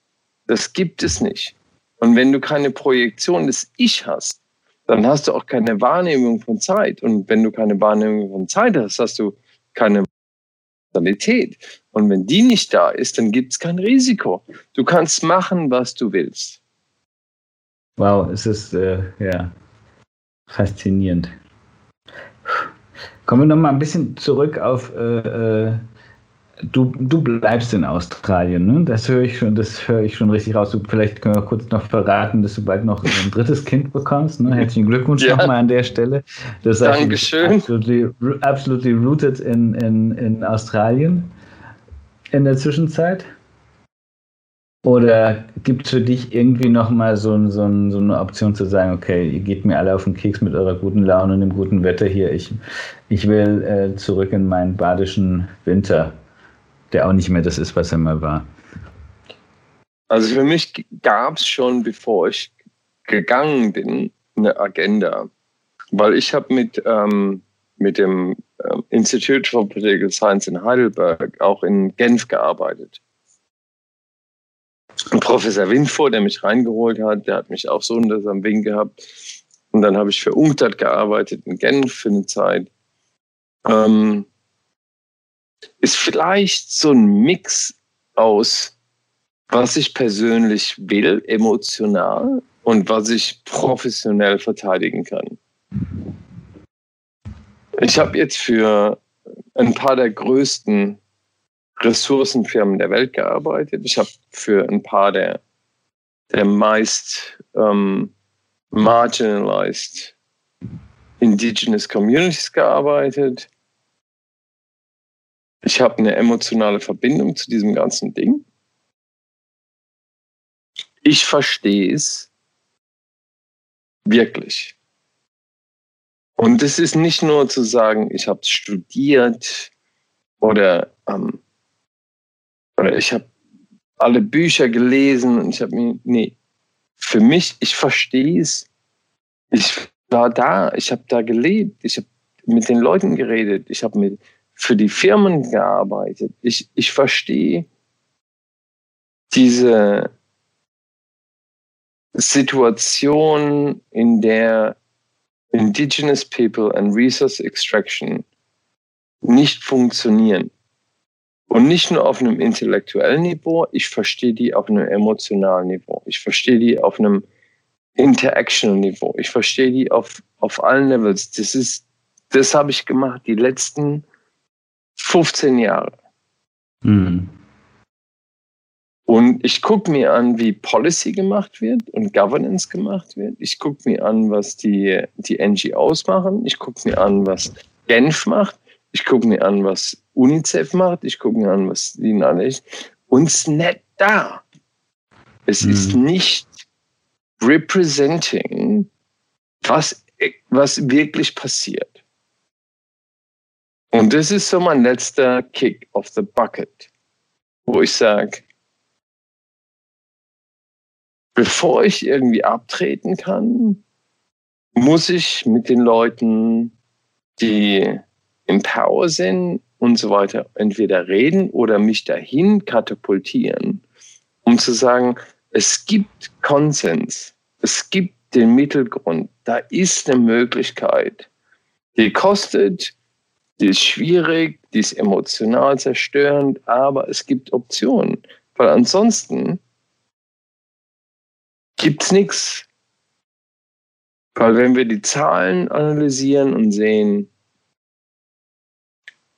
das gibt es nicht. Und wenn du keine Projektion des Ich hast, dann hast du auch keine Wahrnehmung von Zeit. Und wenn du keine Wahrnehmung von Zeit hast, hast du keine Qualität. Und wenn die nicht da ist, dann gibt es kein Risiko. Du kannst machen, was du willst. Wow, es ist äh, ja faszinierend. Kommen wir noch mal ein bisschen zurück auf äh, äh Du, du bleibst in Australien, ne? Das höre ich schon, das höre ich schon richtig raus. Du, vielleicht können wir kurz noch verraten, dass du bald noch ein drittes Kind bekommst. Ne? Herzlichen Glückwunsch ja. nochmal an der Stelle. Das heißt, Dankeschön. Absolutely, absolutely rooted in, in, in Australien in der Zwischenzeit. Oder gibt es für dich irgendwie nochmal so, so, so eine Option zu sagen, okay, ihr geht mir alle auf den Keks mit eurer guten Laune und dem guten Wetter hier. Ich, ich will äh, zurück in meinen badischen Winter der auch nicht mehr das ist, was er mal war. Also für mich gab es schon, bevor ich gegangen bin, eine Agenda. Weil ich habe mit, ähm, mit dem ähm, Institute for Political Science in Heidelberg auch in Genf gearbeitet. Und Professor Windfuhr, der mich reingeholt hat, der hat mich auch so unter seinem Wing gehabt. Und dann habe ich für UNCTAD gearbeitet in Genf für eine Zeit. Ähm, ist vielleicht so ein Mix aus, was ich persönlich will, emotional und was ich professionell verteidigen kann. Ich habe jetzt für ein paar der größten Ressourcenfirmen der Welt gearbeitet. Ich habe für ein paar der, der meist ähm, marginalized indigenous communities gearbeitet. Ich habe eine emotionale Verbindung zu diesem ganzen Ding. Ich verstehe es wirklich. Und es ist nicht nur zu sagen, ich habe studiert oder, ähm, oder ich habe alle Bücher gelesen und ich habe mir, nee, für mich, ich verstehe es. Ich war da, ich habe da gelebt, ich habe mit den Leuten geredet, ich habe mit, für die Firmen gearbeitet. Ich, ich verstehe diese Situation, in der Indigenous People and Resource Extraction nicht funktionieren. Und nicht nur auf einem intellektuellen Niveau, ich verstehe die auf einem emotionalen Niveau. Ich verstehe die auf einem Interaction Niveau. Ich verstehe die auf, auf allen Levels. Das ist, das habe ich gemacht die letzten 15 Jahre. Mhm. Und ich gucke mir an, wie Policy gemacht wird und Governance gemacht wird. Ich gucke mir an, was die, die NGOs machen. Ich gucke mir an, was Genf macht. Ich gucke mir an, was UNICEF macht. Ich gucke mir an, was die es ist nicht da. Es mhm. ist nicht representing, was, was wirklich passiert. Und das ist so mein letzter Kick of the Bucket, wo ich sage, bevor ich irgendwie abtreten kann, muss ich mit den Leuten, die im Power sind und so weiter, entweder reden oder mich dahin katapultieren, um zu sagen, es gibt Konsens, es gibt den Mittelgrund, da ist eine Möglichkeit, die kostet die ist schwierig, die ist emotional zerstörend, aber es gibt Optionen. Weil ansonsten gibt es nichts. Weil wenn wir die Zahlen analysieren und sehen,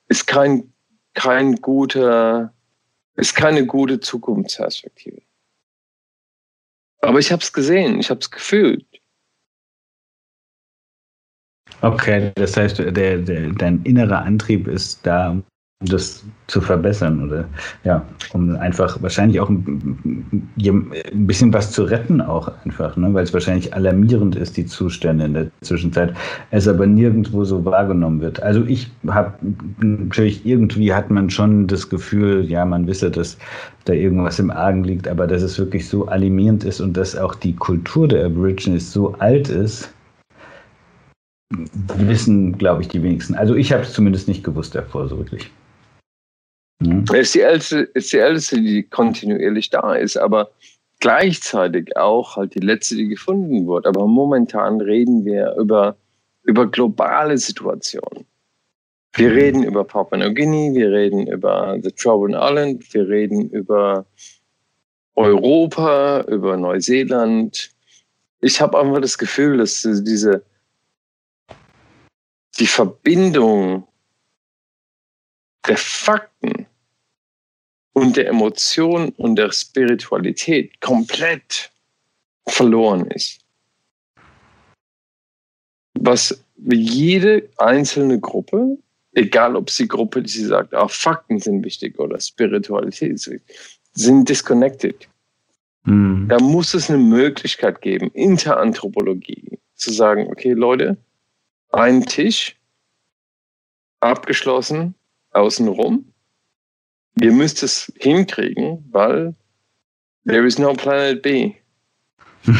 ist kein, kein guter, ist keine gute Zukunftsperspektive. Aber ich habe es gesehen, ich habe es gefühlt. Okay, das heißt, der, der, dein innerer Antrieb ist da, um das zu verbessern oder ja, um einfach wahrscheinlich auch ein, ein bisschen was zu retten auch einfach, ne? weil es wahrscheinlich alarmierend ist, die Zustände in der Zwischenzeit, es aber nirgendwo so wahrgenommen wird. Also ich habe natürlich irgendwie hat man schon das Gefühl, ja, man wisse, dass da irgendwas im Argen liegt, aber dass es wirklich so alarmierend ist und dass auch die Kultur der Aborigines so alt ist, wissen, glaube ich, die wenigsten. Also ich habe es zumindest nicht gewusst davor, so wirklich. Mhm. Ist, die älteste, ist die älteste, die kontinuierlich da ist, aber gleichzeitig auch halt die letzte, die gefunden wurde. Aber momentan reden wir über, über globale Situationen. Wir mhm. reden über Papua Neuguinea, wir reden über the Trouble Island, wir reden über Europa, über Neuseeland. Ich habe einfach das Gefühl, dass diese die Verbindung der Fakten und der Emotion und der Spiritualität komplett verloren ist. Was jede einzelne Gruppe, egal ob sie Gruppe, die sie sagt, auch Fakten sind wichtig oder Spiritualität ist wichtig, sind disconnected. Mhm. Da muss es eine Möglichkeit geben, Interanthropologie, zu sagen, okay, Leute, ein Tisch, abgeschlossen, außenrum. Ihr müsst es hinkriegen, weil there is no planet B. (laughs)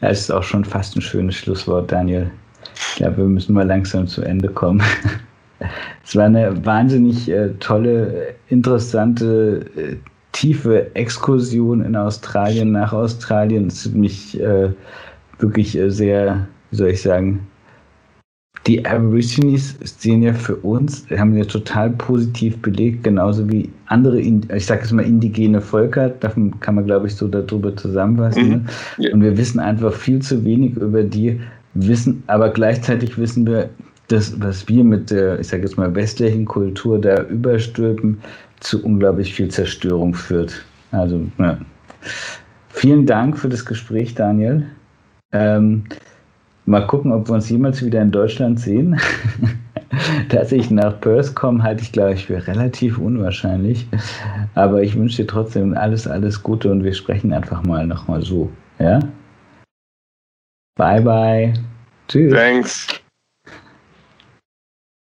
das ist auch schon fast ein schönes Schlusswort, Daniel. Ich glaube, wir müssen mal langsam zu Ende kommen. (laughs) Es war eine wahnsinnig äh, tolle, interessante, äh, tiefe Exkursion in Australien, nach Australien. Es hat mich äh, wirklich äh, sehr, wie soll ich sagen, die Aborigines sehen ja für uns, haben ja total positiv belegt, genauso wie andere, ich sage jetzt mal indigene Völker, davon kann man glaube ich so darüber zusammenfassen. Mhm. Ne? Und wir wissen einfach viel zu wenig über die, wissen, aber gleichzeitig wissen wir, dass was wir mit der, ich sage jetzt mal westlichen Kultur da überstülpen, zu unglaublich viel Zerstörung führt. Also ja. vielen Dank für das Gespräch, Daniel. Ähm, Mal gucken, ob wir uns jemals wieder in Deutschland sehen. (laughs) Dass ich nach Perth komme, halte ich, glaube ich, für relativ unwahrscheinlich. Aber ich wünsche dir trotzdem alles, alles Gute und wir sprechen einfach mal nochmal so. Ja? Bye, bye. Tschüss. Thanks.